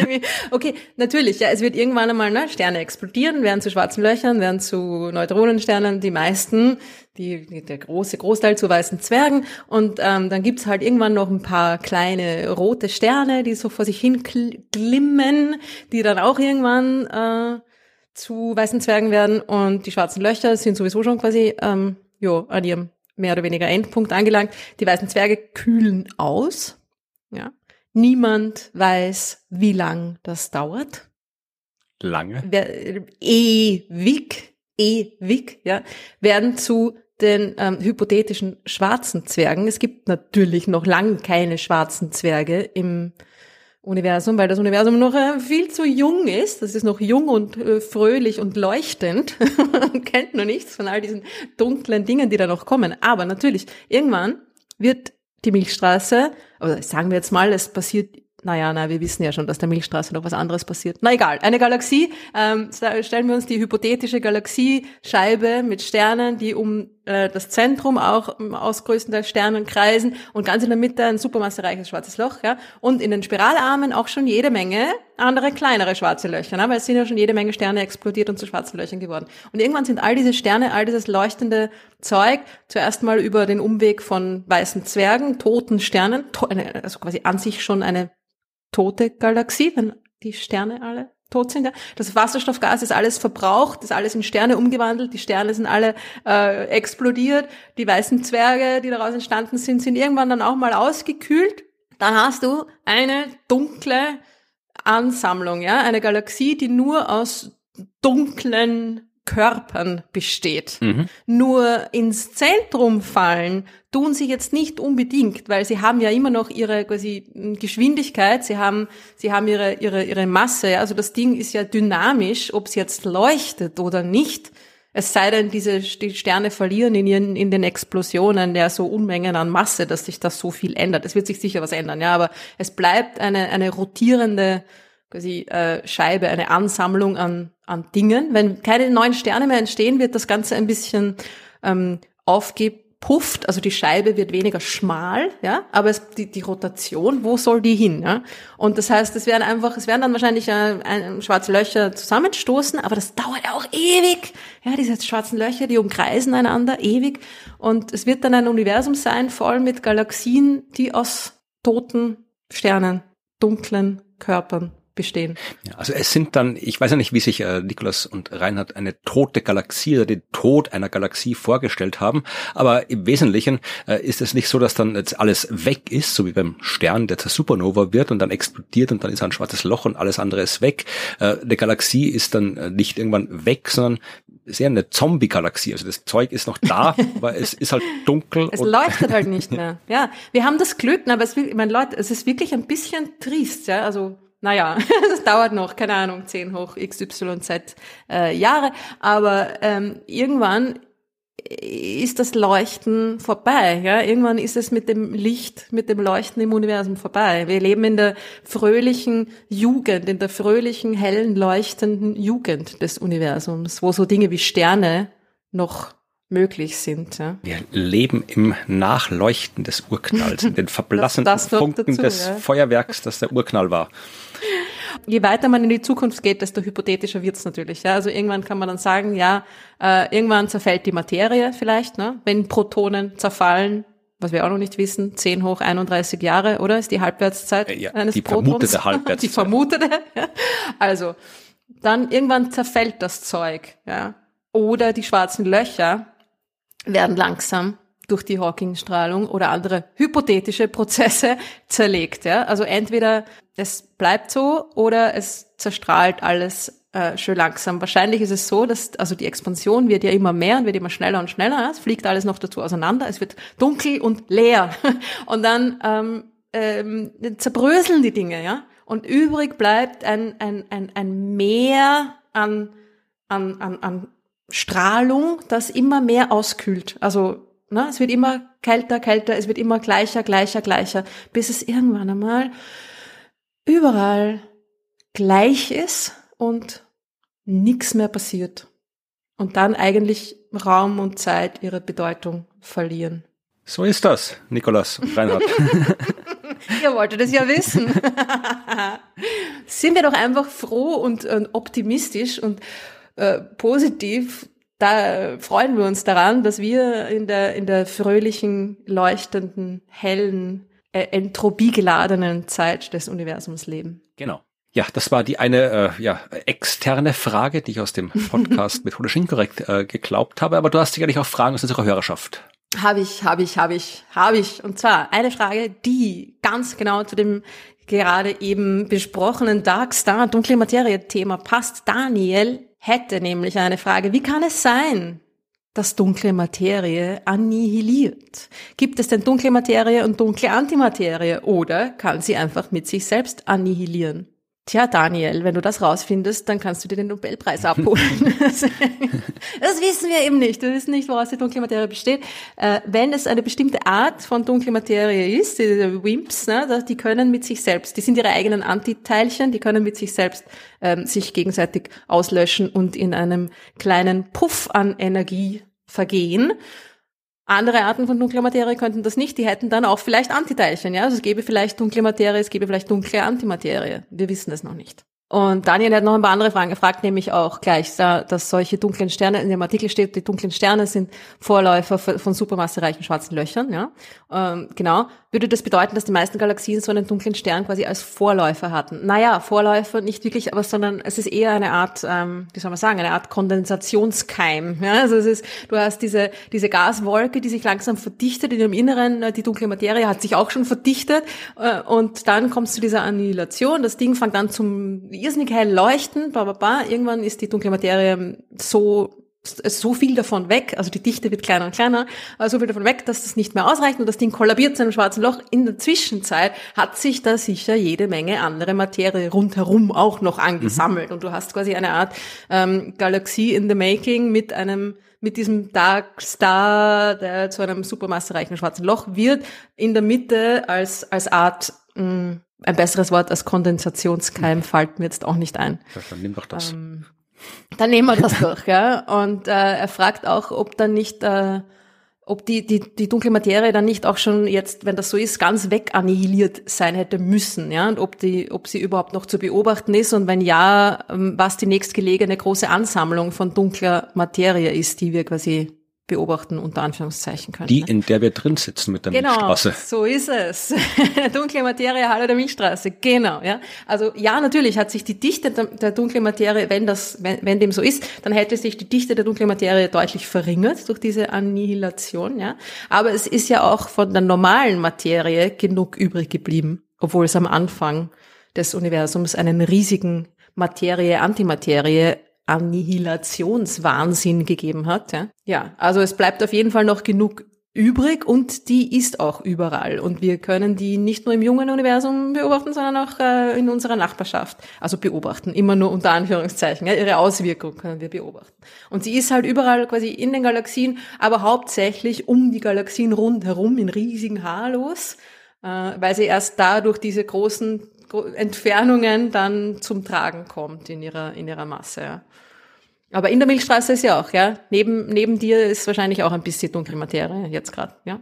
Speaker 1: okay, natürlich, ja, es wird irgendwann einmal ne, Sterne explodieren, werden zu schwarzen Löchern, werden zu Neutronensternen, die meisten, die, der große Großteil zu weißen Zwergen. Und ähm, dann gibt's halt irgendwann noch ein paar kleine rote Sterne, die so vor sich hin glimmen, die dann auch irgendwann äh, zu weißen Zwergen werden. Und die schwarzen Löcher sind sowieso schon quasi ähm, jo, an ihrem mehr oder weniger Endpunkt angelangt. Die weißen Zwerge kühlen aus. Ja. Niemand weiß, wie lang das dauert.
Speaker 2: Lange?
Speaker 1: Ewig, ewig, ja, werden zu den ähm, hypothetischen schwarzen Zwergen. Es gibt natürlich noch lang keine schwarzen Zwerge im Universum, weil das Universum noch äh, viel zu jung ist. Das ist noch jung und äh, fröhlich und leuchtend. kennt noch nichts von all diesen dunklen Dingen, die da noch kommen. Aber natürlich, irgendwann wird die Milchstraße, oder sagen wir jetzt mal, es passiert naja, na, wir wissen ja schon, dass der Milchstraße noch was anderes passiert. Na egal, eine Galaxie, ähm, stellen wir uns die hypothetische Galaxiescheibe mit Sternen, die um äh, das Zentrum auch aus größtenteils Sternen kreisen und ganz in der Mitte ein supermassereiches schwarzes Loch, ja, und in den Spiralarmen auch schon jede Menge andere kleinere schwarze Löcher, ne? weil es sind ja schon jede Menge Sterne explodiert und zu schwarzen Löchern geworden. Und irgendwann sind all diese Sterne, all dieses leuchtende Zeug zuerst mal über den Umweg von weißen Zwergen, toten Sternen, to also quasi an sich schon eine tote Galaxie, wenn die Sterne alle tot sind. Ja. Das Wasserstoffgas ist alles verbraucht, ist alles in Sterne umgewandelt, die Sterne sind alle äh, explodiert, die weißen Zwerge, die daraus entstanden sind, sind irgendwann dann auch mal ausgekühlt. Dann hast du eine dunkle Ansammlung, ja, eine Galaxie, die nur aus dunklen Körpern besteht. Mhm. Nur ins Zentrum fallen tun sie jetzt nicht unbedingt, weil sie haben ja immer noch ihre quasi Geschwindigkeit, sie haben, sie haben ihre, ihre, ihre Masse. Also das Ding ist ja dynamisch, ob es jetzt leuchtet oder nicht. Es sei denn, diese die Sterne verlieren in, ihren, in den Explosionen ja so Unmengen an Masse, dass sich das so viel ändert. Es wird sich sicher was ändern, ja, aber es bleibt eine, eine rotierende quasi äh, Scheibe, eine Ansammlung an, an Dingen. Wenn keine neuen Sterne mehr entstehen, wird das Ganze ein bisschen ähm, aufgepufft, also die Scheibe wird weniger schmal, ja, aber es, die, die Rotation, wo soll die hin? Ja? Und das heißt, es werden einfach, es werden dann wahrscheinlich äh, ein, schwarze Löcher zusammenstoßen, aber das dauert ja auch ewig. Ja, diese schwarzen Löcher, die umkreisen einander ewig. Und es wird dann ein Universum sein, voll mit Galaxien, die aus toten Sternen, dunklen Körpern bestehen.
Speaker 2: Ja, also es sind dann, ich weiß ja nicht, wie sich äh, Nikolas und Reinhard eine tote Galaxie oder den Tod einer Galaxie vorgestellt haben, aber im Wesentlichen äh, ist es nicht so, dass dann jetzt alles weg ist, so wie beim Stern, der zur Supernova wird und dann explodiert und dann ist ein schwarzes Loch und alles andere ist weg. Äh, eine Galaxie ist dann äh, nicht irgendwann weg, sondern sehr eine Zombie-Galaxie. Also das Zeug ist noch da, aber es ist halt dunkel.
Speaker 1: Es leuchtet halt nicht mehr. Ja, wir haben das Glück, aber es, ich meine, Leute, es ist wirklich ein bisschen trist, ja, also naja, das dauert noch, keine Ahnung, 10 hoch XYZ äh, Jahre, aber ähm, irgendwann ist das Leuchten vorbei. Ja? Irgendwann ist es mit dem Licht, mit dem Leuchten im Universum vorbei. Wir leben in der fröhlichen Jugend, in der fröhlichen, hellen, leuchtenden Jugend des Universums, wo so Dinge wie Sterne noch möglich sind. Ja.
Speaker 2: Wir leben im Nachleuchten des Urknalls, in den verblassenden das, das Funken dazu, des ja. Feuerwerks, das der Urknall war.
Speaker 1: Je weiter man in die Zukunft geht, desto hypothetischer wird's natürlich. Ja. Also irgendwann kann man dann sagen, ja, äh, irgendwann zerfällt die Materie vielleicht, ne? wenn Protonen zerfallen, was wir auch noch nicht wissen, 10 hoch 31 Jahre, oder? Ist die Halbwertszeit
Speaker 2: äh, ja, eines die Protons? Vermutete Halbwertszeit.
Speaker 1: die vermutete. Ja. Also, dann irgendwann zerfällt das Zeug, ja. Oder die schwarzen Löcher werden langsam durch die Hawking-Strahlung oder andere hypothetische Prozesse zerlegt. Ja? Also entweder es bleibt so oder es zerstrahlt alles äh, schön langsam. Wahrscheinlich ist es so, dass also die Expansion wird ja immer mehr und wird immer schneller und schneller. Ja? Es fliegt alles noch dazu auseinander. Es wird dunkel und leer und dann ähm, ähm, zerbröseln die Dinge. Ja? Und übrig bleibt ein, ein, ein, ein Meer an, an, an, an Strahlung, das immer mehr auskühlt. Also ne, es wird immer kälter, kälter, es wird immer gleicher, gleicher, gleicher, bis es irgendwann einmal überall gleich ist und nichts mehr passiert. Und dann eigentlich Raum und Zeit ihre Bedeutung verlieren.
Speaker 2: So ist das, Nikolas Reinhardt.
Speaker 1: Ihr wolltet es ja wissen. Sind wir doch einfach froh und, und optimistisch und äh, positiv, da freuen wir uns daran, dass wir in der, in der fröhlichen, leuchtenden, hellen, äh, entropiegeladenen Zeit des Universums leben.
Speaker 2: Genau. Ja, das war die eine äh, ja, externe Frage, die ich aus dem Podcast mit Methodisch Inkorrekt äh, geglaubt habe. Aber du hast sicherlich auch Fragen aus unserer Hörerschaft.
Speaker 1: Habe ich, habe ich, habe ich, habe ich. Und zwar eine Frage, die ganz genau zu dem gerade eben besprochenen Dark Star, dunkle Materie Thema passt. Daniel hätte nämlich eine Frage. Wie kann es sein, dass dunkle Materie annihiliert? Gibt es denn dunkle Materie und dunkle Antimaterie oder kann sie einfach mit sich selbst annihilieren? Tja, Daniel, wenn du das rausfindest, dann kannst du dir den Nobelpreis abholen. das wissen wir eben nicht. Wir wissen nicht, woraus die dunkle Materie besteht. Äh, wenn es eine bestimmte Art von dunkle Materie ist, diese Wimps, ne, die können mit sich selbst, die sind ihre eigenen Antiteilchen, die können mit sich selbst ähm, sich gegenseitig auslöschen und in einem kleinen Puff an Energie vergehen. Andere Arten von dunkler Materie könnten das nicht, die hätten dann auch vielleicht Antiteilchen, ja. Also es gäbe vielleicht dunkle Materie, es gäbe vielleicht dunkle Antimaterie. Wir wissen es noch nicht. Und Daniel hat noch ein paar andere Fragen gefragt, nämlich auch gleich, dass solche dunklen Sterne, in dem Artikel steht, die dunklen Sterne sind Vorläufer von supermassereichen schwarzen Löchern, ja. Ähm, genau. Würde das bedeuten, dass die meisten Galaxien so einen dunklen Stern quasi als Vorläufer hatten? Naja, Vorläufer nicht wirklich, aber sondern es ist eher eine Art, ähm, wie soll man sagen, eine Art Kondensationskeim, ja. Also es ist, du hast diese, diese Gaswolke, die sich langsam verdichtet in ihrem Inneren, die dunkle Materie hat sich auch schon verdichtet, äh, und dann kommst du zu dieser Annihilation, das Ding fängt an zum irrsinnig hell leuchten, bla, bla, bla. Irgendwann ist die dunkle Materie so so viel davon weg, also die Dichte wird kleiner und kleiner, so viel davon weg, dass das nicht mehr ausreicht und das Ding kollabiert zu einem schwarzen Loch. In der Zwischenzeit hat sich da sicher jede Menge andere Materie rundherum auch noch angesammelt mhm. und du hast quasi eine Art ähm, Galaxie in the Making mit einem mit diesem Dark Star, der zu einem supermassereichen schwarzen Loch wird, in der Mitte als als Art mh, ein besseres Wort als Kondensationskeim mhm. fällt mir jetzt auch nicht ein.
Speaker 2: Ja, dann nimm doch das. Ähm,
Speaker 1: dann nehmen wir das durch, ja. Und äh, er fragt auch, ob dann nicht, äh, ob die, die, die dunkle Materie dann nicht auch schon jetzt, wenn das so ist, ganz weg annihiliert sein hätte müssen, ja. Und ob die, ob sie überhaupt noch zu beobachten ist und wenn ja, ähm, was die nächstgelegene große Ansammlung von dunkler Materie ist, die wir quasi beobachten, unter Anführungszeichen können.
Speaker 2: Die, ne? in der wir drin sitzen mit der genau, Milchstraße.
Speaker 1: so ist es. dunkle Materie, Halle der Milchstraße, genau. Ja. Also ja, natürlich hat sich die Dichte der, der dunklen Materie, wenn das, wenn, wenn dem so ist, dann hätte sich die Dichte der dunklen Materie deutlich verringert durch diese Annihilation. Ja. Aber es ist ja auch von der normalen Materie genug übrig geblieben, obwohl es am Anfang des Universums einen riesigen Materie-Antimaterie Annihilationswahnsinn gegeben hat. Ja. ja, also es bleibt auf jeden Fall noch genug übrig und die ist auch überall. Und wir können die nicht nur im jungen Universum beobachten, sondern auch äh, in unserer Nachbarschaft. Also beobachten, immer nur unter Anführungszeichen. Ja, ihre Auswirkung können wir beobachten. Und sie ist halt überall quasi in den Galaxien, aber hauptsächlich um die Galaxien rundherum in riesigen Halos, äh, weil sie erst da durch diese großen Entfernungen dann zum Tragen kommt in ihrer, in ihrer Masse. Ja. Aber in der Milchstraße ist ja auch, ja. Neben, neben dir ist wahrscheinlich auch ein bisschen dunkle Materie jetzt gerade, ja.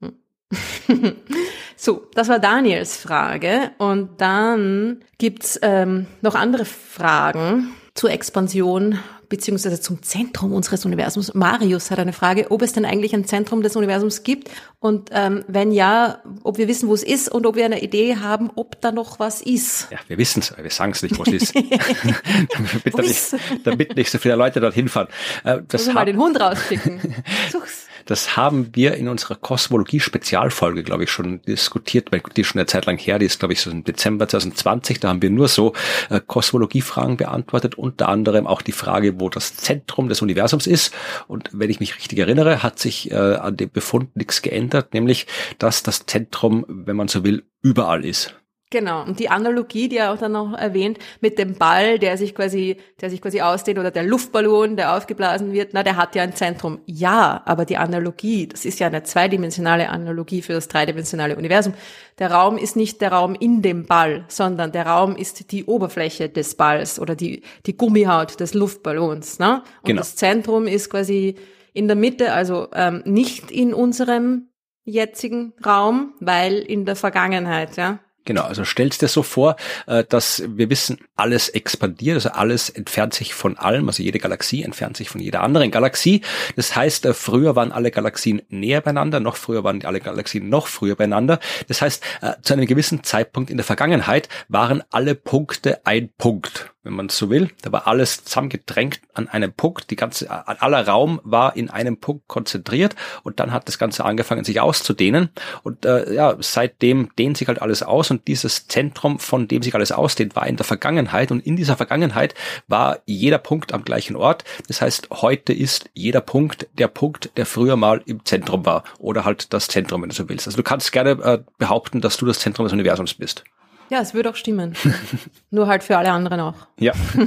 Speaker 1: Hm. so, das war Daniels Frage. Und dann gibt's ähm, noch andere Fragen zur Expansion beziehungsweise zum Zentrum unseres Universums. Marius hat eine Frage, ob es denn eigentlich ein Zentrum des Universums gibt und ähm, wenn ja, ob wir wissen, wo es ist und ob wir eine Idee haben, ob da noch was ist.
Speaker 2: Ja, wir wissen es, wir sagen es nicht, wo es ist. damit, damit, damit, nicht so viele Leute dorthin fahren.
Speaker 1: Äh, das mal den Hund rausschicken. Such's.
Speaker 2: Das haben wir in unserer Kosmologie-Spezialfolge, glaube ich, schon diskutiert, weil die ist schon eine Zeit lang her, die ist, glaube ich, so im Dezember 2020, da haben wir nur so äh, Kosmologie-Fragen beantwortet, unter anderem auch die Frage, wo das Zentrum des Universums ist. Und wenn ich mich richtig erinnere, hat sich äh, an dem Befund nichts geändert, nämlich, dass das Zentrum, wenn man so will, überall ist.
Speaker 1: Genau. Und die Analogie, die er auch dann noch erwähnt, mit dem Ball, der sich quasi, der sich quasi ausdehnt oder der Luftballon, der aufgeblasen wird, na, der hat ja ein Zentrum. Ja, aber die Analogie, das ist ja eine zweidimensionale Analogie für das dreidimensionale Universum. Der Raum ist nicht der Raum in dem Ball, sondern der Raum ist die Oberfläche des Balls oder die, die Gummihaut des Luftballons, ne? Und genau. das Zentrum ist quasi in der Mitte, also ähm, nicht in unserem jetzigen Raum, weil in der Vergangenheit, ja.
Speaker 2: Genau, also stellst dir so vor, äh, dass wir wissen, alles expandiert, also alles entfernt sich von allem, also jede Galaxie entfernt sich von jeder anderen Galaxie. Das heißt, äh, früher waren alle Galaxien näher beieinander, noch früher waren alle Galaxien noch früher beieinander. Das heißt, äh, zu einem gewissen Zeitpunkt in der Vergangenheit waren alle Punkte ein Punkt wenn man so will. Da war alles zusammengedrängt an einem Punkt. Die ganze, aller Raum war in einem Punkt konzentriert und dann hat das Ganze angefangen, sich auszudehnen. Und äh, ja, seitdem dehnt sich halt alles aus und dieses Zentrum, von dem sich alles ausdehnt, war in der Vergangenheit. Und in dieser Vergangenheit war jeder Punkt am gleichen Ort. Das heißt, heute ist jeder Punkt der Punkt, der früher mal im Zentrum war. Oder halt das Zentrum, wenn du so willst. Also du kannst gerne äh, behaupten, dass du das Zentrum des Universums bist.
Speaker 1: Ja, es würde auch stimmen. Nur halt für alle anderen auch.
Speaker 2: Ja.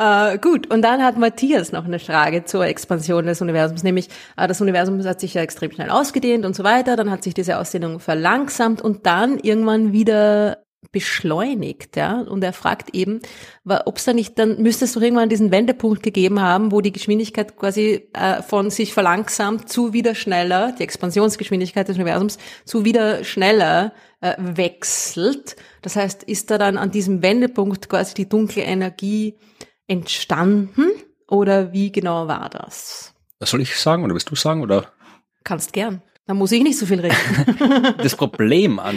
Speaker 1: äh, gut, und dann hat Matthias noch eine Frage zur Expansion des Universums, nämlich äh, das Universum hat sich ja extrem schnell ausgedehnt und so weiter, dann hat sich diese Ausdehnung verlangsamt und dann irgendwann wieder beschleunigt, ja. Und er fragt eben, ob es da nicht, dann müsste es doch irgendwann diesen Wendepunkt gegeben haben, wo die Geschwindigkeit quasi äh, von sich verlangsamt zu wieder schneller, die Expansionsgeschwindigkeit des Universums zu wieder schneller äh, wechselt. Das heißt, ist da dann an diesem Wendepunkt quasi die dunkle Energie entstanden oder wie genau war das?
Speaker 2: Was soll ich sagen oder willst du sagen oder?
Speaker 1: Kannst gern. Da muss ich nicht so viel reden.
Speaker 2: das Problem an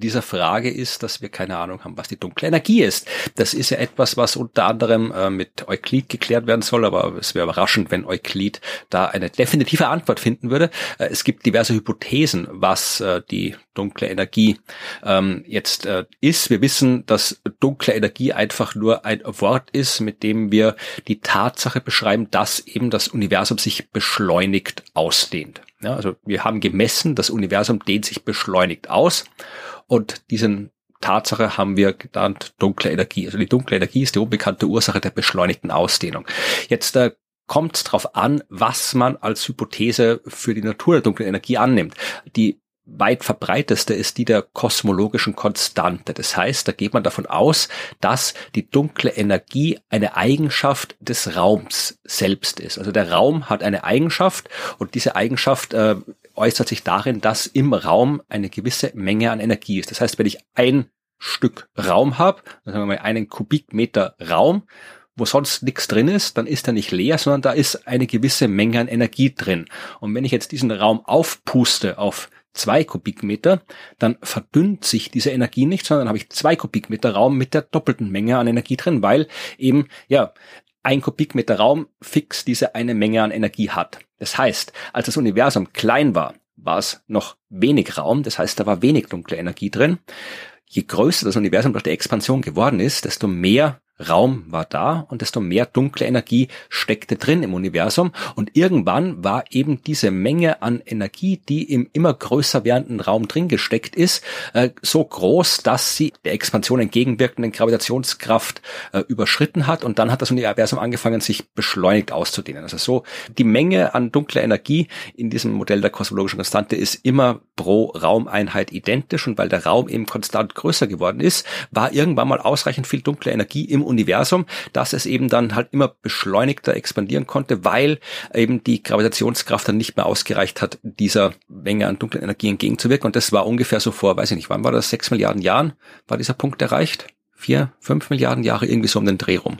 Speaker 2: dieser Frage ist, dass wir keine Ahnung haben, was die dunkle Energie ist. Das ist ja etwas, was unter anderem äh, mit Euklid geklärt werden soll, aber es wäre überraschend, wenn Euklid da eine definitive Antwort finden würde. Äh, es gibt diverse Hypothesen, was äh, die dunkle Energie ähm, jetzt äh, ist. Wir wissen, dass dunkle Energie einfach nur ein Wort ist, mit dem wir die Tatsache beschreiben, dass eben das Universum sich beschleunigt ausdehnt. Ja, also wir haben gemessen, das Universum dehnt sich beschleunigt aus und diesen Tatsache haben wir genannt dunkle Energie. Also die dunkle Energie ist die unbekannte Ursache der beschleunigten Ausdehnung. Jetzt äh, kommt es darauf an, was man als Hypothese für die Natur der dunklen Energie annimmt. Die weit verbreiteste ist die der kosmologischen Konstante. Das heißt, da geht man davon aus, dass die dunkle Energie eine Eigenschaft des Raums selbst ist. Also der Raum hat eine Eigenschaft und diese Eigenschaft äh, äußert sich darin, dass im Raum eine gewisse Menge an Energie ist. Das heißt, wenn ich ein Stück Raum habe, sagen wir mal einen Kubikmeter Raum, wo sonst nichts drin ist, dann ist er nicht leer, sondern da ist eine gewisse Menge an Energie drin. Und wenn ich jetzt diesen Raum aufpuste auf zwei Kubikmeter, dann verdünnt sich diese Energie nicht, sondern dann habe ich zwei Kubikmeter Raum mit der doppelten Menge an Energie drin, weil eben, ja, ein Kubikmeter Raum fix diese eine Menge an Energie hat. Das heißt, als das Universum klein war, war es noch wenig Raum, das heißt, da war wenig dunkle Energie drin. Je größer das Universum durch die Expansion geworden ist, desto mehr Raum war da und desto mehr dunkle Energie steckte drin im Universum. Und irgendwann war eben diese Menge an Energie, die im immer größer werdenden Raum drin gesteckt ist, äh, so groß, dass sie der Expansion entgegenwirkenden Gravitationskraft äh, überschritten hat. Und dann hat das Universum angefangen, sich beschleunigt auszudehnen. Also so die Menge an dunkler Energie in diesem Modell der kosmologischen Konstante ist immer pro Raumeinheit identisch. Und weil der Raum eben konstant größer geworden ist, war irgendwann mal ausreichend viel dunkle Energie im Universum, dass es eben dann halt immer beschleunigter expandieren konnte, weil eben die Gravitationskraft dann nicht mehr ausgereicht hat, dieser Menge an dunklen Energie entgegenzuwirken. Und das war ungefähr so vor, weiß ich nicht, wann war das? Sechs Milliarden Jahren war dieser Punkt erreicht? Vier, fünf Milliarden Jahre irgendwie so um den Dreh rum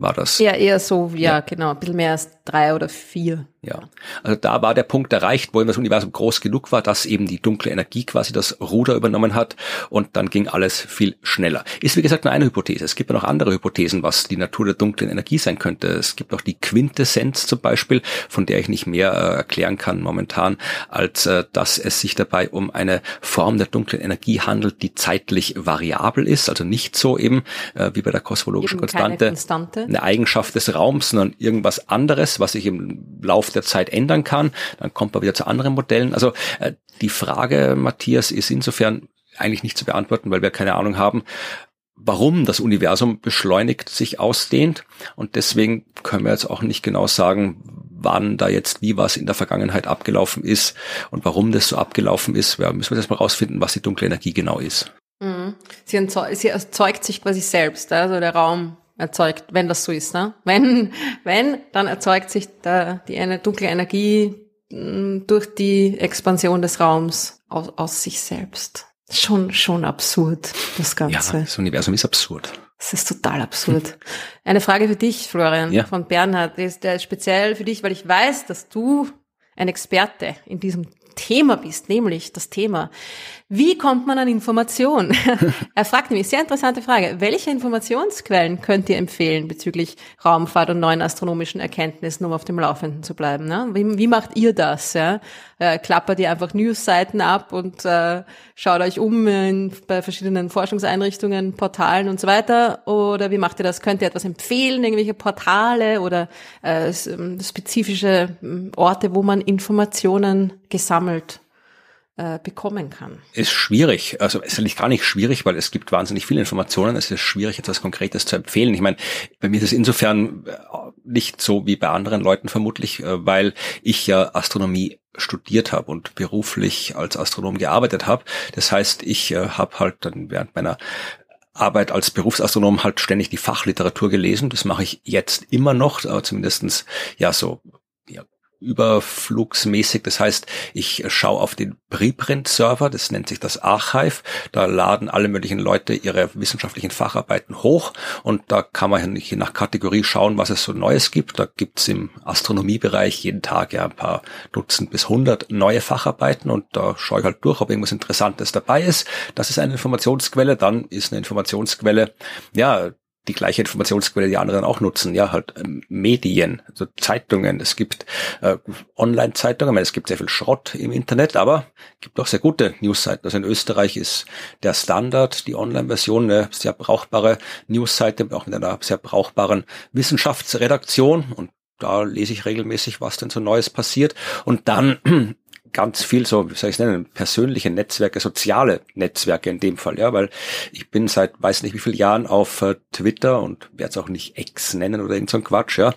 Speaker 2: war das.
Speaker 1: Ja, eher so, ja, ja, genau, ein bisschen mehr als drei oder vier.
Speaker 2: Ja, also da war der Punkt erreicht, wo das Universum groß genug war, dass eben die dunkle Energie quasi das Ruder übernommen hat und dann ging alles viel schneller. Ist wie gesagt nur eine Hypothese. Es gibt ja noch andere Hypothesen, was die Natur der dunklen Energie sein könnte. Es gibt auch die Quintessenz zum Beispiel, von der ich nicht mehr äh, erklären kann momentan, als äh, dass es sich dabei um eine Form der dunklen Energie handelt, die zeitlich variabel ist, also nicht so eben äh, wie bei der kosmologischen eben Konstante, Konstante, eine Eigenschaft des Raums, sondern irgendwas anderes, was sich im Laufe der Zeit ändern kann. Dann kommt man wieder zu anderen Modellen. Also äh, die Frage, Matthias, ist insofern eigentlich nicht zu beantworten, weil wir keine Ahnung haben, warum das Universum beschleunigt sich ausdehnt. Und deswegen können wir jetzt auch nicht genau sagen, wann da jetzt wie was in der Vergangenheit abgelaufen ist und warum das so abgelaufen ist. Ja, müssen wir jetzt mal rausfinden, was die dunkle Energie genau ist.
Speaker 1: Mhm. Sie, sie erzeugt sich quasi selbst, also der Raum erzeugt, wenn das so ist. Ne? Wenn, wenn, dann erzeugt sich da die eine dunkle Energie mm, durch die Expansion des Raums aus, aus sich selbst. Schon, schon absurd, das Ganze.
Speaker 2: Ja, das Universum ist absurd.
Speaker 1: Das ist total absurd. Hm. Eine Frage für dich, Florian, ja. von Bernhard, ist der speziell für dich, weil ich weiß, dass du ein Experte in diesem Thema bist, nämlich das Thema wie kommt man an Informationen? er fragt nämlich, sehr interessante Frage, welche Informationsquellen könnt ihr empfehlen bezüglich Raumfahrt und neuen astronomischen Erkenntnissen, um auf dem Laufenden zu bleiben? Ne? Wie, wie macht ihr das? Ja? Äh, klappert ihr einfach Newsseiten ab und äh, schaut euch um in, bei verschiedenen Forschungseinrichtungen, Portalen und so weiter? Oder wie macht ihr das? Könnt ihr etwas empfehlen, irgendwelche Portale oder äh, ähm, spezifische ähm, Orte, wo man Informationen gesammelt bekommen kann.
Speaker 2: Ist schwierig. Also ist eigentlich gar nicht schwierig, weil es gibt wahnsinnig viele Informationen. Es ist schwierig, etwas Konkretes zu empfehlen. Ich meine, bei mir ist es insofern äh, nicht so wie bei anderen Leuten vermutlich, äh, weil ich ja Astronomie studiert habe und beruflich als Astronom gearbeitet habe. Das heißt, ich äh, habe halt dann während meiner Arbeit als Berufsastronom halt ständig die Fachliteratur gelesen. Das mache ich jetzt immer noch, aber zumindestens ja so überflugsmäßig. Das heißt, ich schaue auf den Preprint-Server, das nennt sich das Archive. Da laden alle möglichen Leute ihre wissenschaftlichen Facharbeiten hoch und da kann man je nach Kategorie schauen, was es so Neues gibt. Da gibt's im Astronomiebereich jeden Tag ja ein paar Dutzend bis hundert neue Facharbeiten und da schaue ich halt durch, ob irgendwas Interessantes dabei ist. Das ist eine Informationsquelle. Dann ist eine Informationsquelle, ja, die gleiche Informationsquelle die anderen auch nutzen, ja, halt ähm, Medien, also Zeitungen. Es gibt äh, Online-Zeitungen, es gibt sehr viel Schrott im Internet, aber gibt auch sehr gute Newsseiten. Also in Österreich ist der Standard, die Online-Version, eine sehr brauchbare Newsseite, auch mit einer sehr brauchbaren Wissenschaftsredaktion und da lese ich regelmäßig, was denn so Neues passiert. Und dann ganz viel so, wie soll ich es nennen, persönliche Netzwerke, soziale Netzwerke in dem Fall, ja, weil ich bin seit weiß nicht wie vielen Jahren auf äh, Twitter und werde es auch nicht X nennen oder irgend so ein Quatsch, ja,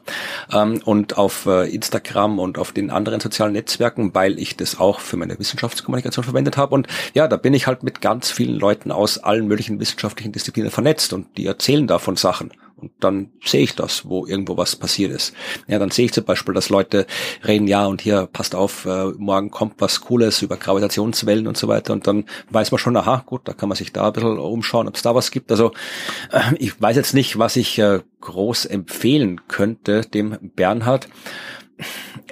Speaker 2: ähm, und auf äh, Instagram und auf den anderen sozialen Netzwerken, weil ich das auch für meine Wissenschaftskommunikation verwendet habe und ja, da bin ich halt mit ganz vielen Leuten aus allen möglichen wissenschaftlichen Disziplinen vernetzt und die erzählen davon Sachen. Und dann sehe ich das, wo irgendwo was passiert ist. Ja, dann sehe ich zum Beispiel, dass Leute reden, ja, und hier, passt auf, äh, morgen kommt was Cooles über Gravitationswellen und so weiter. Und dann weiß man schon, aha, gut, da kann man sich da ein bisschen umschauen, ob es da was gibt. Also äh, ich weiß jetzt nicht, was ich äh, groß empfehlen könnte dem Bernhard.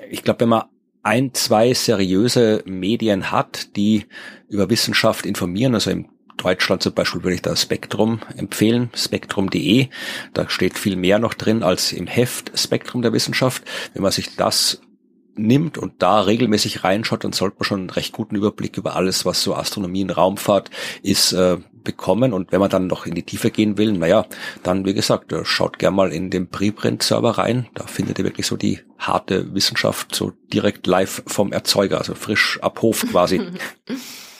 Speaker 2: Ich glaube, wenn man ein, zwei seriöse Medien hat, die über Wissenschaft informieren, also im Deutschland zum Beispiel würde ich da Spektrum empfehlen, spektrum.de. Da steht viel mehr noch drin als im Heft Spektrum der Wissenschaft. Wenn man sich das nimmt und da regelmäßig reinschaut, dann sollte man schon einen recht guten Überblick über alles, was so Astronomie und Raumfahrt ist, äh, bekommen. Und wenn man dann noch in die Tiefe gehen will, naja, dann wie gesagt, äh, schaut gern mal in den Preprint-Server rein. Da findet ihr wirklich so die harte Wissenschaft so direkt live vom Erzeuger, also frisch ab Hof quasi.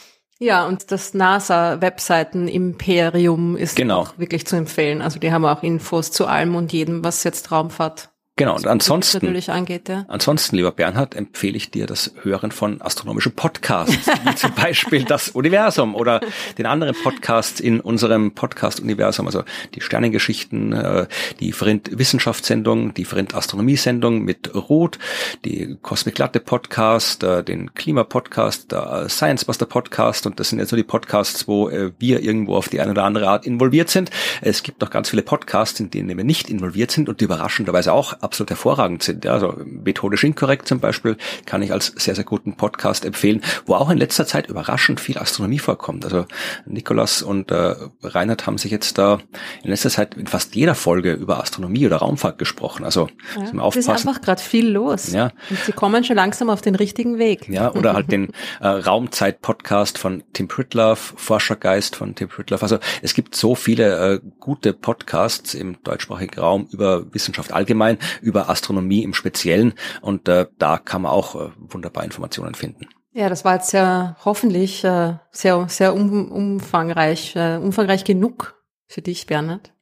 Speaker 1: Ja, und das NASA-Webseiten-Imperium ist
Speaker 2: genau.
Speaker 1: auch wirklich zu empfehlen. Also die haben auch Infos zu allem und jedem, was jetzt Raumfahrt
Speaker 2: Genau, und ansonsten,
Speaker 1: natürlich angeht, ja.
Speaker 2: ansonsten, lieber Bernhard, empfehle ich dir das Hören von astronomischen Podcasts, wie zum Beispiel das Universum oder den anderen Podcasts in unserem Podcast-Universum, also die Sternengeschichten, äh, die Vrind Wissenschaftssendung, die Vrind Astronomie-Sendung mit Ruth, die Cosmic Latte Podcast, äh, den Klima-Podcast, der Science Buster Podcast und das sind jetzt nur die Podcasts, wo äh, wir irgendwo auf die eine oder andere Art involviert sind. Es gibt noch ganz viele Podcasts, in denen wir nicht involviert sind und die überraschenderweise auch absolut hervorragend sind. Ja, also methodisch inkorrekt zum Beispiel kann ich als sehr, sehr guten Podcast empfehlen, wo auch in letzter Zeit überraschend viel Astronomie vorkommt. Also Nikolas und äh, Reinhard haben sich jetzt da in letzter Zeit in fast jeder Folge über Astronomie oder Raumfahrt gesprochen. Also
Speaker 1: ja, es ist einfach gerade viel los. Ja. Und sie kommen schon langsam auf den richtigen Weg.
Speaker 2: Ja, oder halt den äh, Raumzeit-Podcast von Tim Pritloff, Forschergeist von Tim Pritloff. Also es gibt so viele äh, gute Podcasts im deutschsprachigen Raum über Wissenschaft allgemein, über Astronomie im Speziellen und äh, da kann man auch äh, wunderbar Informationen finden.
Speaker 1: Ja, das war jetzt ja hoffentlich äh, sehr, sehr um, umfangreich, äh, umfangreich genug für dich, Bernhard.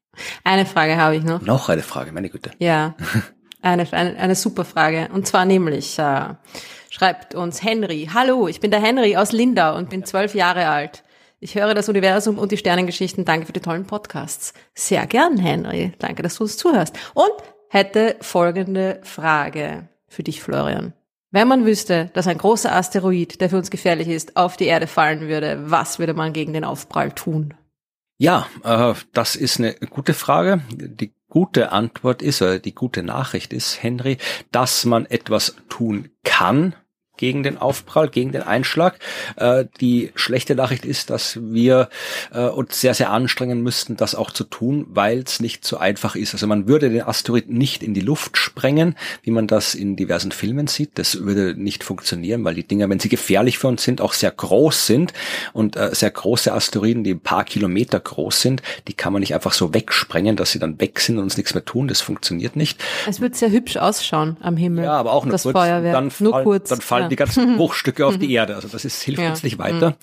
Speaker 1: Eine Frage habe ich noch.
Speaker 2: Noch eine Frage, meine Güte.
Speaker 1: Ja, eine, eine, eine super Frage. Und zwar nämlich, äh, schreibt uns Henry, hallo, ich bin der Henry aus Lindau und bin zwölf Jahre alt. Ich höre das Universum und die Sternengeschichten. Danke für die tollen Podcasts. Sehr gern, Henry. Danke, dass du uns zuhörst. Und hätte folgende Frage für dich, Florian. Wenn man wüsste, dass ein großer Asteroid, der für uns gefährlich ist, auf die Erde fallen würde, was würde man gegen den Aufprall tun?
Speaker 2: Ja, äh, das ist eine gute Frage. Die gute Antwort ist, oder die gute Nachricht ist, Henry, dass man etwas tun kann, gegen den Aufprall, gegen den Einschlag. Äh, die schlechte Nachricht ist, dass wir äh, uns sehr, sehr anstrengen müssten, das auch zu tun, weil es nicht so einfach ist. Also man würde den Asteroid nicht in die Luft sprengen, wie man das in diversen Filmen sieht. Das würde nicht funktionieren, weil die Dinger, wenn sie gefährlich für uns sind, auch sehr groß sind. Und äh, sehr große Asteroiden, die ein paar Kilometer groß sind, die kann man nicht einfach so wegsprengen, dass sie dann weg sind und uns nichts mehr tun. Das funktioniert nicht.
Speaker 1: Es wird sehr hübsch ausschauen am Himmel.
Speaker 2: Ja, aber auch nur kurz.
Speaker 1: Feuerwerk.
Speaker 2: Dann,
Speaker 1: nur kurz.
Speaker 2: dann fallen die ganzen Bruchstücke auf die Erde. Also das ist, hilft
Speaker 1: Ja.
Speaker 2: uns nicht weiter.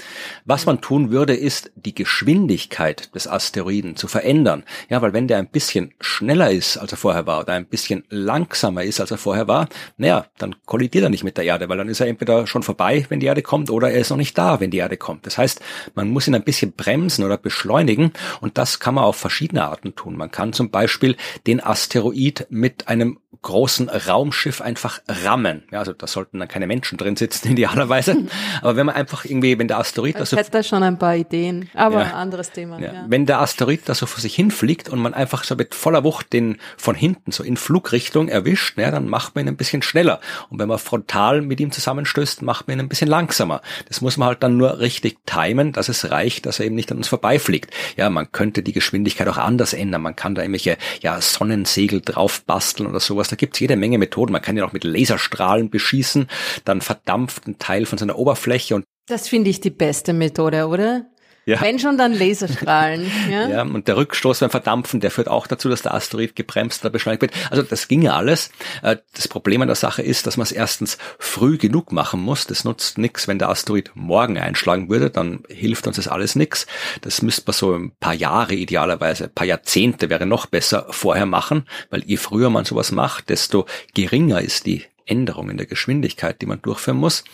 Speaker 2: Was man tun würde, ist die Geschwindigkeit des Asteroiden zu verändern. Ja, weil wenn der ein bisschen schneller ist, als er vorher war, oder ein bisschen langsamer ist, als er vorher war, naja, dann kollidiert er nicht mit der Erde, weil dann ist er entweder schon vorbei, wenn die Erde kommt, oder er ist noch nicht da, wenn die Erde kommt. Das heißt, man muss ihn ein bisschen bremsen oder beschleunigen und das kann man auf verschiedene Arten tun. Man kann zum Beispiel den Asteroid mit einem großen Raumschiff einfach rammen. Ja, also da sollten dann keine Menschen drin sitzen, idealerweise. Aber wenn man einfach irgendwie, wenn der Asteroid
Speaker 1: Ich
Speaker 2: also
Speaker 1: hätte da schon ein paar Ideen, aber
Speaker 2: Ja.
Speaker 1: anderes Thema.
Speaker 2: ja.
Speaker 1: Ja.
Speaker 2: Wenn der Asteroid da so vor sich hinfliegt und man einfach so mit voller Wucht den von hinten so in Flugrichtung erwischt, ja, dann macht man ihn ein bisschen schneller. Und wenn man frontal mit ihm zusammenstößt, macht man ihn ein bisschen langsamer. Das muss man halt dann nur richtig timen, dass es reicht, dass er eben nicht an uns vorbeifliegt. Ja, man könnte die Geschwindigkeit auch anders ändern. Man kann da irgendwelche ja, Sonnensegel drauf basteln oder sowas. Da gibt's jede Menge Methoden. Man kann ihn auch mit Laserstrahlen beschießen, dann verdampft ein Teil von seiner Oberfläche und
Speaker 1: Das finde ich die beste Methode, oder?
Speaker 2: Ja.
Speaker 1: Wenn schon, dann Laserstrahlen. ja?
Speaker 2: Ja, und der Rückstoß beim Verdampfen, der führt auch dazu, dass der Asteroid gebremst oder beschleunigt wird. Also das ginge alles. Äh, Das Problem an der Sache ist, dass man es erstens früh genug machen muss. Das nutzt nichts, wenn der Asteroid morgen einschlagen würde, dann hilft uns das alles nichts. Das müsste man so ein paar Jahre idealerweise, ein paar Jahrzehnte wäre noch besser vorher machen, weil je früher man sowas macht, desto geringer ist die Änderung in der Geschwindigkeit, die man durchführen muss.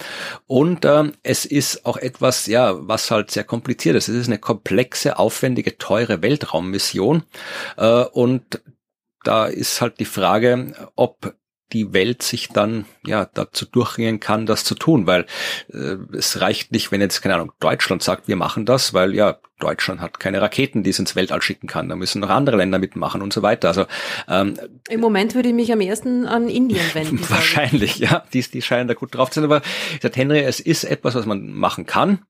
Speaker 2: Und ähm, es ist auch etwas, ja, was halt sehr kompliziert ist. Es ist eine komplexe, aufwendige, teure Weltraummission. Äh, und da ist halt die Frage, ob die Welt sich dann ja dazu durchringen kann, das zu tun, weil äh, es reicht nicht, wenn jetzt keine Ahnung Deutschland sagt, wir machen das, weil ja Deutschland hat keine Raketen, die es ins Weltall schicken kann. Da müssen noch andere Länder mitmachen und so weiter. Also ähm,
Speaker 1: Im Moment würde ich mich am ersten an Indien wenden.
Speaker 2: Wahrscheinlich, ja. Die, die scheinen da gut drauf zu sein. Aber ich sage, Henry, es ist etwas, was man machen kann.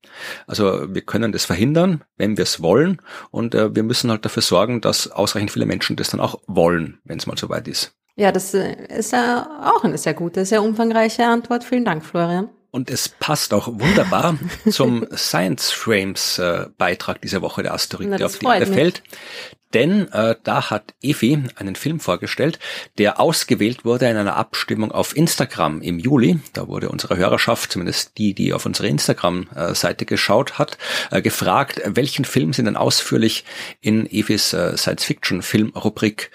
Speaker 2: Also wir können das verhindern, wenn wir es wollen. Und äh, wir müssen halt dafür sorgen, dass ausreichend viele Menschen das dann auch wollen, wenn es mal soweit ist.
Speaker 1: Ja, das äh, ist ja auch eine sehr gute, sehr umfangreiche Antwort. Vielen Dank, Florian.
Speaker 2: Und es passt auch wunderbar zum Science Frames äh, Beitrag dieser Woche, der Asteroid,
Speaker 1: Na,
Speaker 2: auf die Erde fällt. Denn äh, da hat Evi einen Film vorgestellt, der ausgewählt wurde in einer Abstimmung auf Instagram im Juli. Da wurde unsere Hörerschaft, zumindest die, die auf unsere Instagram-Seite geschaut hat, äh, gefragt, welchen Film sie denn ausführlich in Evis äh, Science-Fiction-Film-Rubrik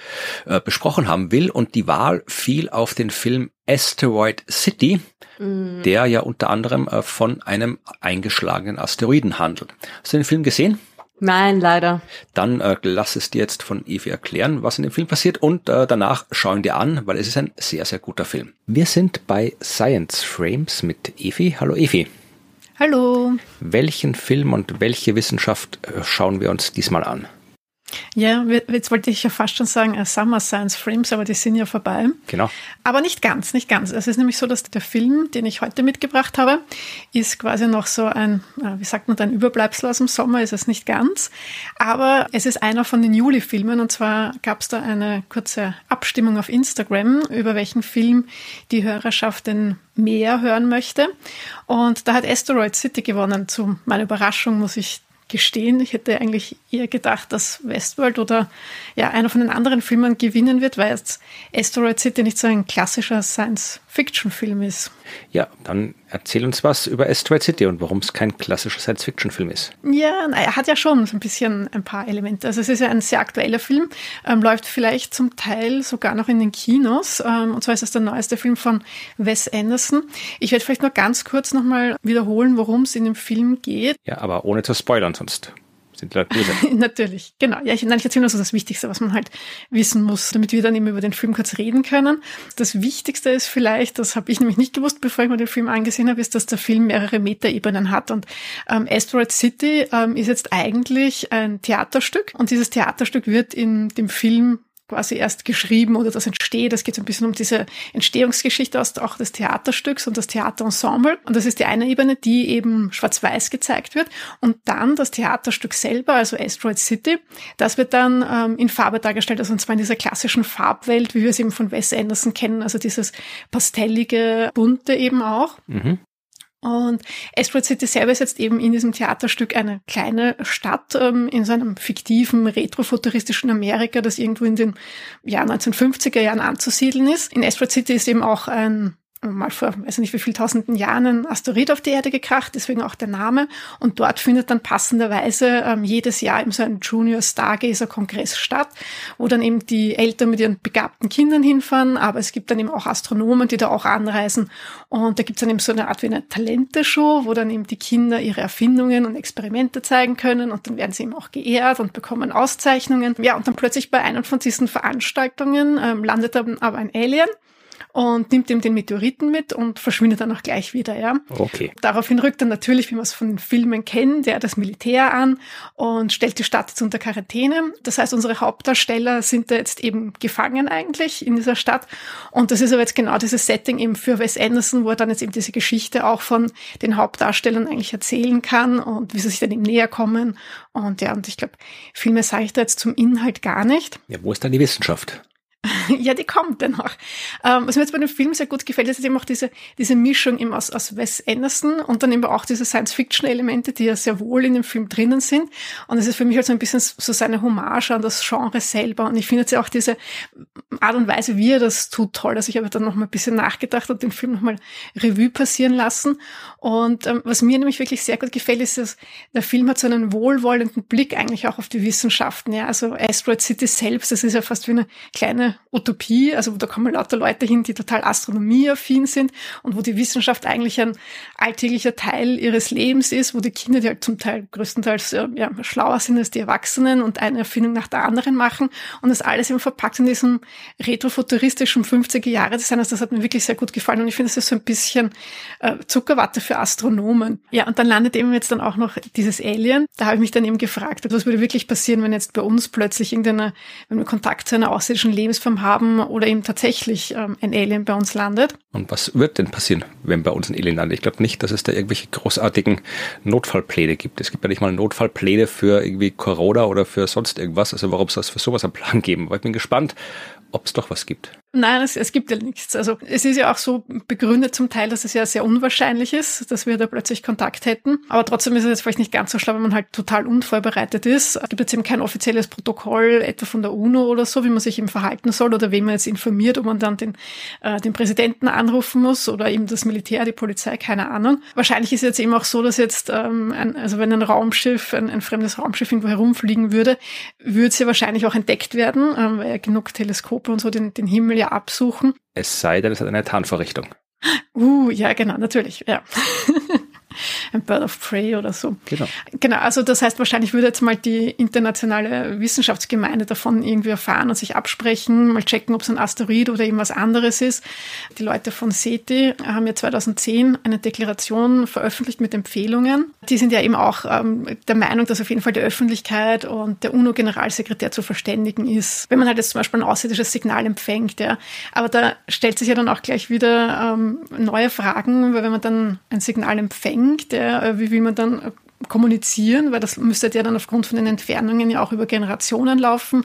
Speaker 2: äh, besprochen haben will. Und die Wahl fiel auf den Film Asteroid City, mm. der ja unter anderem äh, von einem eingeschlagenen Asteroiden handelt. Hast du den Film gesehen?
Speaker 1: Nein, leider.
Speaker 2: Dann äh, lass es dir jetzt von Evi erklären, was in dem Film passiert und äh, danach schauen dir an, weil es ist ein sehr, sehr guter Film. Wir sind bei Science Frames mit Evi. Hallo Evi.
Speaker 5: Hallo.
Speaker 2: Welchen Film und welche Wissenschaft äh, schauen wir uns diesmal an?
Speaker 5: Ja, jetzt wollte ich ja fast schon sagen äh, Summer Science Frames, aber die sind ja vorbei.
Speaker 2: Genau.
Speaker 5: Aber nicht ganz, nicht ganz. Es ist nämlich so, dass der Film, den ich heute mitgebracht habe, ist quasi noch so ein, äh, wie sagt man, ein Überbleibsel aus dem Sommer, ist es nicht ganz. Aber es ist einer von den Juli-Filmen und zwar gab es da eine kurze Abstimmung auf Instagram, über welchen Film die Hörerschaft denn mehr hören möchte. Und da hat Asteroid City gewonnen. Zu meiner Überraschung muss ich gestehen. Ich hätte eigentlich eher gedacht, dass Westworld oder ja einer von den anderen Filmen gewinnen wird, weil jetzt Asteroid City nicht so ein klassischer Science-Fiction-Film ist.
Speaker 2: Ja, dann erzähl uns was über Asteroid City und warum es kein klassischer Science-Fiction-Film ist.
Speaker 5: Ja, er hat ja schon so ein bisschen ein paar Elemente. Also es ist ja ein sehr aktueller Film, ähm, läuft vielleicht zum Teil sogar noch in den Kinos. Ähm, und zwar ist es der neueste Film von Wes Anderson. Ich werde vielleicht nur ganz kurz nochmal wiederholen, worum es in dem Film geht.
Speaker 2: Ja, aber ohne zu spoilern sonst sind böse.
Speaker 5: Natürlich, genau. Ja, ich, nein, ich erzähle nur so das Wichtigste, was man halt wissen muss, damit wir dann eben über den Film kurz reden können. Das Wichtigste ist vielleicht, das habe ich nämlich nicht gewusst, bevor ich mir den Film angesehen habe, ist, dass der Film mehrere Metaebenen hat. Und ähm, Asteroid City ähm, ist jetzt eigentlich ein Theaterstück und dieses Theaterstück wird in dem Film quasi erst geschrieben oder das entsteht. Es geht so ein bisschen um diese Entstehungsgeschichte aus auch des Theaterstücks und das Theaterensemble. Und das ist die eine Ebene, die eben schwarz-weiß gezeigt wird. Und dann das Theaterstück selber, also Asteroid City, das wird dann ähm, in Farbe dargestellt, also und zwar in dieser klassischen Farbwelt, wie wir es eben von Wes Anderson kennen, also dieses pastellige, bunte eben auch. Mhm. Und Asteroid City selber ist jetzt eben in diesem Theaterstück eine kleine Stadt ähm, in so einem fiktiven, retrofuturistischen Amerika, das irgendwo in den Jahr 1950er Jahren anzusiedeln ist. In Asteroid City ist eben auch ein mal vor, weiß nicht wie viel tausenden Jahren ein Asteroid auf die Erde gekracht, deswegen auch der Name. Und dort findet dann passenderweise ähm, jedes Jahr eben so ein Junior Stargazer Kongress statt, wo dann eben die Eltern mit ihren begabten Kindern hinfahren, aber es gibt dann eben auch Astronomen, die da auch anreisen. Und da gibt es dann eben so eine Art wie eine Talente-Show, wo dann eben die Kinder ihre Erfindungen und Experimente zeigen können und dann werden sie eben auch geehrt und bekommen Auszeichnungen. Ja, und dann plötzlich bei einer von diesen Veranstaltungen ähm, landet dann aber ein Alien und nimmt ihm den Meteoriten mit und verschwindet dann auch gleich wieder, ja.
Speaker 2: Okay.
Speaker 5: Daraufhin rückt dann natürlich, wie man es von den Filmen kennt, ja, das Militär an und stellt die Stadt jetzt unter Quarantäne. Das heißt, unsere Hauptdarsteller sind da jetzt eben gefangen eigentlich in dieser Stadt. Und das ist aber jetzt genau dieses Setting eben für Wes Anderson, wo er dann jetzt eben diese Geschichte auch von den Hauptdarstellern eigentlich erzählen kann und wie sie sich dann eben näher kommen. Und ja, und ich glaube, viel mehr sage ich da jetzt zum Inhalt gar nicht.
Speaker 2: Ja, wo ist dann die Wissenschaft?
Speaker 5: ja, die kommt dann auch. Ähm, was mir jetzt bei dem Film sehr gut gefällt, ist eben auch diese, diese Mischung eben aus, aus Wes Anderson und dann eben auch diese Science-Fiction-Elemente, die ja sehr wohl in dem Film drinnen sind. Und es ist für mich halt so ein bisschen so seine Hommage an das Genre selber. Und ich finde jetzt ja auch diese Art und Weise, wie er das tut, toll. Also ich habe dann noch mal ein bisschen nachgedacht und den Film noch mal Revue passieren lassen. Und ähm, was mir nämlich wirklich sehr gut gefällt, ist, dass der Film hat so einen wohlwollenden Blick eigentlich auch auf die Wissenschaften. Ja, also Asteroid City selbst, das ist ja fast wie eine kleine Utopie, also da kommen lauter Leute hin, die total astronomieaffin sind und wo die Wissenschaft eigentlich ein alltäglicher Teil ihres Lebens ist, wo die Kinder, die halt zum Teil größtenteils äh, ja, schlauer sind als die Erwachsenen und eine Erfindung nach der anderen machen und das alles eben verpackt in diesem retrofuturistischen 50er Jahre Design. Also das hat mir wirklich sehr gut gefallen und ich finde, das ist so ein bisschen äh, Zuckerwatte für Astronomen. Ja, und dann landet eben jetzt dann auch noch dieses Alien. Da habe ich mich dann eben gefragt, was würde wirklich passieren, wenn jetzt bei uns plötzlich irgendeine, wenn wir Kontakt zu einer außerirdischen Lebens Lebensform haben oder eben tatsächlich ähm, ein Alien bei uns landet.
Speaker 2: Und was wird denn passieren, wenn bei uns ein Alien landet? Ich glaube nicht, dass es da irgendwelche großartigen Notfallpläne gibt. Es gibt ja nicht mal Notfallpläne für irgendwie Corona oder für sonst irgendwas. Also warum soll es für sowas einen Plan geben? Aber ich bin gespannt, ob es doch was gibt.
Speaker 5: Nein, es, es gibt ja nichts. Also es ist ja auch so begründet zum Teil, dass es ja sehr unwahrscheinlich ist, dass wir da plötzlich Kontakt hätten. Aber trotzdem ist es jetzt vielleicht nicht ganz so schlau, wenn man halt total unvorbereitet ist. Es gibt jetzt eben kein offizielles Protokoll, etwa von der UNO oder so, wie man sich eben verhalten soll oder wem man jetzt informiert, ob man dann den, äh, den Präsidenten anrufen muss oder eben das Militär, die Polizei, keine Ahnung. Wahrscheinlich ist es jetzt eben auch so, dass jetzt, ähm, ein, also wenn ein Raumschiff, ein, ein fremdes Raumschiff irgendwo herumfliegen würde, würde es ja wahrscheinlich auch entdeckt werden, ähm, weil ja genug Teleskope und so den, den Himmel ja absuchen.
Speaker 2: Es sei denn, es hat eine Tarnvorrichtung.
Speaker 5: Uh, ja, genau, natürlich, ja. ein Bird of Prey oder so. Genau. Genau, also das heißt, wahrscheinlich würde jetzt mal die internationale Wissenschaftsgemeinde davon irgendwie erfahren und sich absprechen, mal checken, ob es ein Asteroid oder irgendwas anderes ist. Die Leute von SETI haben ja 2010 eine Deklaration veröffentlicht mit Empfehlungen. Die sind ja eben auch ähm, der Meinung, dass auf jeden Fall die Öffentlichkeit und der UNO-Generalsekretär zu verständigen ist. Wenn man halt jetzt zum Beispiel ein außerirdisches Signal empfängt, ja. Aber da stellt sich ja dann auch gleich wieder ähm, neue Fragen, weil wenn man dann ein Signal empfängt, denkt, ja, wie will man dann kommunizieren, weil das müsste ja dann aufgrund von den Entfernungen ja auch über Generationen laufen.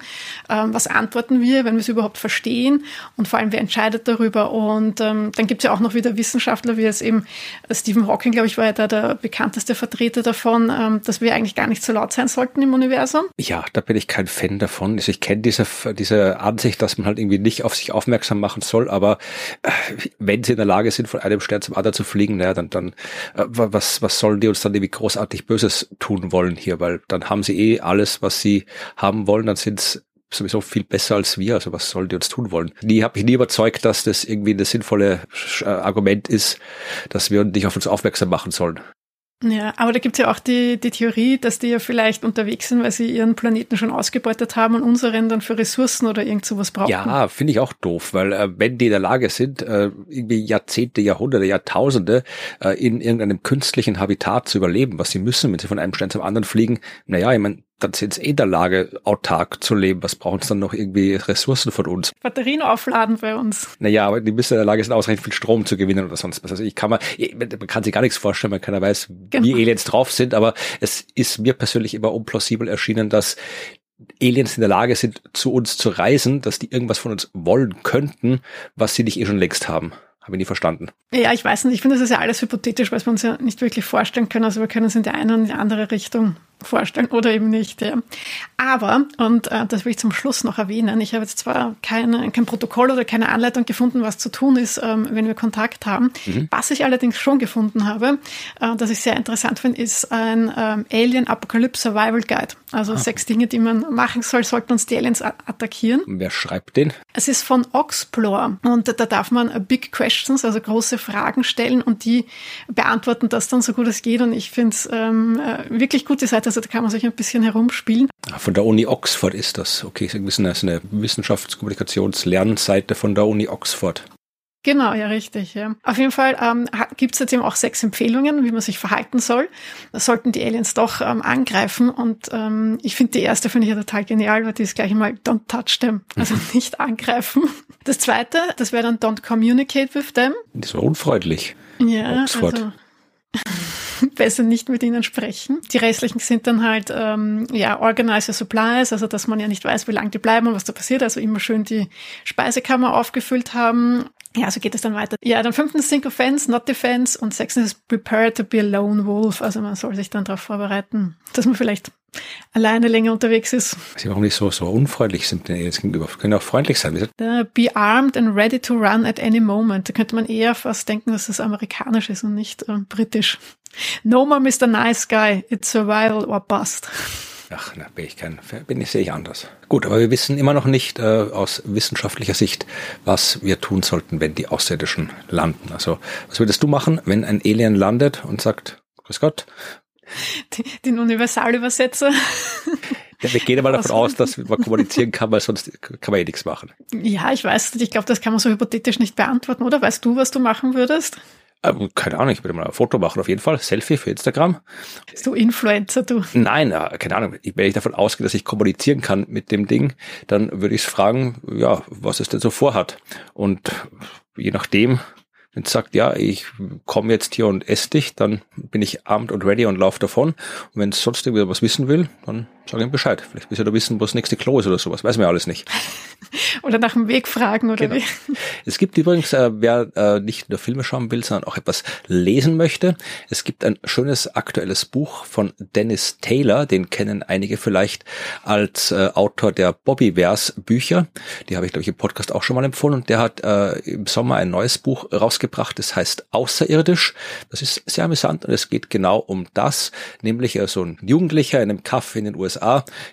Speaker 5: Ähm, was antworten wir, wenn wir es überhaupt verstehen? Und vor allem, wer entscheidet darüber? Und ähm, dann gibt es ja auch noch wieder Wissenschaftler, wie es eben äh, Stephen Hawking, glaube ich, war ja da der bekannteste Vertreter davon, ähm, dass wir eigentlich gar nicht so laut sein sollten im Universum.
Speaker 2: Ja, da bin ich kein Fan davon. Also ich kenne diese, diese Ansicht, dass man halt irgendwie nicht auf sich aufmerksam machen soll, aber äh, wenn sie in der Lage sind, von einem Stern zum anderen zu fliegen, naja, dann, dann äh, was, was sollen die uns dann irgendwie großartig nicht Böses tun wollen hier, weil dann haben sie eh alles, was sie haben wollen, dann sind es sowieso viel besser als wir. Also was sollen die uns tun wollen? Nie habe ich nie überzeugt, dass das irgendwie ein sinnvolle äh, Argument ist, dass wir nicht auf uns aufmerksam machen sollen.
Speaker 5: Ja, aber da gibt's ja auch die, die Theorie, dass die ja vielleicht unterwegs sind, weil sie ihren Planeten schon ausgebeutet haben und unseren dann für Ressourcen oder irgend sowas brauchen.
Speaker 2: Ja, finde ich auch doof, weil äh, wenn die in der Lage sind, äh, irgendwie Jahrzehnte, Jahrhunderte, Jahrtausende äh, in irgendeinem künstlichen Habitat zu überleben, was sie müssen, wenn sie von einem Stern zum anderen fliegen, naja, ich meine, dann sind sie eh in der Lage, autark zu leben. Was brauchen sie dann noch irgendwie Ressourcen von uns?
Speaker 5: Batterien aufladen bei uns.
Speaker 2: Naja, aber die müssen in der Lage sein, ausreichend viel Strom zu gewinnen oder sonst was. Also ich kann man, man kann sich gar nichts vorstellen, man keiner weiß, genau. wie Aliens drauf sind, aber es ist mir persönlich immer unplausibel erschienen, dass Aliens in der Lage sind, zu uns zu reisen, dass die irgendwas von uns wollen könnten, was sie nicht eh schon längst haben. Habe ich nie verstanden.
Speaker 5: Ja, ich weiß nicht. Ich finde, das ist ja alles hypothetisch, weil wir uns ja nicht wirklich vorstellen können. Also wir können es in die eine und in die andere Richtung vorstellen oder eben nicht. Ja. Aber, und äh, das will ich zum Schluss noch erwähnen, ich habe jetzt zwar keine, kein Protokoll oder keine Anleitung gefunden, was zu tun ist, ähm, wenn wir Kontakt haben. Mhm. Was ich allerdings schon gefunden habe, äh, das ich sehr interessant finde, ist ein ähm, Alien Apocalypse Survival Guide. Also ah. sechs Dinge, die man machen soll, sollten uns die Aliens attackieren.
Speaker 2: Wer schreibt den?
Speaker 5: Es ist von Oxplore und da darf man Big Questions, also große Fragen stellen und die beantworten das dann so gut es geht und ich finde es ähm, äh, wirklich gut, die Seite also da kann man sich ein bisschen herumspielen.
Speaker 2: Ah, von der Uni Oxford ist das. Okay, das ist eine Wissenschaftskommunikationslernseite von der Uni Oxford.
Speaker 5: Genau, ja, richtig. Ja. Auf jeden Fall ähm, gibt es jetzt eben auch sechs Empfehlungen, wie man sich verhalten soll. Da sollten die Aliens doch ähm, angreifen. Und ähm, ich finde die erste finde ich ja total genial, weil die ist gleich einmal Don't touch them, also nicht angreifen. Das zweite, das wäre dann Don't communicate with them.
Speaker 2: Das war unfreundlich.
Speaker 5: Ja, Oxford. also besser nicht mit ihnen sprechen. Die restlichen sind dann halt, ähm, ja, organize your supplies, also dass man ja nicht weiß, wie lange die bleiben und was da passiert. Also immer schön die Speisekammer aufgefüllt haben. Ja, so geht es dann weiter. Ja, dann fünftens Think Offense, Not Defense und sechstens Prepare to be a Lone Wolf. Also man soll sich dann darauf vorbereiten, dass man vielleicht alleine länger unterwegs ist.
Speaker 2: Sie warum nicht so, so unfreundlich sind denn jetzt gegenüber? Können auch freundlich sein.
Speaker 5: Uh, be armed and ready to run at any moment. Da könnte man eher fast denken, dass das amerikanisch ist und nicht äh, britisch. No more Mr. Nice Guy. It's survival or bust.
Speaker 2: Ach, na, bin ich kein, bin ich, sehe ich anders. Gut, aber wir wissen immer noch nicht äh, aus wissenschaftlicher Sicht, was wir tun sollten, wenn die Außerirdischen landen. Also, was würdest du machen, wenn ein Alien landet und sagt, Grüß Gott?
Speaker 5: Den Universalübersetzer.
Speaker 2: Ja, wir gehen aber davon aus, dass man kommunizieren kann, weil sonst kann man eh nichts machen.
Speaker 5: Ja, ich weiß nicht. Ich glaube, das kann man so hypothetisch nicht beantworten, oder? Weißt du, was du machen würdest?
Speaker 2: Ähm, keine Ahnung, ich würde mal ein Foto machen, auf jeden Fall. Selfie für Instagram.
Speaker 5: Bist du Influencer, du?
Speaker 2: Nein, keine Ahnung. Wenn ich davon ausgehe, dass ich kommunizieren kann mit dem Ding, dann würde ich es fragen, ja, was es denn so vorhat. Und je nachdem, wenn es sagt, ja, ich komme jetzt hier und esse dich, dann bin ich armed und ready und laufe davon. Und wenn es sonst irgendwie was wissen will, dann Sag ihm Bescheid. Vielleicht willst du da wissen, wo das nächste Klo ist oder sowas. Weiß man alles nicht.
Speaker 5: oder nach dem Weg fragen oder genau. wie.
Speaker 2: Es gibt übrigens, äh, wer äh, nicht nur Filme schauen will, sondern auch etwas lesen möchte. Es gibt ein schönes aktuelles Buch von Dennis Taylor. Den kennen einige vielleicht als äh, Autor der Bobbyverse Bücher. Die habe ich, glaube ich, im Podcast auch schon mal empfohlen. Und der hat äh, im Sommer ein neues Buch rausgebracht. Das heißt Außerirdisch. Das ist sehr amüsant und es geht genau um das, nämlich äh, so ein Jugendlicher in einem Kaff in den USA,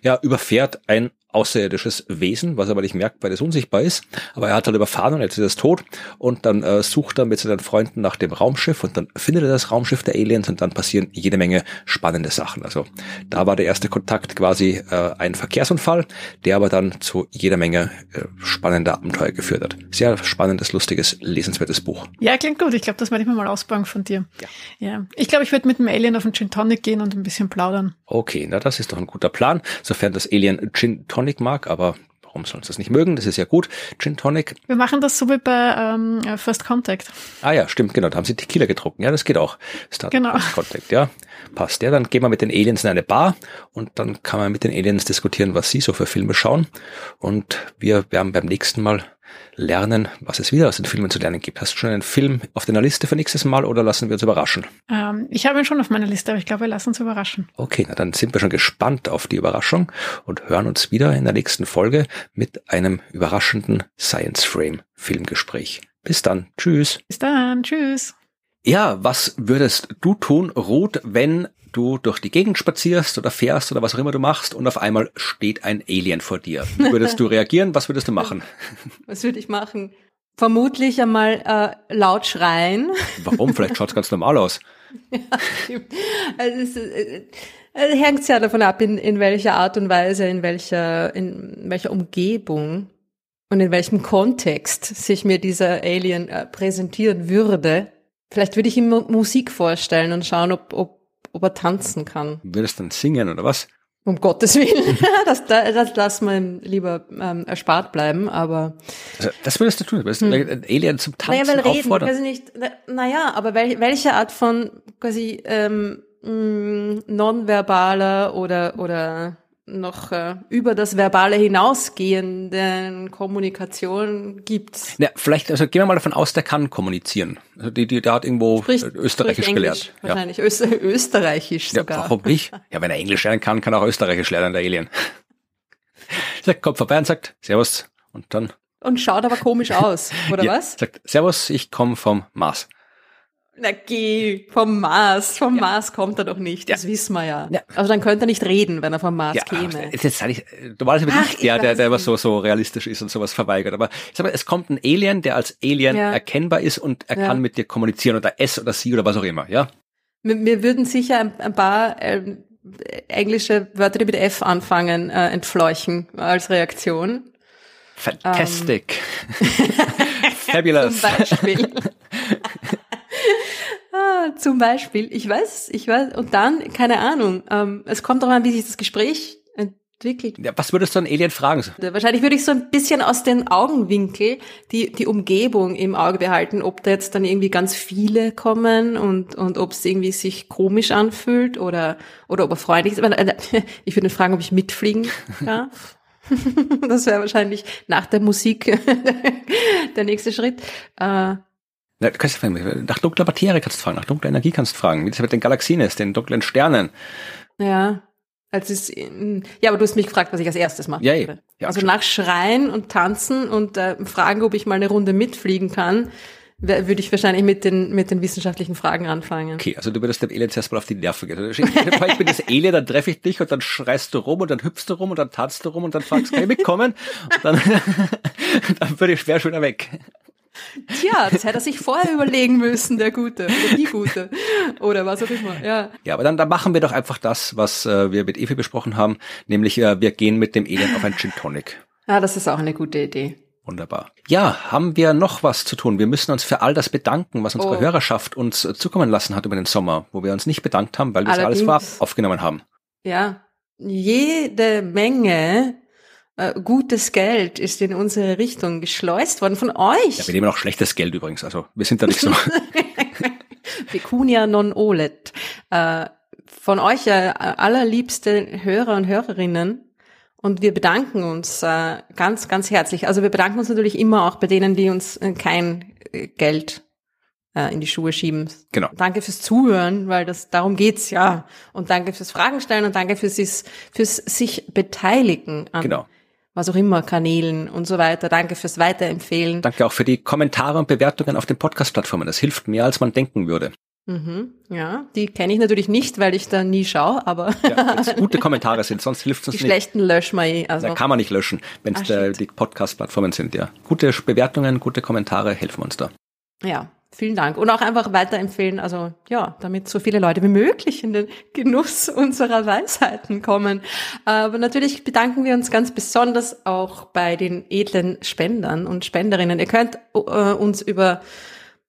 Speaker 2: ja, überfährt ein außerirdisches Wesen, was er aber nicht merkt, weil es unsichtbar ist. Aber er hat halt überfahren und jetzt ist es tot. Und dann äh, sucht er mit seinen Freunden nach dem Raumschiff und dann findet er das Raumschiff der Aliens und dann passieren jede Menge spannende Sachen. Also da war der erste Kontakt quasi äh, ein Verkehrsunfall, der aber dann zu jeder Menge äh, spannender Abenteuer geführt hat. Sehr spannendes, lustiges, lesenswertes Buch.
Speaker 5: Ja, klingt gut. Ich glaube, das werde ich mir mal ausbauen von dir. Ja. ja. Ich glaube, ich würde mit dem Alien auf einen Gin Tonic gehen und ein bisschen plaudern.
Speaker 2: Okay, na das ist doch ein guter Plan, sofern das Alien Gin Tonic Tonic mag, aber warum sollen sie das nicht mögen? Das ist ja gut. Gin Tonic.
Speaker 5: Wir machen das so wie bei ähm, First Contact.
Speaker 2: Ah ja, stimmt, genau. Da haben sie Tequila getrunken. Ja, das geht auch. Star genau. First Contact, ja. Passt. Ja, dann gehen wir mit den Aliens in eine Bar und dann kann man mit den Aliens diskutieren, was sie so für Filme schauen. Und wir werden beim nächsten Mal lernen, was es wieder aus den Filmen zu lernen gibt. Hast du schon einen Film auf deiner Liste für nächstes Mal oder lassen wir uns überraschen?
Speaker 5: Ähm, ich habe ihn schon auf meiner Liste, aber ich glaube, wir lassen uns überraschen.
Speaker 2: Okay, na dann sind wir schon gespannt auf die Überraschung und hören uns wieder in der nächsten Folge mit einem überraschenden Science Frame Filmgespräch. Bis dann. Tschüss.
Speaker 5: Bis dann. Tschüss.
Speaker 2: Ja, was würdest du tun, Ruth, wenn du durch die Gegend spazierst oder fährst oder was auch immer du machst und auf einmal steht ein Alien vor dir. Wie würdest du reagieren? Was würdest du machen?
Speaker 1: Was würde ich machen? Vermutlich einmal äh, laut schreien.
Speaker 2: Warum? Vielleicht schaut es ganz normal aus.
Speaker 1: ja, also es, äh, äh, hängt ja davon ab, in, in welcher Art und Weise, in welcher, in welcher Umgebung und in welchem Kontext sich mir dieser Alien äh, präsentieren würde. Vielleicht würde ich ihm Musik vorstellen und schauen, ob, ob ob er tanzen kann.
Speaker 2: Würdest du dann singen oder was?
Speaker 1: Um Gottes Willen, das, das, das lass mal lieber ähm, erspart bleiben, aber.
Speaker 2: Also, das würdest du tun, du würdest hm. ein Alien zum Tanzen naja, weil reden,
Speaker 1: quasi nicht, naja, aber wel, welche Art von quasi ähm, mm, nonverbaler oder oder noch äh, über das Verbale hinausgehenden Kommunikation gibt's.
Speaker 2: Ja, vielleicht, also gehen wir mal davon aus, der kann kommunizieren. Also die, die, der hat irgendwo spricht, Österreichisch spricht gelernt.
Speaker 1: Wahrscheinlich ja. Öster Österreichisch sogar.
Speaker 2: Ja, warum nicht? Ja, wenn er Englisch lernen kann, kann er auch Österreichisch lernen, der Alien. Der kommt vorbei und sagt, Servus, und dann.
Speaker 1: Und schaut aber komisch aus, oder ja, was?
Speaker 2: Sagt, Servus, ich komme vom Mars.
Speaker 1: Na geh, vom Mars. Vom ja. Mars kommt er doch nicht, das ja. wissen wir ja. ja. Also dann könnte er nicht reden, wenn er vom Mars ja, käme.
Speaker 2: Jetzt sage ich, du warst aber nicht der, der, der immer so, so realistisch ist und sowas verweigert. Aber ich sag mal, es kommt ein Alien, der als Alien erkennbar ist und er kann mit dir kommunizieren oder S oder sie oder was auch immer, ja?
Speaker 1: Wir, wir würden sicher ein, ein paar äh, englische Wörter, die mit F anfangen, äh, entfleuchen als Reaktion.
Speaker 2: Fantastic. Ähm. Fabulous. Zum Beispiel.
Speaker 1: ah, zum Beispiel, ich weiß, ich weiß, und dann, keine Ahnung, ähm, es kommt darauf an, wie sich das Gespräch entwickelt.
Speaker 2: Ja, was würdest du an Alien fragen?
Speaker 1: Wahrscheinlich würde ich so ein bisschen aus den Augenwinkel die, die Umgebung im Auge behalten, ob da jetzt dann irgendwie ganz viele kommen und, und ob es irgendwie sich komisch anfühlt oder, oder ob er freundlich ist. Äh, ich würde fragen, ob ich mitfliegen darf. das wäre wahrscheinlich nach der Musik der nächste Schritt. Äh,
Speaker 2: na, du kannst fragen, nach dunkler Materie kannst du fragen, nach dunkler Energie kannst du fragen, wie das mit den Galaxien ist, den dunklen Sternen.
Speaker 1: Ja. Also ist, ja, aber du hast mich gefragt, was ich als erstes mache. Ja, ja, also nach Schreien und Tanzen und äh, fragen, ob ich mal eine Runde mitfliegen kann, würde ich wahrscheinlich mit den, mit den wissenschaftlichen Fragen anfangen.
Speaker 2: Okay, also du würdest dem Alien zuerst mal auf die Nerven gehen. Also ich bin das Alien, dann treffe ich dich und dann schreist du rum und dann hüpfst du rum und dann tanzt du rum und dann fragst, kann ich mitkommen? Und dann, dann würde ich schwer schon weg.
Speaker 1: Tja, das hätte er sich vorher überlegen müssen, der Gute oder die Gute oder was auch immer. Ja,
Speaker 2: ja aber dann, dann machen wir doch einfach das, was äh, wir mit Evi besprochen haben, nämlich äh, wir gehen mit dem Elend auf ein Gin Tonic.
Speaker 1: Ja, das ist auch eine gute Idee.
Speaker 2: Wunderbar. Ja, haben wir noch was zu tun? Wir müssen uns für all das bedanken, was unsere oh. Hörerschaft uns äh, zukommen lassen hat über den Sommer, wo wir uns nicht bedankt haben, weil wir alles vorab aufgenommen haben.
Speaker 1: Ja, jede Menge äh, gutes Geld ist in unsere Richtung geschleust worden von euch.
Speaker 2: Ja, wir nehmen auch schlechtes Geld übrigens, also wir sind da nicht so.
Speaker 1: Pecunia non olet. Äh, von euch äh, allerliebste Hörer und Hörerinnen. Und wir bedanken uns äh, ganz, ganz herzlich. Also wir bedanken uns natürlich immer auch bei denen, die uns äh, kein äh, Geld in die Schuhe schieben.
Speaker 2: Genau.
Speaker 1: Danke fürs Zuhören, weil das darum geht's ja. Und danke fürs Fragen stellen und danke fürs, fürs sich beteiligen
Speaker 2: an genau.
Speaker 1: Was auch immer Kanälen und so weiter. Danke fürs Weiterempfehlen.
Speaker 2: Danke auch für die Kommentare und Bewertungen auf den Podcast-Plattformen. Das hilft mehr, als man denken würde.
Speaker 1: Mhm, ja, die kenne ich natürlich nicht, weil ich da nie schaue, aber.
Speaker 2: ja, gute Kommentare sind, sonst hilft es uns
Speaker 1: die nicht. Die schlechten löschen wir eh.
Speaker 2: Also. Da kann man nicht löschen, wenn es ah, die Podcast-Plattformen sind, ja. Gute Bewertungen, gute Kommentare helfen uns da.
Speaker 1: Ja, vielen Dank. Und auch einfach weiterempfehlen, also ja, damit so viele Leute wie möglich in den Genuss unserer Weisheiten kommen. Aber natürlich bedanken wir uns ganz besonders auch bei den edlen Spendern und Spenderinnen. Ihr könnt äh, uns über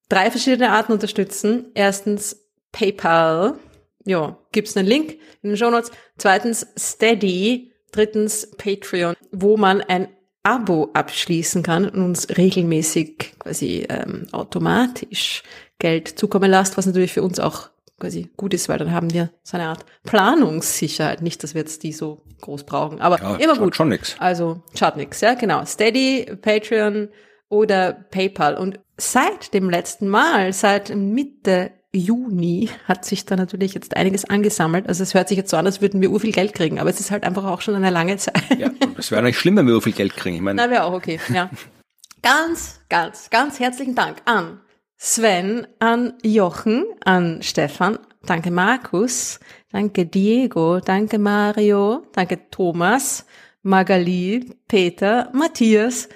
Speaker 1: drei verschiedene Arten unterstützen. Erstens PayPal. Ja, gibt's einen Link in den Show Notes. Zweitens Steady. Drittens Patreon, wo man ein Abo abschließen kann und uns regelmäßig quasi ähm, automatisch Geld zukommen lässt, was natürlich für uns auch quasi gut ist, weil dann haben wir so eine Art Planungssicherheit. Nicht, dass wir jetzt die so groß brauchen, aber ja, immer gut.
Speaker 2: Schon nix.
Speaker 1: Also schaut nix, ja, genau. Steady, Patreon oder PayPal. Und seit dem letzten Mal, seit Mitte Juni hat sich da natürlich jetzt einiges angesammelt. Also es hört sich jetzt so an, als würden wir ur viel Geld kriegen, aber es ist halt einfach auch schon eine lange Zeit.
Speaker 2: Ja, es wäre nicht schlimm, wenn wir ur viel Geld kriegen. Ich
Speaker 1: meine. Na, wäre auch okay, ja. ganz, ganz, ganz herzlichen Dank an Sven, an Jochen, an Stefan, danke Markus, danke Diego, danke Mario, danke Thomas, Magali, Peter, Matthias,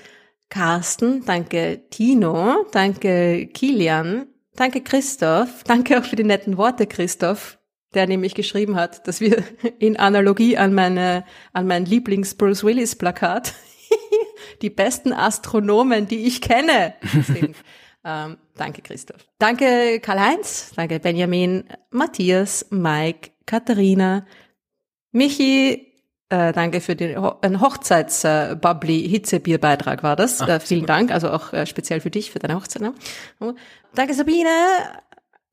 Speaker 1: Carsten, danke Tino, danke Kilian, danke Christoph, danke auch für die netten Worte, Christoph, der nämlich geschrieben hat, dass wir in Analogie an meine, an mein Lieblings Bruce Willis Plakat die besten Astronomen, die ich kenne, sind. ähm, danke Christoph. Danke Karl-Heinz, danke Benjamin, Matthias, Mike, Katharina, Michi, äh, danke für den Ho Hochzeits-Bubbly-Hitzebierbeitrag war das. Ach, äh, vielen Dank, also auch äh, speziell für dich, für deine Hochzeit. Ne? Danke Sabine,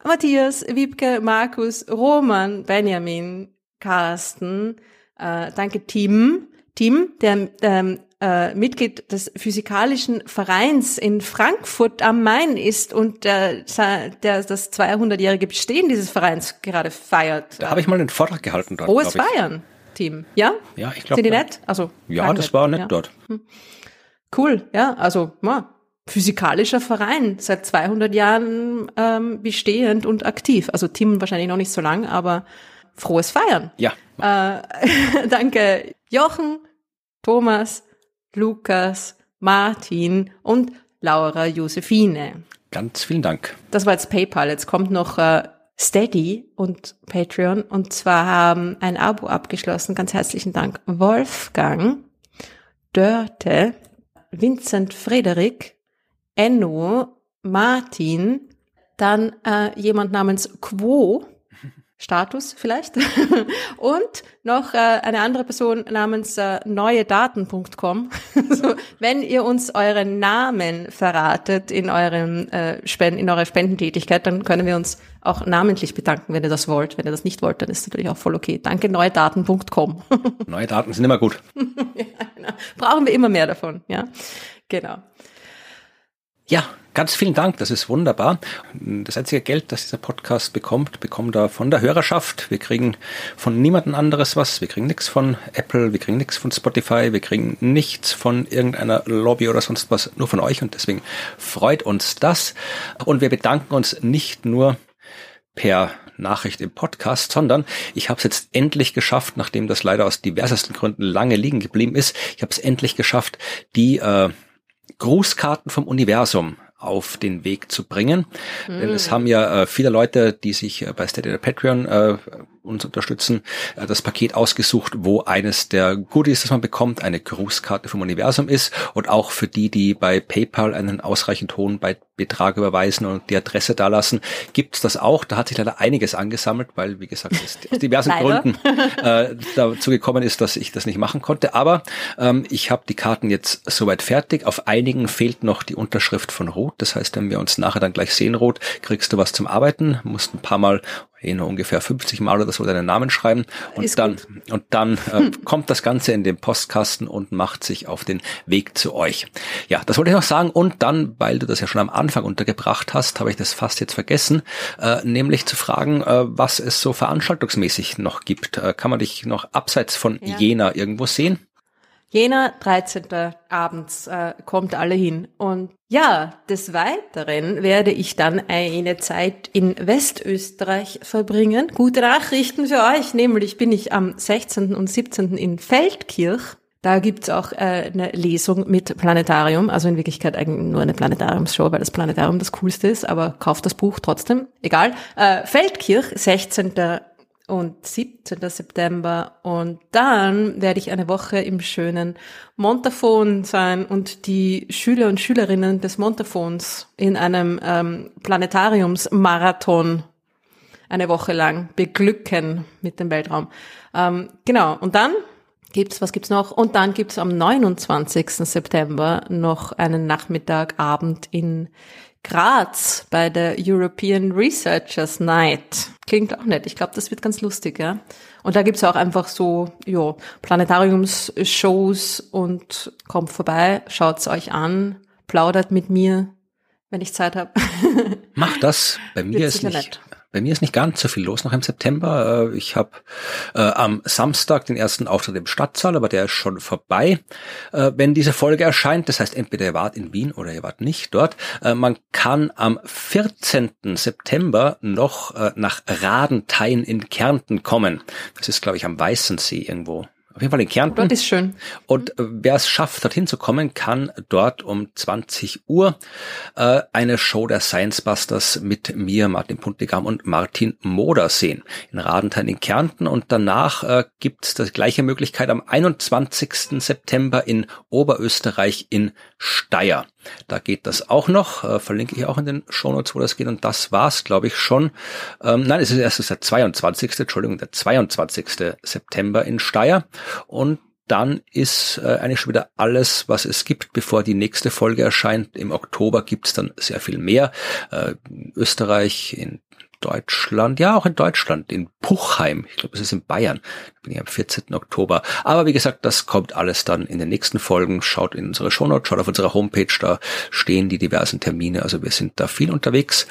Speaker 1: Matthias, Wiebke, Markus, Roman, Benjamin, Carsten. Äh, danke Tim, Tim, der ähm, äh, Mitglied des Physikalischen Vereins in Frankfurt am Main ist und der, der das 200-jährige Bestehen dieses Vereins gerade feiert.
Speaker 2: Da habe ich mal einen Vortrag gehalten
Speaker 1: dort. Frohes Feiern. Team. Ja?
Speaker 2: Ja, ich glaube.
Speaker 1: Sind die nett? Also.
Speaker 2: Ja, das war nett ja. dort. Hm.
Speaker 1: Cool, ja, also, ja, physikalischer Verein, seit 200 Jahren ähm, bestehend und aktiv. Also Team wahrscheinlich noch nicht so lang, aber frohes Feiern.
Speaker 2: Ja.
Speaker 1: Äh, danke Jochen, Thomas, Lukas, Martin und Laura Josephine.
Speaker 2: Ganz vielen Dank.
Speaker 1: Das war jetzt PayPal. Jetzt kommt noch äh, Steady und Patreon. Und zwar haben ein Abo abgeschlossen. Ganz herzlichen Dank. Wolfgang, Dörte, Vincent Frederik, Enno, Martin, dann äh, jemand namens Quo, Status vielleicht. und noch äh, eine andere Person namens äh, neuedaten.com. so, wenn ihr uns euren Namen verratet in eurem äh, in eurer Spendentätigkeit, dann können wir uns auch namentlich bedanken, wenn ihr das wollt. Wenn ihr das nicht wollt, dann ist natürlich auch voll okay. Danke neuedaten.com.
Speaker 2: Neue Daten sind immer gut.
Speaker 1: ja, genau. Brauchen wir immer mehr davon, ja. Genau.
Speaker 2: Ja, Ganz vielen Dank, das ist wunderbar. Das einzige Geld, das dieser Podcast bekommt, bekommt er von der Hörerschaft. Wir kriegen von niemandem anderes was. Wir kriegen nichts von Apple, wir kriegen nichts von Spotify, wir kriegen nichts von irgendeiner Lobby oder sonst was, nur von euch und deswegen freut uns das. Und wir bedanken uns nicht nur per Nachricht im Podcast, sondern ich habe es jetzt endlich geschafft, nachdem das leider aus diversesten Gründen lange liegen geblieben ist, ich habe es endlich geschafft, die äh, Grußkarten vom Universum auf den Weg zu bringen. Mhm. Denn es haben ja äh, viele Leute, die sich äh, bei Steady oder Patreon äh, uns unterstützen, äh, das Paket ausgesucht, wo eines der Goodies, das man bekommt, eine Grußkarte vom Universum ist und auch für die, die bei PayPal einen ausreichend hohen Betrag überweisen und die Adresse dalassen, gibt's das auch. Da hat sich leider einiges angesammelt, weil, wie gesagt, es aus diversen Gründen äh, dazu gekommen ist, dass ich das nicht machen konnte. Aber ähm, ich habe die Karten jetzt soweit fertig. Auf einigen fehlt noch die Unterschrift von Ruth. Das heißt, wenn wir uns nachher dann gleich sehen, Ruth, kriegst du was zum Arbeiten. Musst ein paar Mal eh nur ungefähr 50 Mal oder so deinen Namen schreiben und Ist dann gut. und dann äh, kommt das Ganze in den Postkasten und macht sich auf den Weg zu euch. Ja, das wollte ich noch sagen und dann, weil du das ja schon am Anfang untergebracht hast, habe ich das fast jetzt vergessen, äh, nämlich zu fragen, äh, was es so veranstaltungsmäßig noch gibt. Äh, kann man dich noch abseits von ja. Jena irgendwo sehen?
Speaker 1: Jena, 13. abends, äh, kommt alle hin. Und ja, des Weiteren werde ich dann eine Zeit in Westösterreich verbringen. Gute Nachrichten für euch, nämlich bin ich am 16. und 17. in Feldkirch. Da gibt's auch äh, eine Lesung mit Planetarium, also in Wirklichkeit eigentlich nur eine Planetariumsshow, weil das Planetarium das Coolste ist, aber kauft das Buch trotzdem, egal. Äh, Feldkirch, 16 und 17. September. Und dann werde ich eine Woche im schönen Montafon sein und die Schüler und Schülerinnen des Montafons in einem ähm, Planetariumsmarathon eine Woche lang beglücken mit dem Weltraum. Ähm, genau. Und dann gibt's, was gibt's noch? Und dann gibt's am 29. September noch einen Nachmittagabend in Graz bei der European Researchers Night. Klingt auch nett. Ich glaube, das wird ganz lustig, ja. Und da gibt's auch einfach so, ja, Planetariumsshows und kommt vorbei, schaut's euch an, plaudert mit mir, wenn ich Zeit habe.
Speaker 2: Macht das. Bei mir ist nicht. Nett. Bei mir ist nicht ganz so viel los noch im September. Äh, ich habe äh, am Samstag den ersten Auftritt im Stadtsaal, aber der ist schon vorbei, äh, wenn diese Folge erscheint. Das heißt, entweder ihr wart in Wien oder ihr wart nicht dort. Äh, man kann am 14. September noch äh, nach Radenthein in Kärnten kommen. Das ist, glaube ich, am Weißensee irgendwo. Auf jeden Fall in Kärnten.
Speaker 1: Dort ist schön.
Speaker 2: Und äh, wer es schafft, dorthin zu kommen, kann dort um 20 Uhr äh, eine Show der Science Busters mit mir, Martin Puntigam und Martin Moder sehen. In Radenthein in Kärnten. Und danach äh, gibt es die gleiche Möglichkeit am 21. September in Oberösterreich in Steyr. Da geht das auch noch, äh, verlinke ich auch in den Shownotes, wo das geht. Und das war's, glaube ich, schon. Ähm, nein, es ist erst der 22. Entschuldigung, der 22. September in Steyr. Und dann ist äh, eigentlich schon wieder alles, was es gibt, bevor die nächste Folge erscheint. Im Oktober gibt's dann sehr viel mehr. Äh, Österreich, in Deutschland, ja auch in Deutschland, in Puchheim, ich glaube, es ist in Bayern, da bin ich am 14. Oktober. Aber wie gesagt, das kommt alles dann in den nächsten Folgen. Schaut in unsere Shownotes, schaut auf unserer Homepage, da stehen die diversen Termine. Also wir sind da viel unterwegs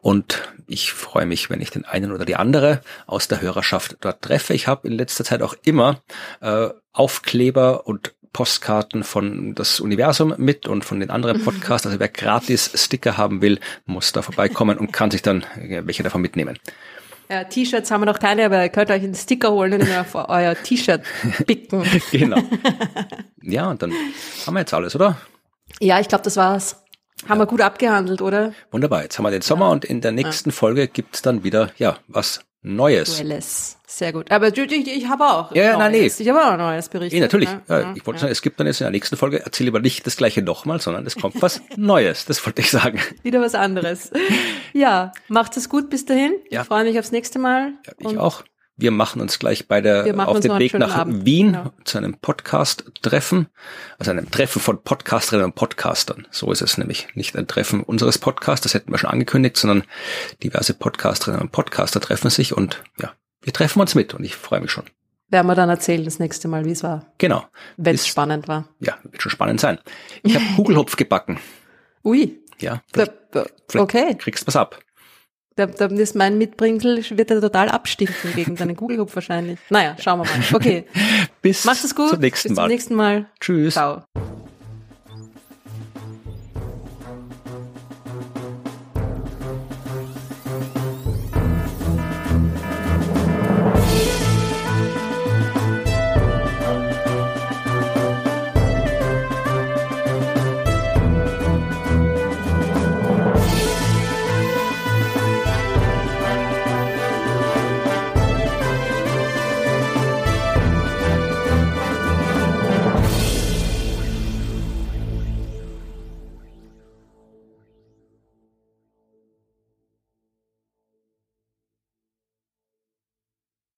Speaker 2: und ich freue mich, wenn ich den einen oder die andere aus der Hörerschaft dort treffe. Ich habe in letzter Zeit auch immer äh, Aufkleber und Postkarten von das Universum mit und von den anderen mhm. Podcasts. Also wer gratis Sticker haben will, muss da vorbeikommen und kann sich dann welche davon mitnehmen.
Speaker 1: Ja, T-Shirts haben wir noch keine, aber ihr könnt euch einen Sticker holen und vor euer T-Shirt picken. genau.
Speaker 2: Ja, und dann haben wir jetzt alles, oder?
Speaker 1: Ja, ich glaube, das war's. Haben ja. wir gut abgehandelt, oder?
Speaker 2: Wunderbar. Jetzt haben wir den Sommer ja. und in der nächsten ja. Folge gibt's dann wieder, ja, was Neues.
Speaker 1: Duelles. Sehr gut. Aber ich, ich, habe auch.
Speaker 2: Ja, ja nein, nee.
Speaker 1: Ich habe auch Neues berichtet.
Speaker 2: Nee, natürlich. Ja, ja, ich wollte ja. sagen, es gibt dann jetzt in der nächsten Folge, erzähle aber nicht das gleiche nochmal, sondern es kommt was Neues. Das wollte ich sagen.
Speaker 1: Wieder was anderes. Ja, macht es gut bis dahin. Ja. Ich freue mich aufs nächste Mal.
Speaker 2: Ja, ich auch. Wir machen uns gleich bei der, auf den Weg nach Abend. Wien genau. zu einem Podcast-Treffen, also einem Treffen von Podcasterinnen und Podcastern. So ist es nämlich. Nicht ein Treffen unseres Podcasts, das hätten wir schon angekündigt, sondern diverse Podcasterinnen und Podcaster treffen sich und ja, wir treffen uns mit und ich freue mich schon.
Speaker 1: Werden wir dann erzählen das nächste Mal, wie es war.
Speaker 2: Genau.
Speaker 1: Wenn es spannend war.
Speaker 2: Ja, wird schon spannend sein. Ich habe Kugelhopf gebacken.
Speaker 1: Ui.
Speaker 2: Ja.
Speaker 1: okay.
Speaker 2: Kriegst was ab.
Speaker 1: Da, da ist mein Mitbringsel, wird er total abstinken gegen deinen Kugelhupf wahrscheinlich. Naja, schauen wir mal. Okay.
Speaker 2: Bis Mach's gut. zum nächsten Mal.
Speaker 1: Bis zum nächsten Mal.
Speaker 2: Tschüss.
Speaker 1: Ciao.